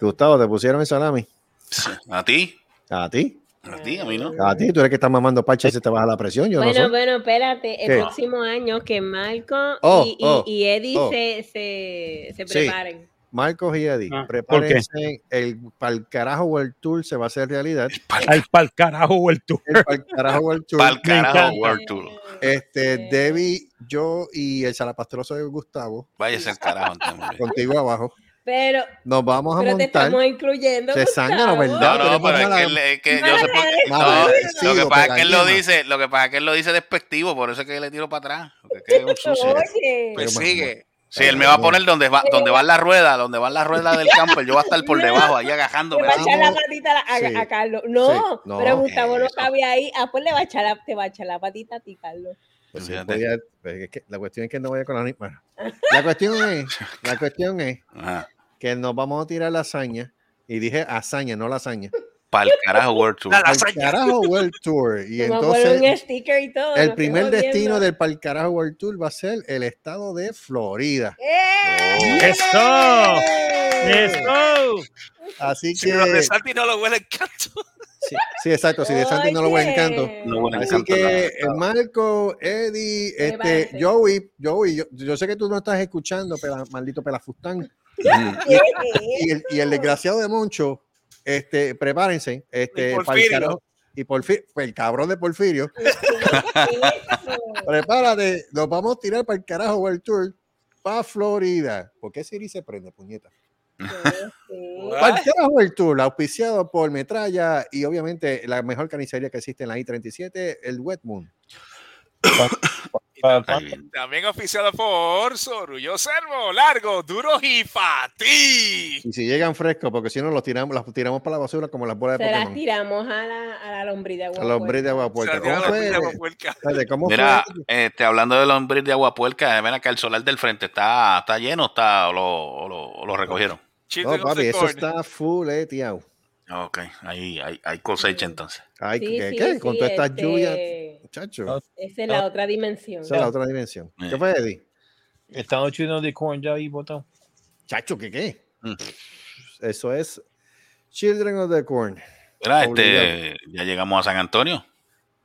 Gustavo, ¿te pusieron el salami? ¿A ti? A ti. A ti, a mí no. A ti, tú eres que estás mamando parche y se te baja la presión. Yo Bueno, no sé. bueno, espérate. El ¿Qué? próximo año que Marco Oh, y, y, oh, y Eddie oh. se, se, se Sí. Marcos y Eddie, Ah, prepárense. El pa'l carajo World Tour se va a hacer realidad. Ay, pa'l carajo o el tour. El pa'l carajo World Tour. Pa'l Me carajo, encanta. World Tour. Este, Debbie, yo y el salapastroso de Gustavo, Váyase al carajo. entonces. contigo abajo, Pero, nos vamos a pero te montar. estamos incluyendo. Se sangran, Gustavo. ¿verdad? No, no, pero es que, él- es que yo sé por qué. No, lo que pasa es que él lo dice, lo que pasa es que él lo dice despectivo, por eso es que le tiro para atrás. Porque es que es un sucio. Oye. Pues Pero, sigue. Sí, él me va a poner donde va, donde van las ruedas, donde van las ruedas del camper, yo voy a estar por debajo, ahí Le agajándome. va a echar la patita a, a- Sí. a Carlos. No, Sí. No, pero Gustavo no cabe ahí. Ah, pues le va a echar la, te va a echar la patita a ti, Carlos. Pues sí, Fíjate. podía- pues es que la cuestión es que no vaya con la ni- bueno, La cuestión es, la cuestión es Ajá. que nos vamos a tirar la hazaña. Y dije hazaña, no lasaña. Para el carajo World Tour. Lasaña. carajo World Tour. Y poner un entonces sticker y todo. el no primer destino del Pal Carajo World Tour va a ser el estado de Florida. ¡Eh! ¡Eso! ¡Eso! Así Si los de que Santi no lo huele el canto. sí, sí, exacto. Si de Santi no lo a encanto. No huele Así encanto, que nada. eh, Marco, Eddie, este? Joey, Joey, yo, yo sé que tú no estás escuchando, pela- maldito pelafustán. Mm. Y el, y el desgraciado de Moncho, este, prepárense, este, Porfirio. y Porfirio, el cabrón de Porfirio, prepárate, nos vamos a tirar para el carajo World Tour para Florida. ¿Por qué Siri se prende, puñeta? Para el carajo World Tour, auspiciado por Metralla y obviamente la mejor carnicería que existe en la I-37, el Wet Moon. También oficiado por Sorullo Servo, largo, duro y ti. Y si llegan frescos, porque si no los tiramos, las tiramos para la basura como las bolas de Se las Pokémon. tiramos a la, a la lombriz de agua. A los hombres de agua puerca. la ¿Cómo fue? la agua puerca. Espérate, ¿Cómo Mira, fue? este, hablando del hombre de agua puerca, ven acá el solar del frente está, está lleno, está, o lo, lo, lo recogieron. No, papi, the eso está full, eh, tío. Ok, ahí hay, hay cosecha entonces. Ay, Sí, ¿qué? sí, qué? sí, Con todas estas este, lluvias, muchacho. Esa es la otra dimensión. Esa es la otra dimensión. Eh. ¿Qué fue, Eddie? Están los chinos de corn ya ahí botado. Chacho, ¿qué qué? Mm. Eso es Children of the Corn. Mira, este, ya llegamos a San Antonio.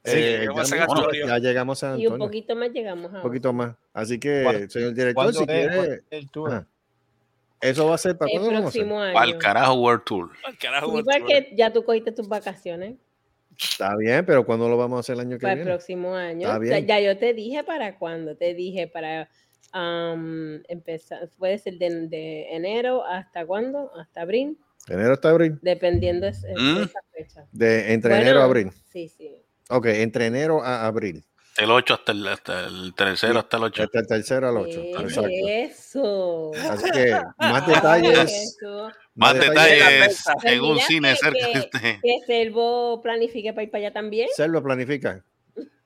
Sí, llegamos a San ya, Antonio. ya llegamos a San Y un Antonio. poquito más llegamos a Un poquito más. Así que, ¿Cuándo- señor director, ¿Cuándo si es? quiere, ¿Cuándo es el tour? Ah, eso va a ser para el próximo año. Para el carajo World Tour. Al carajo, Sí, Arturo. porque ya tú cogiste tus vacaciones Está bien, pero ¿cuándo lo vamos a hacer el año que para el viene? próximo año. Está Ya, bien. ya yo te dije para cuándo. Te dije para am, empezar, puede ser de, de enero hasta cuándo, hasta abril, Enero hasta abril. dependiendo de, de Mm. esa fecha. De, entre Bueno, enero a abril. Sí, sí. Ok, entre enero a abril. El 8 hasta el, hasta el tercero, hasta el 8. Hasta el tercero al 8. ¿Qué Exacto. es Eso. Así que más ¿Qué es detalles. eso? Más detalles Pues en un mira cine que- cerca de que- este. Que Selvo planifique para ir para allá también. Selva planifica.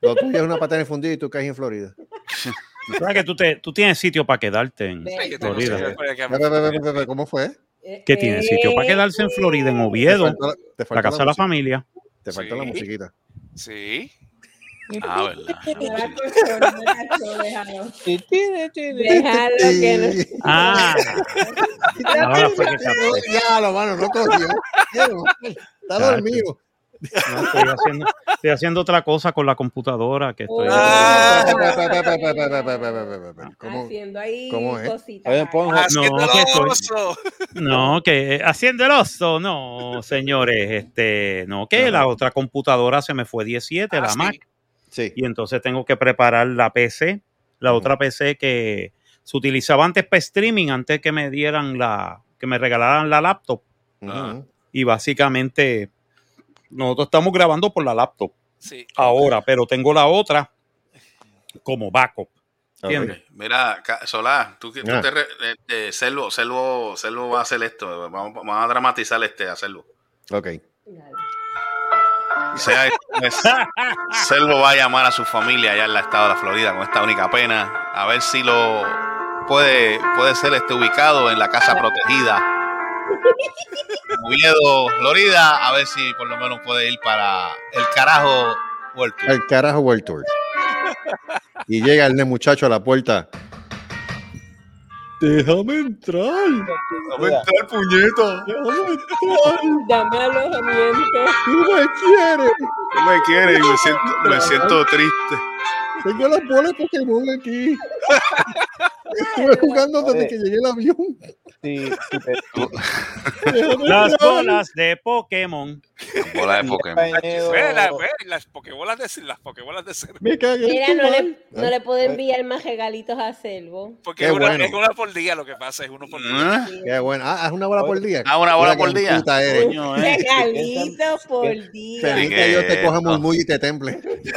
Lo tuyo es una patana en fundido y tú caes en Florida. ¿Sabes que tú, te, tú tienes sitio para quedarte en que Florida? que- ¿Cómo fue? ¿Qué tiene sitio para quedarse en Florida, en Te Oviedo, te la casa de la familia? Te faltó la musiquita. Sí. Ah, verdad. Déjalo. Déjalo que no. Ah, ahora fue que capté. Ya, lo mano, no cogió. Está dormido. No, estoy, haciendo, estoy haciendo otra cosa con la computadora que estoy. Ah. ¿Cómo? Haciendo ahí cómo es? cositas. Haciendo que. No, que haciendo el oso, no, señores, este, no, que la otra computadora se me fue 17, Ah, la sí. Mac, Sí. y entonces tengo que preparar la PC, la otra PC que se utilizaba antes para streaming, antes que me dieran la, que me regalaran la laptop, Ujú. y básicamente nosotros estamos grabando por la laptop Sí. ahora, pero tengo la otra como backup. ¿Entiendes? Ok, Mira, Solá, tú, que- tú Ah. te re- este, Selvo, Selvo, Selvo va a hacer esto. Vamos, vamos a dramatizar este, hacerlo. Ok. Dale. Sea, pues, Selvo va a llamar a su familia allá en el estado de la Florida con esta única pena. A ver si lo puede, puede ser este, ubicado en la casa protegida. Oviedo, Florida. A ver si por lo menos puede ir para el carajo World Tour. El carajo World Tour. Y llega el muchacho a la puerta. Déjame entrar. Mira, el puñeto. Déjame entrar. Dame alojamiento. Tú me quieres. No me quiere y me siento, me siento triste. Tengo las bolas Pokémon aquí. Estuve jugando desde que llegué el avión. sí, sí, pero- Déjame Las entrar. bolas de Pokémon. Bola de Pokémon. Ve, la- ve, las pokebolas de las pokebolas de en Mira, no le, no le puedo enviar más regalitos a Selvo. Porque Qué es una, bueno. es una por día lo que pasa, es uno por día. ¿Ah? Qué bueno. Ah, haz una bola por día. Ah, una bola por día. puta eres. Coño, eh. Regalitos por día. Feliz que Dios te coja no. murmullo y te temple.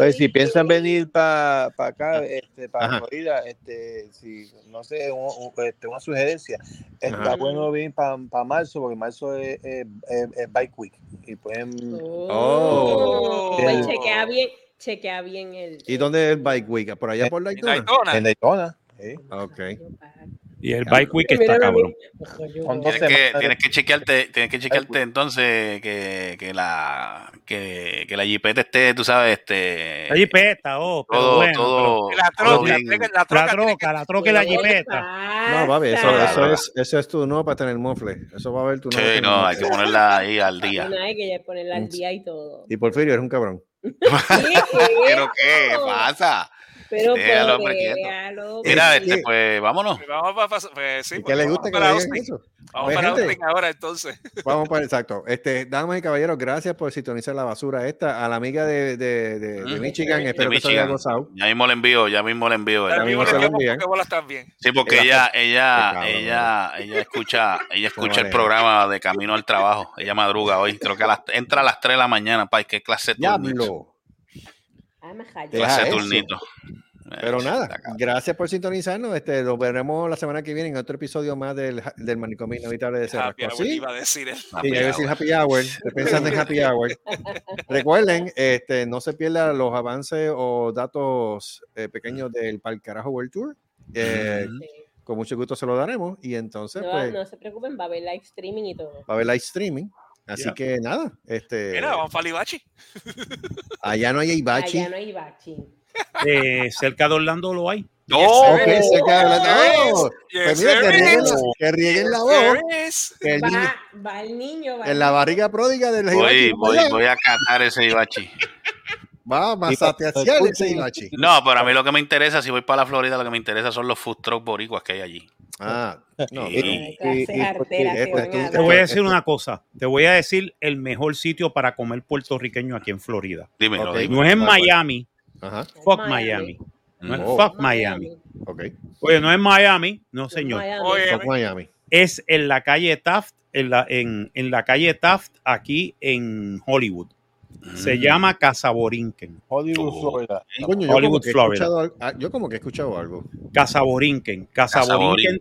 Oye, si piensan venir para acá, este, para. Florida, este, si, no sé, un- un- este, una sugerencia, está Ajá. bueno venir para marzo, porque marzo es, es- es- es Bike Week. Y pueden, Oh. Pues El- chequea bien, chequea bien el. ¿Y dónde es el Bike Week? ¿Por allá por En Daytona? Daytona. en Daytona. ¿sí? Ok. Y el Bike Week está cabrón. Tienes que, tienes que chequearte, tienes que chequearte entonces que, que la que, que la jipeta esté, tú sabes, este La jipeta, oh, pero todo, bueno. todo, La troca, la, pero la troca troca, la troca y la jipeta. No, papi, eso, eso, es, eso es tu no para tener mofle. Eso va a ver tu no. Sí, no, hay que ponerla ahí al día. No hay que ya ponerla al día y todo. Y Porfirio, eres un cabrón. ¿Pero qué pasa? Pero Déjalo, déjalo, Mira, pues, este, pues vámonos. Vamos para, pues, sí, ¿Y pues, qué le vamos gusta que para le? Vamos Pues, para gente, ahora entonces. Vamos para exacto. Este, damas y caballeros, gracias por sintonizar la basura esta. A la amiga de, de, de, de Mm. Michigan, De espero que se haya Michigan. gozado. Ya mismo le envío, ya mismo le envío. Ya mismo se lo tenemos envían. pokebolas también. Sí, porque ella, ella, cabrón, ella, ella escucha, ella escucha el programa de camino al trabajo. Ella madruga hoy. Creo que a las, entra a las 3 de la mañana, pa, qué clase de eso. turnito. Pero Eh, nada, gracias por sintonizarnos. Este, lo veremos la semana que viene en otro episodio más del, del manicomio inevitable de Happy Cerrasco. hour, ¿Sí? iba a decir él. Sí, ya iba a decir happy hour. Estoy pensando en happy hour. Recuerden, este, no se pierdan los avances o datos eh, pequeños del Pal Carajo World Tour. Eh, Sí. Con mucho gusto se lo daremos. Y entonces, No, pues, no se preocupen, va a haber live streaming y todo. va a haber live streaming. Así que nada, este, Mira, vamos para Libachi. allá no hay Ibachi. Allá no hay bachi. Eh, cerca de Orlando lo hay. ¡Oh! Ok, se queda hablando. Yes, ¡Oh! yes, Pues mira, que rieguen, la, que rieguen la voz. There is. que el niño- Va, va el niño, va en la barriga pródiga del Voy, Ibachi. voy, voy a catar ese Ibachi. Va a masatear ese Ibachi. No, pero a mí lo que me interesa, si voy para la Florida, lo que me interesa son los food truck boricuas que hay allí. Ah, no. Y- y- y- a Te voy a decir una cosa. Te voy a decir el mejor sitio para comer puertorriqueño aquí en Florida. Dímelo, Ok. dímelo. No es en. Miami. Ajá, Fuck Miami. Miami. No es Oh. fuck Miami. Oye, no es Miami. No, señor. Fuck Miami. Es en la calle Taft, en la, en, en la calle Taft, aquí en Hollywood. Se Mm. llama Casa Borinquen. Hollywood, Oh. Florida. Coño, yo, Hollywood, como que he Florida. escuchado, ah, yo como que he escuchado algo. Casa Borinquen. Casa Casa Borinquen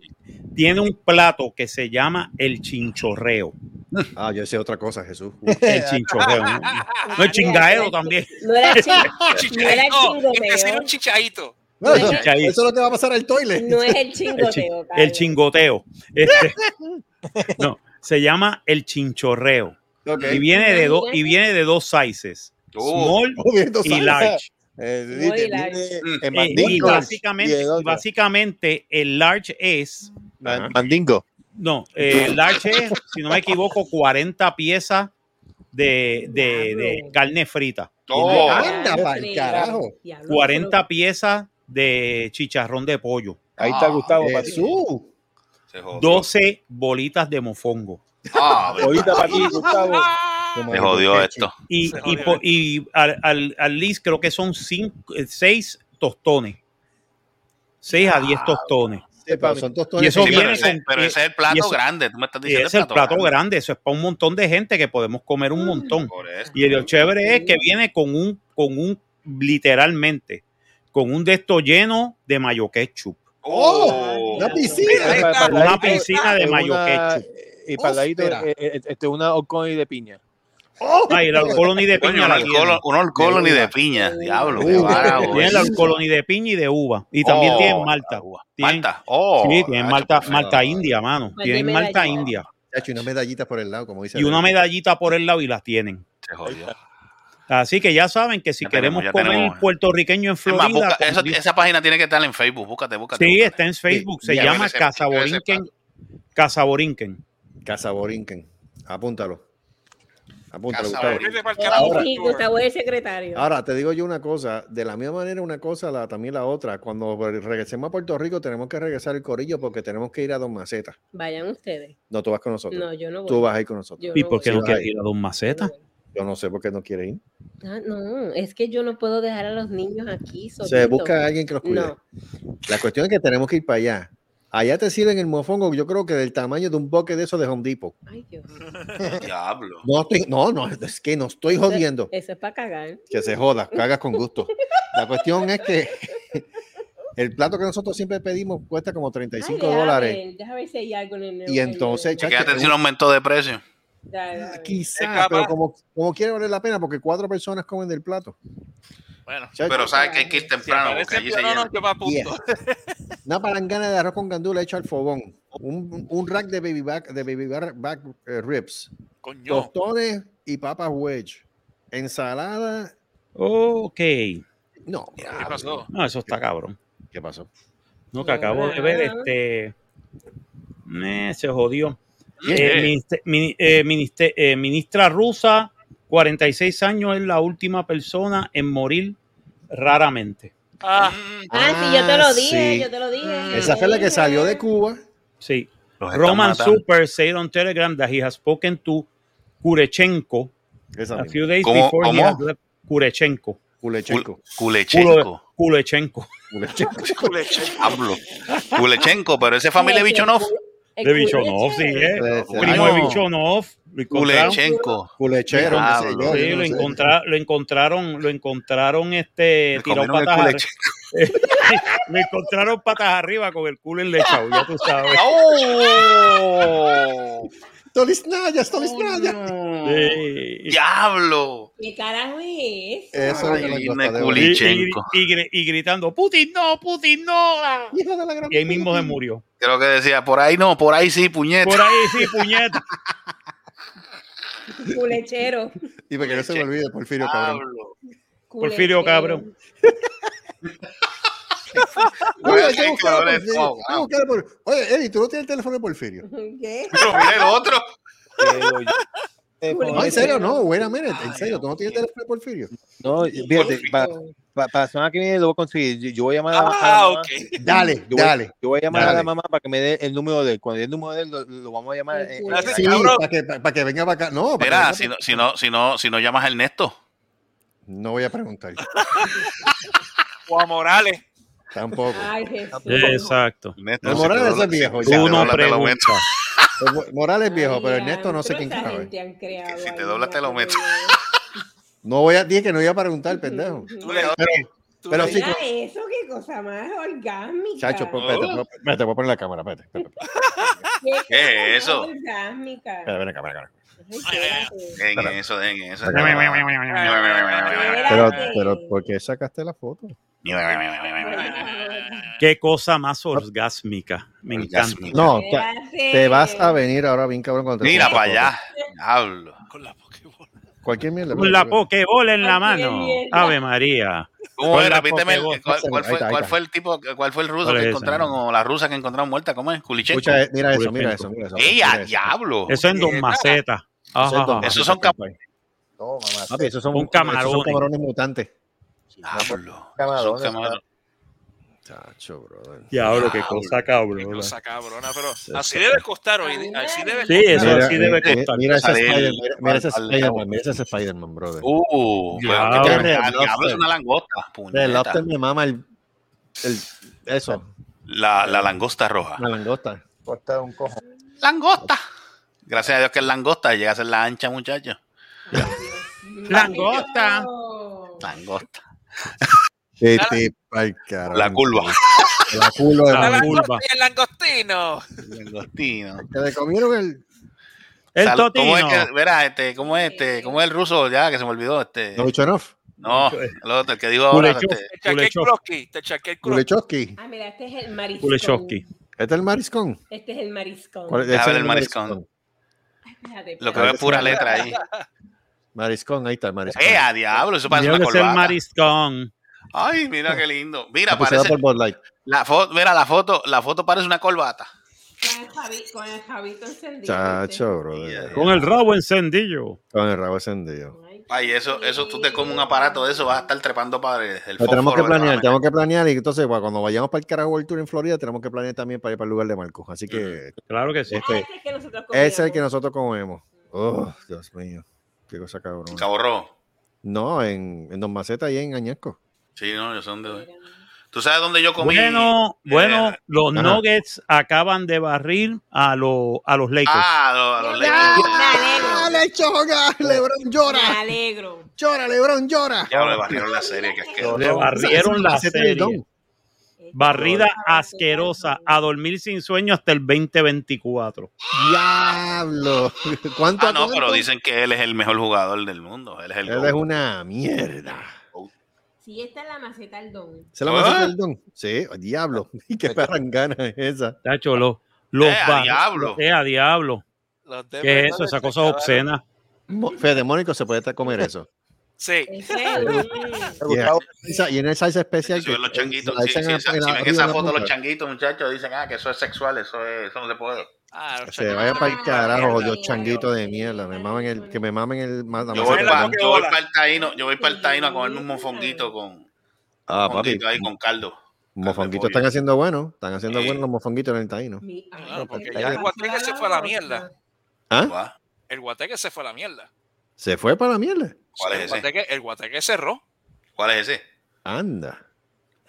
tiene un plato que se llama el chinchorreo. Ah, yo sé otra cosa, Jesús. El chinchorreo. ¿no? No, el chingaero también. No era chi- no era el no, chingoteo. es decir, un chichadito. No, eso, lo que va a pasar al toilet. No es el El, chi- chingoteo. el chingoteo. Este, no, se llama el chinchorreo. Ok. Y viene de dos y viene de dos sizes. Oh. Small Oh, y large. Eh, large. Mm. en Eh, y mandingo. básicamente, Y el básicamente el large es. Mandingo. no, eh, el large es, si no me equivoco, 40 piezas de, de- de carne frita. Oh. Anda, Diablo, pa'l carajo. diablo, 40 piezas de chicharrón de pollo. Ahí está Ah, Gustavo. para. Jesús. Se jodió. 12 bolitas de mofongo. Ah, Ahorita para ti, Gustavo. se jodió esto. Y, y, jodió. y al, al, al least creo que son 6 tostones. 6 a 10 tostones. Sí, pero son tostones Y eso Sí, pequeños. pero, viene ese, con- pero ese es el plato eso- grande. Tú me estás diciendo ese es el plato grande. Eso es para un montón de gente que podemos comer un montón. Por eso. Y lo chévere es que viene con un, con un, literalmente, con un de estos lleno de mayo ketchup. Oh. Una piscina. Una piscina de mayo ketchup. Y para el ladito, Óspera. eh, eh, este, una Oconi de piña. Ay, el colony de piña un alcohol, tiene. un alcohol ni de piña. Diablo. Tiene el colony de piña y de uva. Y también Oh, tienen malta. Tienen- Malta. Oh, sí, tienen malta, malta india, mano. Tienen malta india. Y una medallita por el lado, como dice. Y una medallita por el lado y las tienen. Se jodió. Así que ya saben que si Ya tenemos, queremos ya comer tenemos. puertorriqueño en Es más, Florida, busca- eso- esa página tiene que estar en Facebook. Búscate, búscate. sí, búscate. está en Facebook, se y a llama veces- Casa a veces Borinquen. Casa Borinquen. Casa Borinquen. Apúntalo. Apúntalo, Gustavo. Ahora- Sí, Stuart. Gustavo es el secretario. Ahora, te digo yo una cosa, de la misma manera una cosa, la, también la otra. Cuando regresemos a Puerto Rico tenemos que regresar el corillo porque tenemos que ir a Don Maceta. Vayan ustedes. No, tú vas con nosotros. No, yo no voy. Tú vas a ir con nosotros. Yo ¿Y no por qué no Sí, quiere vaya. ir a Don Maceta? Yo no sé por qué no quiere ir. Ah, no, es que yo no puedo dejar a los niños aquí Se solitos. busca a alguien que los cuide. No, La cuestión es que tenemos que ir para allá. Allá te sirven el mofongo, yo creo que del tamaño de un boque de esos de Home Depot. ay Dios. Diablo. No, estoy, no, no, es que no estoy jodiendo. Eso es para cagar. Que se joda, cagas con gusto. La cuestión es que el plato que nosotros siempre pedimos cuesta como 35 Ay, déjame dólares. Déjame ver si hay algo en el. Y entonces, chacho, ¿Qué atención aumentó de precio? Ya, ya, ya. Quizá, Es capaz. pero como, como quiere valer la pena, porque cuatro personas comen del plato. Bueno, Pero sabes que hay que ir si temprano porque aparece allí se no, no, llena. apunto. Yes. Una palangana de arroz con gandula hecho al fogón. Un, un rack de baby back, de baby back, back, eh, ribs. Coño. Tostones y papas wedge. Ensalada. Ok. No. ¿Qué pasó? No, eso está cabrón. ¿Qué pasó? No, que acabo de ver, este. eh, se jodió. Eh, mini- eh, eh, ministra rusa, 46 años, es la última persona en morir raramente. Ah, Ah, sí, yo te lo dije, sí. yo te lo dije. Esa fue la que salió de Cuba. Sí. Roman matando. Super said on Telegram that he has spoken to Kurechenko a few days ¿Cómo- before he cómo? had left Kurechenko. Kulechenko. Kulechenko. Kulechenko. Kulechenko. Diablo. Kulechenko, pero ese es familia de Bichonov. De Bichonov, sí. ¿eh? Primo de no. Bichonov. Kulechenko. Yo, sí, lo, encontra- lo encontraron, lo encontraron este el patas Kulechenko. lo encontraron patas arriba con el culo enlechado, ya tú sabes. ¡Oh! Tolisnaya, Tolisnaya. Sí. ¡Diablo! ¿Qué carajo es? Eso es Ay, de Y, y- gritando, Putin no, Putin no. Hijo de la gran Y ahí mismo se murió. Creo que decía, por ahí no, por ahí sí, puñeta. Por ahí sí, puñeta. Culechero. Y para que no se me olvide, Porfirio, cabrón. Porfirio, cabrón. Oye, que buscar Oye, Eddie, ¿tú no tienes el teléfono de Porfirio? ¿Qué? Pero mira el otro. Eh, No, en serio, no, wait a minute, en serio, ¿tú no tienes el teléfono de Porfirio? No, fíjate, para la semana que viene lo voy a conseguir. Yo, yo voy a llamar a, a la ah, mamá. ok. Dale, Yo voy, dale. yo voy a llamar a la mamá para que me dé el número de él. Cuando dé el número de él, lo, lo vamos a llamar. eh, Sí, cabrón. para que, para que venga para acá. No, venga si no, si no, si no, si no llamas a Ernesto. No voy a preguntar. O a Morales. Tampoco. Ay, Jesús. Exacto. Ernesto, si te Morales dobla- es viejo, si te no te. El Morales es viejo, Ay, pero Ernesto no sé quién sabe. gente han creado si te ahí dobla, te lo meto. No voy a decir que no iba a preguntar, pendejo. Tú le- Pero, tú pero sí, Mira eso, qué cosa más orgásmica. chacho, pues, espérate, espérate, espérate, voy a poner la cámara, espérate. ¿Qué, ¿Qué es eso? Orgásmica. espérate, ven acá, ven acá. Eso, eso. Pero, pero, ¿por qué sacaste la foto? Qué cosa más orgásmica. Me encanta. No, te, vas a venir ahora bien cabrón Mira para allá. Diablo. Con la Pokébola. Cualquier mierda. Con la pokebola en la mano. mierda. Ave María. ¿Cómo es? Repíteme el- Pokéball. cuál, cuál fue, cuál fue el tipo, cuál fue el ruso ¿Cuál que encontraron o la rusa que encontraron muerta. ¿Cómo es? Kulichenko. Escucha, eh, mira eso, mira eso, mira eso. ¡Ey, a mira eso. diablo! Eso en Don Maceta. Eso es. Esos son Maceta, papi. No, mamá. Papi, esos son, Un esos camarones. son camarones mutantes. Diablo. Camarones, Son camarones. Chacho, brother. Diablo, qué cosa Qué cabrón. cosa cabrona, pero así debe costar hoy. Así debe Sí, eso Mira, así debe costar. Mira ese Sale el- Spider- mira- mira ese Spider-Man, mira ese Spider-Man, brother. Uh, Diablo. Qué es una langosta. El lobster me mama el, el eso, La, la langosta roja. la langosta. Cortar un cojo. Langosta. Gracias a Dios que es langosta. Llega a ser la ancha, muchacho. Langosta. Langosta. Este, ay. La curva. La curva. La La curva. langosta y el langostino. Langostino. Que le comieron el. El Salud. ¿Cómo es totino. que, verá, este, cómo es este, cómo es el ruso? Ya, que se me olvidó, este. No, el otro, el que dijo ahora, Kulechov. este, Te chaqué el Kulechov. croquis. Te chaqué el croquis. Kulechowski. Ah, mira, este es el mariscón. Kulechowski. ¿Este es el mariscón? Este es el mariscón. ¿Cuál es? Es el mariscón. Lo que espérate. ve es pura letra ahí. Mariscón, ahí está el mariscón. ¡Eh, a diablo! Eso parece Debe una ser corbata. mariscón. Ay, mira qué lindo. Mira, parece. por. La foto, mira, la foto, la foto parece una corbata. Con el, javi- con el javito encendido. Chacho, bro. Con el rabo encendido. Con el rabo encendido. Ay, eso, eso tú te comes un aparato de eso, vas a estar trepando padre. El tenemos que planear, la- tenemos que planear y entonces bueno, cuando vayamos para el Carajo World Tour en Florida tenemos que planear también para ir para el lugar de Marcos. Así que Claro que sí. este, Ese es el que es el que nosotros comemos. Oh, Dios mío. Qué cosa cabrón. Cabo Rojo. No, en, en Don Maceta y en Añasco. Sí, no, yo sé dónde. ¿Tú sabes dónde yo comí? Bueno, bueno, Eh, los Ajá. Nuggets acaban de barrir a, los a los Lakers. Ah, a los, a los Me Lakers. alegro. ¡Dale, choga! ¡Lebron Me llora! alegro. ¡Llora, Lebron llora! Ya le barrieron la serie, que es que. Le barrieron la serie. Barrida asquerosa a dormir sin sueño hasta el 2024. ¡Diablo! ¿Cuánto Ah, no, pero dicen que él es el mejor jugador del mundo. Él es el. Él es una mierda. Sí, esta es la maceta del don. ¿Se la ¿Ah? Maceta del Don? Sí, oh, diablo. ¿Y qué perrangana es esa? Tacho, los, los Eh, a bar- diablo. Eh, a diablo. Los ¿Qué es eso? Esa se cosa obscena. Fede Mónico se puede comer eso. Sí. Es Y esa- en el salsa especial. Si ven los que- changuitos, la si, echan si en- esa- en si la- ven esa de la foto, los changuitos, muchachos, dicen ah, que eso es sexual, eso, es, eso no se puede. Ah, los Se vaya para el carajo, los sí, changuitos de mierda. Me mamen el, que me mamen el. Yo voy, para, yo voy para el taíno, yo voy para el taíno a comerme un mofonguito con, Ah, papi. ahí con caldo. Mofonguitos están haciendo buenos. Están haciendo Sí. buenos los mofonguitos en el taíno. Claro, porque ya el guateque se fue a la mierda. ¿Ah? El guateque se fue a la mierda. ¿Se fue para la mierda? ¿Cuál el, es ese? guateque, el guateque cerró. ¿Cuál es ese? Anda.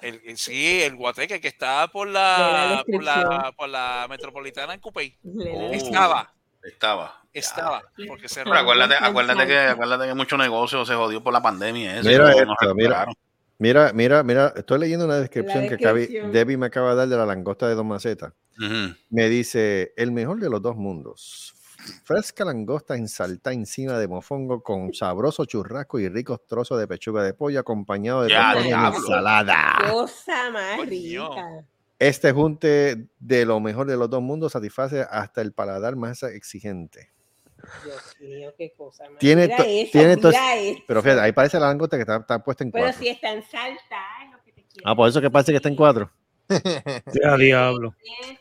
El, el- sí, el guateque que estaba por la por la, por la metropolitana en Cupey. Oh. Estaba, Estaba. estaba. Porque acuérdate, acuérdate que, acuérdate que mucho negocio se jodió por la pandemia. Eso, Mira esto, mira. Mira, mira, mira. Estoy leyendo una descripción, que descripción. Debbie me acaba de dar de la langosta de Don Maceta. Me dice, el mejor de los dos mundos. Fresca langosta ensaltada encima de mofongo con sabroso churrasco y ricos trozos de pechuga de pollo acompañado de Ya, y ensalada. Cosa más rica. Este junte de lo mejor de los dos mundos satisface hasta el paladar más exigente. Dios mío, qué cosa más. Tiene Mira to- eso, tiene to- mira eso. Pero fíjate, ahí parece la langosta que está, está puesta en Pero cuatro. si está en salta, es lo que te quiero Ah, por eso que parece que está en cuatro. Ya, diablo.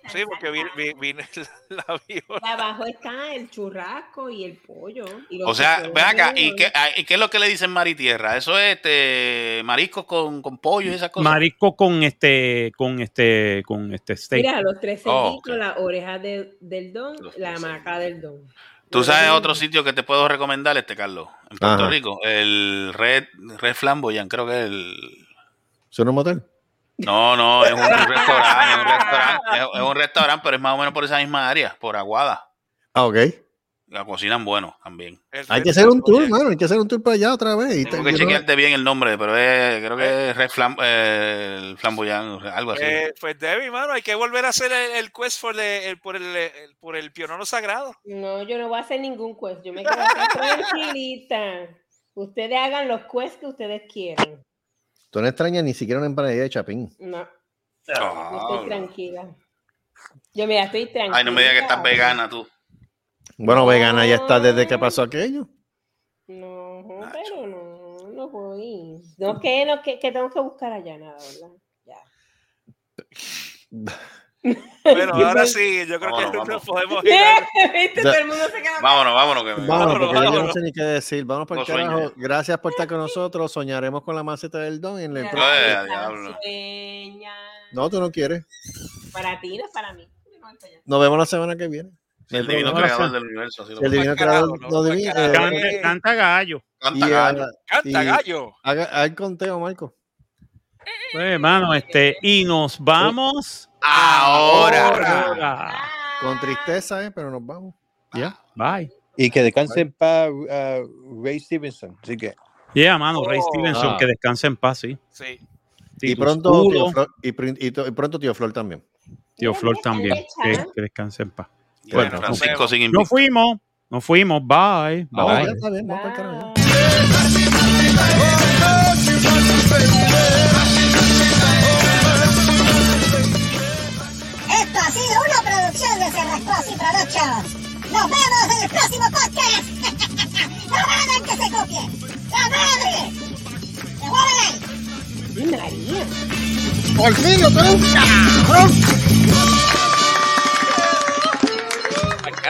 Sí, porque vine, abajo está el churrasco y el pollo. y O sea, ven acá, ¿y qué, ah, ¿y qué es lo que le dicen mar y tierra? Eso es este, mariscos con, con pollo y esas cosas. Marisco con este, con este, con este steak. Mira, los tres Oh, cerditos, la oreja de- del don, Los la maca del don. ¿Tú sabes otro sitio que te puedo recomendar, este Carlos? En Puerto Ajá. Rico. El Red, Red Flamboyant, creo que es el... ¿Son un motel? No, no, es un restaurante, es un restaurante, es, es un restaurante, pero es más o menos por esa misma área, por Aguada. Ah, ok. La cocinan bueno también. El Hay que hacer un tour, mano. Hay que hacer un tour para allá otra vez. Y te- Tengo que chequearte bien el nombre, pero es, creo que es Red Flam, eh, el Flamboyant, algo así. Eh, pues Debbie, mano, hay que volver a hacer el, el quest for the- el- por, el, el- por el pionono sagrado. No, yo no voy a hacer ningún quest. Yo me quedo aquí tranquilita. Ustedes hagan los quests que ustedes quieran. Tú no extrañas ni siquiera una empanadilla de chapín. No, yo estoy tranquila. Yo, mira, estoy tranquila. Ay, no me digas que estás vegana tú. Bueno, vegana ya está desde que pasó aquello. No, Nacho. pero no, no voy. No, que, no, que, que tengo que buscar allá nada, ¿verdad? Ya. Bueno, ahora sí, yo creo Vámonos, que nos podemos ir. ¿Viste? Todo el mundo se queda. Vámonos, vámonos. Que Vámonos, Vámonos, porque yo no vámonos. sé ni qué decir. Vamos por el No sueño. carajo. Gracias por estar con nosotros. Soñaremos con la maceta del don en el Mira, próximo- Eh. No, tú no quieres. Para ti, no es para mí. No. Nos vemos la semana que viene. el No hay divino creador del universo. así el divino creador no, no divino, carajo. eh, Canta, gallo. Canta gallo. haga- Canta gallo. haga- haga el conteo, Marco. Pues, hermano, este, y nos vamos Ahora. ahora. Con tristeza, eh, pero nos vamos. Ya, bye. Y que descanse en paz uh, Ray Stevenson. Así que. Yeah, mano, Ray Oh. Stevenson, Ah. que descanse en paz, sí. Sí. Sí, y, pronto, tío Flor, y, pronto tío Flor también. tío Flor también, que, que descanse en paz. Y Bueno, Francisco nos sigue Nos fuimos, nos fuimos, bye. Ah, bye. ya está bien, vamos pa'l carajo. Ha sido una producción de Cerrascoas y Productions. Nos vemos en el próximo podcast. no hagan que se copien. ¡La madre! ¡Se ahí! ¡Bolsillo, tronca! ¡Tronca!